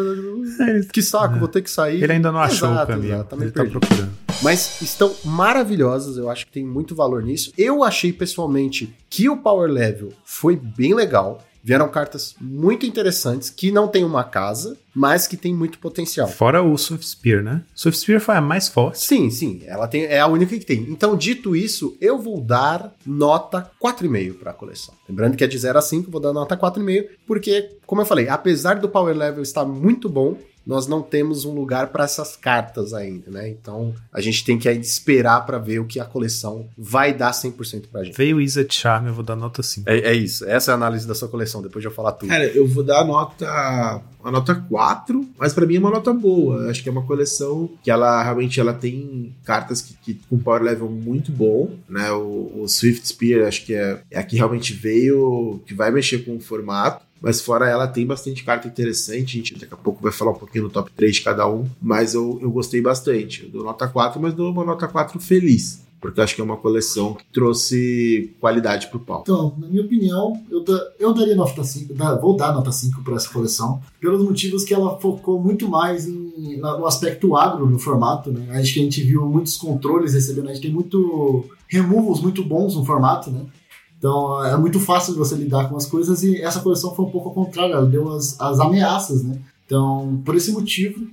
que saco, é. vou ter que sair. Ele ainda não achou exato, o caminho. Exato, tá ele tá procurando. Mas estão maravilhosas, eu acho que tem muito valor nisso. Eu achei pessoalmente que o Power Level foi bem legal. Vieram cartas muito interessantes que não tem uma casa, mas que tem muito potencial. Fora o Swift Spear, né? Swift Spear foi a mais forte. Sim, sim, ela tem, é a única que tem. Então, dito isso, eu vou dar nota 4,5 para a coleção. Lembrando que é de 0 a 5, vou dar nota 4,5, porque, como eu falei, apesar do power level estar muito bom, nós não temos um lugar para essas cartas ainda, né? Então a gente tem que ainda esperar para ver o que a coleção vai dar 100% pra gente. Veio Isa Charm, eu vou dar nota 5. É, é, isso, essa é a análise da sua coleção, depois de eu falar tudo. Cara, eu vou dar a nota, a nota 4, mas para mim é uma nota boa. Acho que é uma coleção que ela realmente ela tem cartas que, que com power level muito bom, né? O, o Swift Spear acho que é, é a que realmente veio, que vai mexer com o formato. Mas fora ela, tem bastante carta interessante. A gente daqui a pouco vai falar um pouquinho do top 3 de cada um. Mas eu, eu gostei bastante. Eu dou nota 4, mas dou uma nota 4 feliz. Porque acho que é uma coleção que trouxe qualidade pro pau. Então, na minha opinião, eu, da, eu daria nota 5, da, vou dar nota 5 para essa coleção, pelos motivos que ela focou muito mais em, no aspecto agro no formato, né? Acho que a gente viu muitos controles recebendo, a gente tem muito removals muito bons no formato, né? Então é muito fácil de você lidar com as coisas e essa coleção foi um pouco ao contrário, ela deu as, as ameaças, né? Então, por esse motivo,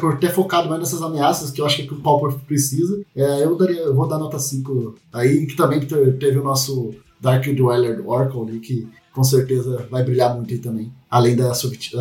por ter focado mais nessas ameaças, que eu acho que, é que o Pauper precisa, é, eu, daria, eu vou dar nota 5 aí, que também teve o nosso Dark Dweller Oracle ali, que com certeza vai brilhar muito aí também, além da Swift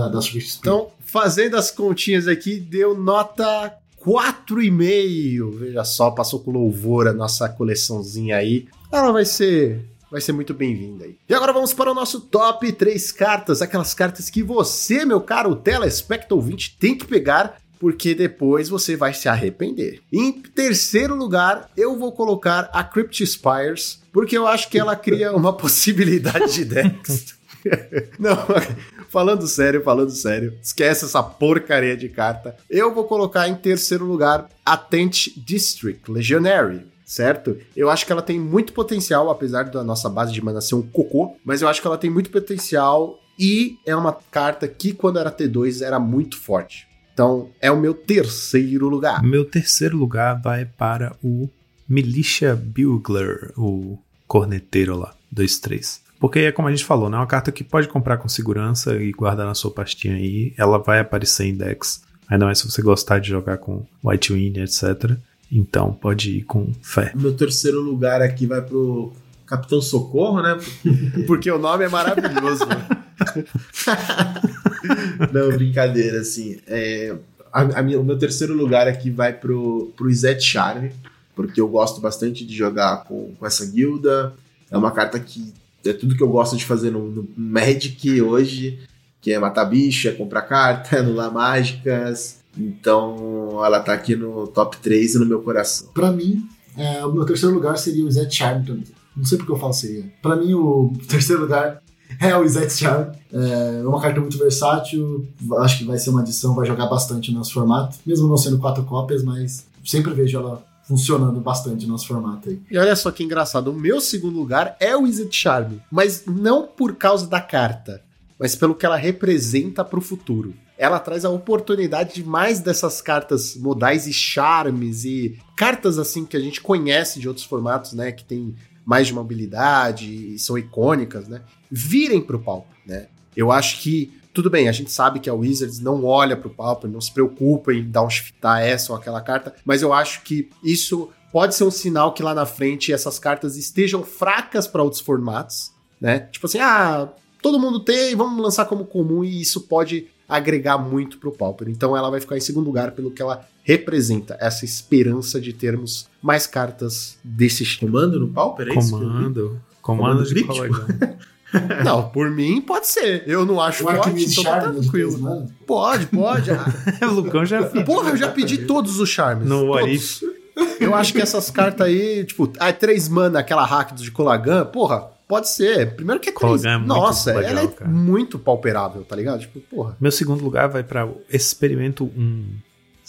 Então, fazendo as continhas aqui, deu nota 4,5. Veja só, passou com louvor a nossa coleçãozinha aí. Ela vai ser vai ser muito bem-vinda aí. E agora vamos para o nosso top 3 cartas, aquelas cartas que você, meu caro telespecto ouvinte, tem que pegar porque depois você vai se arrepender. Em terceiro lugar, eu vou colocar a Crypt Spires, porque eu acho que ela cria uma possibilidade de decks. Não, falando sério, falando sério, esquece essa porcaria de carta. Eu vou colocar em terceiro lugar a Tent District Legionary certo? Eu acho que ela tem muito potencial, apesar da nossa base de mana ser um cocô, mas eu acho que ela tem muito potencial e é uma carta que, quando era T2, era muito forte. Então, é o meu terceiro lugar. Meu terceiro lugar vai para o Militia Bugler, o corneteiro lá, 2-3. Porque é como a gente falou, né? É uma carta que pode comprar com segurança e guardar na sua pastinha aí. Ela vai aparecer em decks. Ainda mais se você gostar de jogar com White Wind, etc. Então pode ir com fé. Meu terceiro lugar aqui vai pro Capitão Socorro, né? Porque o nome é maravilhoso. Não, brincadeira, assim. É, a, a minha- o meu terceiro lugar aqui vai pro, pro Zed Charme, porque eu gosto bastante de jogar com, com essa guilda. É uma carta que é tudo que eu gosto de fazer no, no Magic hoje, que é matar bicho, é comprar carta, anular mágicas. Então ela tá aqui no top 3 e no meu coração. Pra mim, é, o meu terceiro lugar seria o Zed Charm também. Não sei porque eu falo seria. Pra mim, o terceiro lugar é o Zed Charm. É uma carta muito versátil. Acho que vai ser uma adição, vai jogar bastante no nosso formato. Mesmo não sendo quatro cópias, mas sempre vejo ela funcionando bastante no nosso formato aí. E olha só que engraçado, o meu segundo lugar é o Wizard Charm, mas não por causa da carta, mas pelo que ela representa pro futuro. Ela traz a oportunidade de mais dessas cartas modais e charmes e cartas assim que a gente conhece de outros formatos, né, que tem mais de mobilidade e são icônicas, né, virem pro palco, né? Eu acho que tudo bem, a gente sabe que a Wizards não olha pro Pauper, não se preocupa em downshiftar essa ou aquela carta, mas eu acho que isso pode ser um sinal que lá na frente essas cartas estejam fracas para outros formatos, né? Tipo assim, ah, todo mundo tem, vamos lançar como comum e isso pode agregar muito pro Pauper. Então ela vai ficar em segundo lugar pelo que ela representa, essa esperança de termos mais cartas desse estilo. Comando no Pauper, é isso? Comando. Comando Comando de crítico? Não, por mim pode ser. Eu não acho O forte, Arquimedes então tá tranquilo. Pode, pode. Ah, o Lucão já fez. Porra, eu já pedi todos os charmes. No What todos. Eu acho que essas cartas aí, tipo, ah, três mana, aquela hack de Colagan, porra, pode ser. Primeiro que é. Colagan é muito Nossa, legal, ela é cara. muito pauperável, tá ligado? Tipo, porra. Meu segundo lugar vai para o Experimento 1.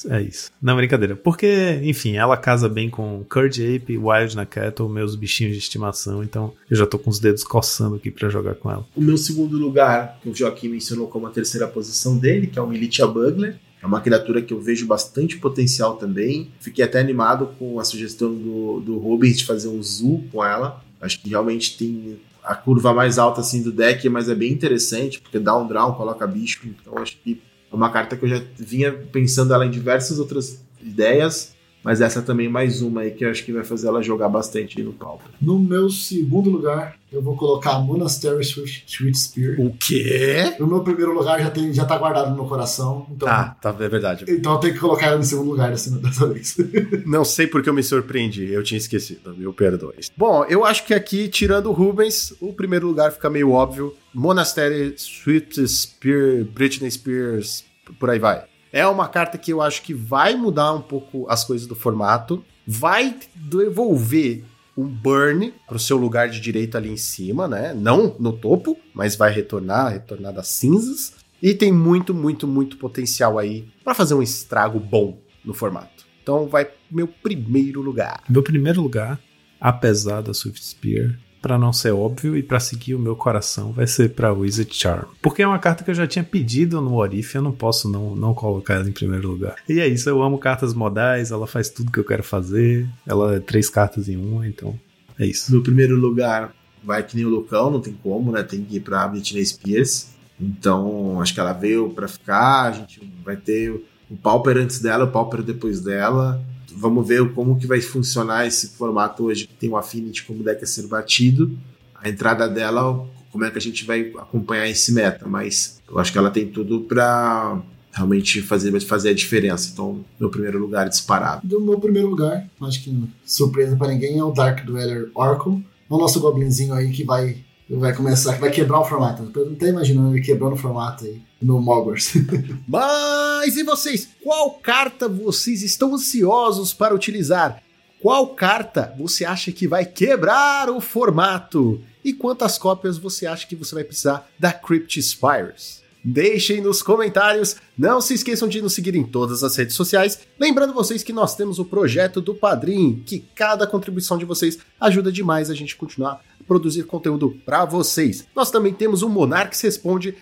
É isso. Não, brincadeira. Porque, enfim, ela casa bem com Curd Ape, Wild na Cattle, meus bichinhos de estimação. Então, eu já tô com os dedos coçando aqui pra jogar com ela. O meu segundo lugar, que o Joaquim mencionou como a terceira posição dele, que é o Militia Bugler. É uma criatura que eu vejo bastante potencial também. Fiquei até animado com a sugestão do, do Robert de fazer um zoo com ela. Acho que realmente tem a curva mais alta assim do deck, mas é bem interessante, porque dá um draw, coloca bicho. Então acho que é uma carta que eu já vinha pensando ela em diversas outras ideias. Mas essa também é mais uma aí que eu acho que vai fazer ela jogar bastante no palco. No meu segundo lugar, eu vou colocar a Monastery Sweet, Sweet Spear. O quê? O meu primeiro lugar já, tem, já tá guardado no meu coração. Então, Ah, tá, é verdade. então eu tenho que colocar ela no segundo lugar dessa, dessa vez. Não sei porque eu me surpreendi, eu tinha esquecido, meu perdoe. Bom, eu acho que aqui, tirando o Rubens, o primeiro lugar fica meio óbvio. Monastery, Sweet Spear, Britney Spears, por aí vai. É uma carta que eu acho que vai mudar um pouco as coisas do formato, vai devolver um burn pro seu lugar de direito ali em cima, né? Não no topo, mas vai retornar, retornar das cinzas. E tem muito, muito, muito potencial aí para fazer um estrago bom no formato. Então vai meu primeiro lugar. Meu primeiro lugar, apesar da Swift Spear, pra não ser óbvio e pra seguir o meu coração, vai ser pra Wizard Charm. Porque é uma carta que eu já tinha pedido no Orif, eu não posso não, não colocar ela em primeiro lugar. E é isso, eu amo cartas modais, ela faz tudo que eu quero fazer, ela é três cartas em uma, então é isso. No primeiro lugar, vai que nem o Lucão, não tem como, né? Tem que ir pra Britney Spears. Então, acho que ela veio pra ficar. A gente vai ter o Pauper antes dela, o Pauper depois dela. Vamos ver como que vai funcionar esse formato hoje que tem o Affinity como deck a ser batido. A entrada dela, como é que a gente vai acompanhar esse meta. Mas eu acho que ela tem tudo pra realmente fazer, fazer a diferença. Então, meu primeiro lugar disparado. Do meu primeiro lugar, acho que surpresa pra ninguém, é o Dark Dweller Oracle. É o nosso goblinzinho aí que vai, vai começar, vai quebrar o formato. Eu não tô imaginando ele quebrando o formato aí no Mogwars. Mas e vocês? Qual carta vocês estão ansiosos para utilizar? Qual carta você acha que vai quebrar o formato? E quantas cópias você acha que você vai precisar da Crypt Spires? Deixem nos comentários. Não se esqueçam de nos seguir em todas as redes sociais. Lembrando vocês que nós temos o projeto do Padrim, que cada contribuição de vocês ajuda demais a gente continuar produzir conteúdo para vocês. Nós também temos o Monarques Responde,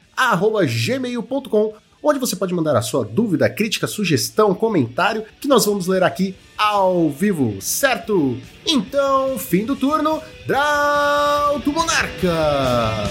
gmail.com, onde você pode mandar a sua dúvida, crítica, sugestão, comentário, que nós vamos ler aqui ao vivo, certo? Então, fim do turno, Drauto Monarca!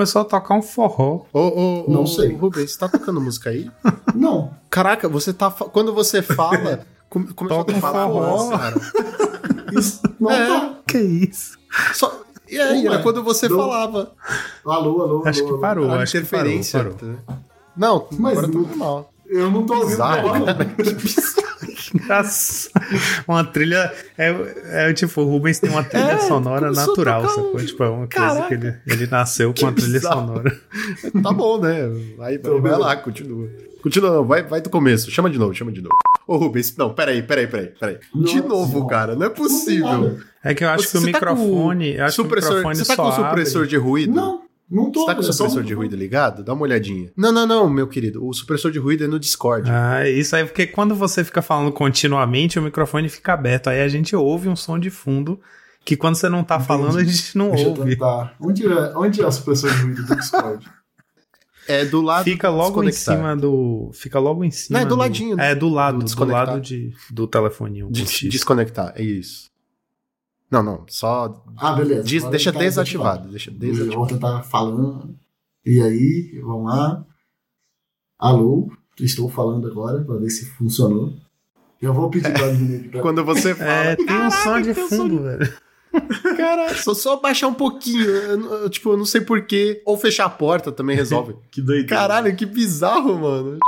Começou a tocar um forró. Ô, ô, Não ô, sei. Rubens, você tá tocando música aí? Não. Caraca, você tá. fa- Quando você fala. come- Começou Toca a tocar um forró, forró. cara. Isso não É. tá. Que isso? Só, e aí, Ué, era quando você não. falava. Alô, alô, Acho alô, que parou, a acho que interferência. parou, parou. Não, Mas agora tá não- normal. Eu não tô ouvindo Bizarro, falar. Nossa, uma trilha. É, é tipo, o Rubens tem uma trilha É, sonora natural, um- sacou? Tipo, é uma coisa Caraca. que ele, ele nasceu com uma trilha bizarro. sonora. Tá bom, né? Vai, vai, Então, vai lá, continua. Continua, não, vai, vai do começo. Chama de novo, chama de novo. Ô, Rubens, não, peraí, peraí, peraí, peraí. De novo, cara, não é possível. É que eu acho que o Você tá com microfone. eu acho que o microfone Você tá só com o supressor abre. de ruído? Não, não tô. Você tá com o supressor de ruído ligado? Dá uma olhadinha. Não, não, não, meu querido. O supressor de ruído é no Discord. Ah, isso aí porque quando você fica falando continuamente, o microfone fica aberto. Aí a gente ouve um som de fundo que quando você não tá falando, a gente não Deixa ouve. Onde é, onde é a supressão de ruído do Discord? É do lado Fica do logo em cima do. Fica logo em cima. Não, é do ladinho, É, do lado, do do, lado de, do telefone. um De- desconectar, é isso. Não, não, só Ah, beleza. Deixa tá desativado. Deixa Eu vou desativado. tentar falando. E aí, vamos lá. Alô, estou falando agora para ver se funcionou. Eu vou pedir para diminuir pra... Quando você fala. É, tem um som de um som fundo, velho. Cara, só, só baixar um pouquinho. eu- eu, tipo, eu não sei porquê. Ou fechar a porta também resolve. Que doideira. Caralho, que bizarro, mano.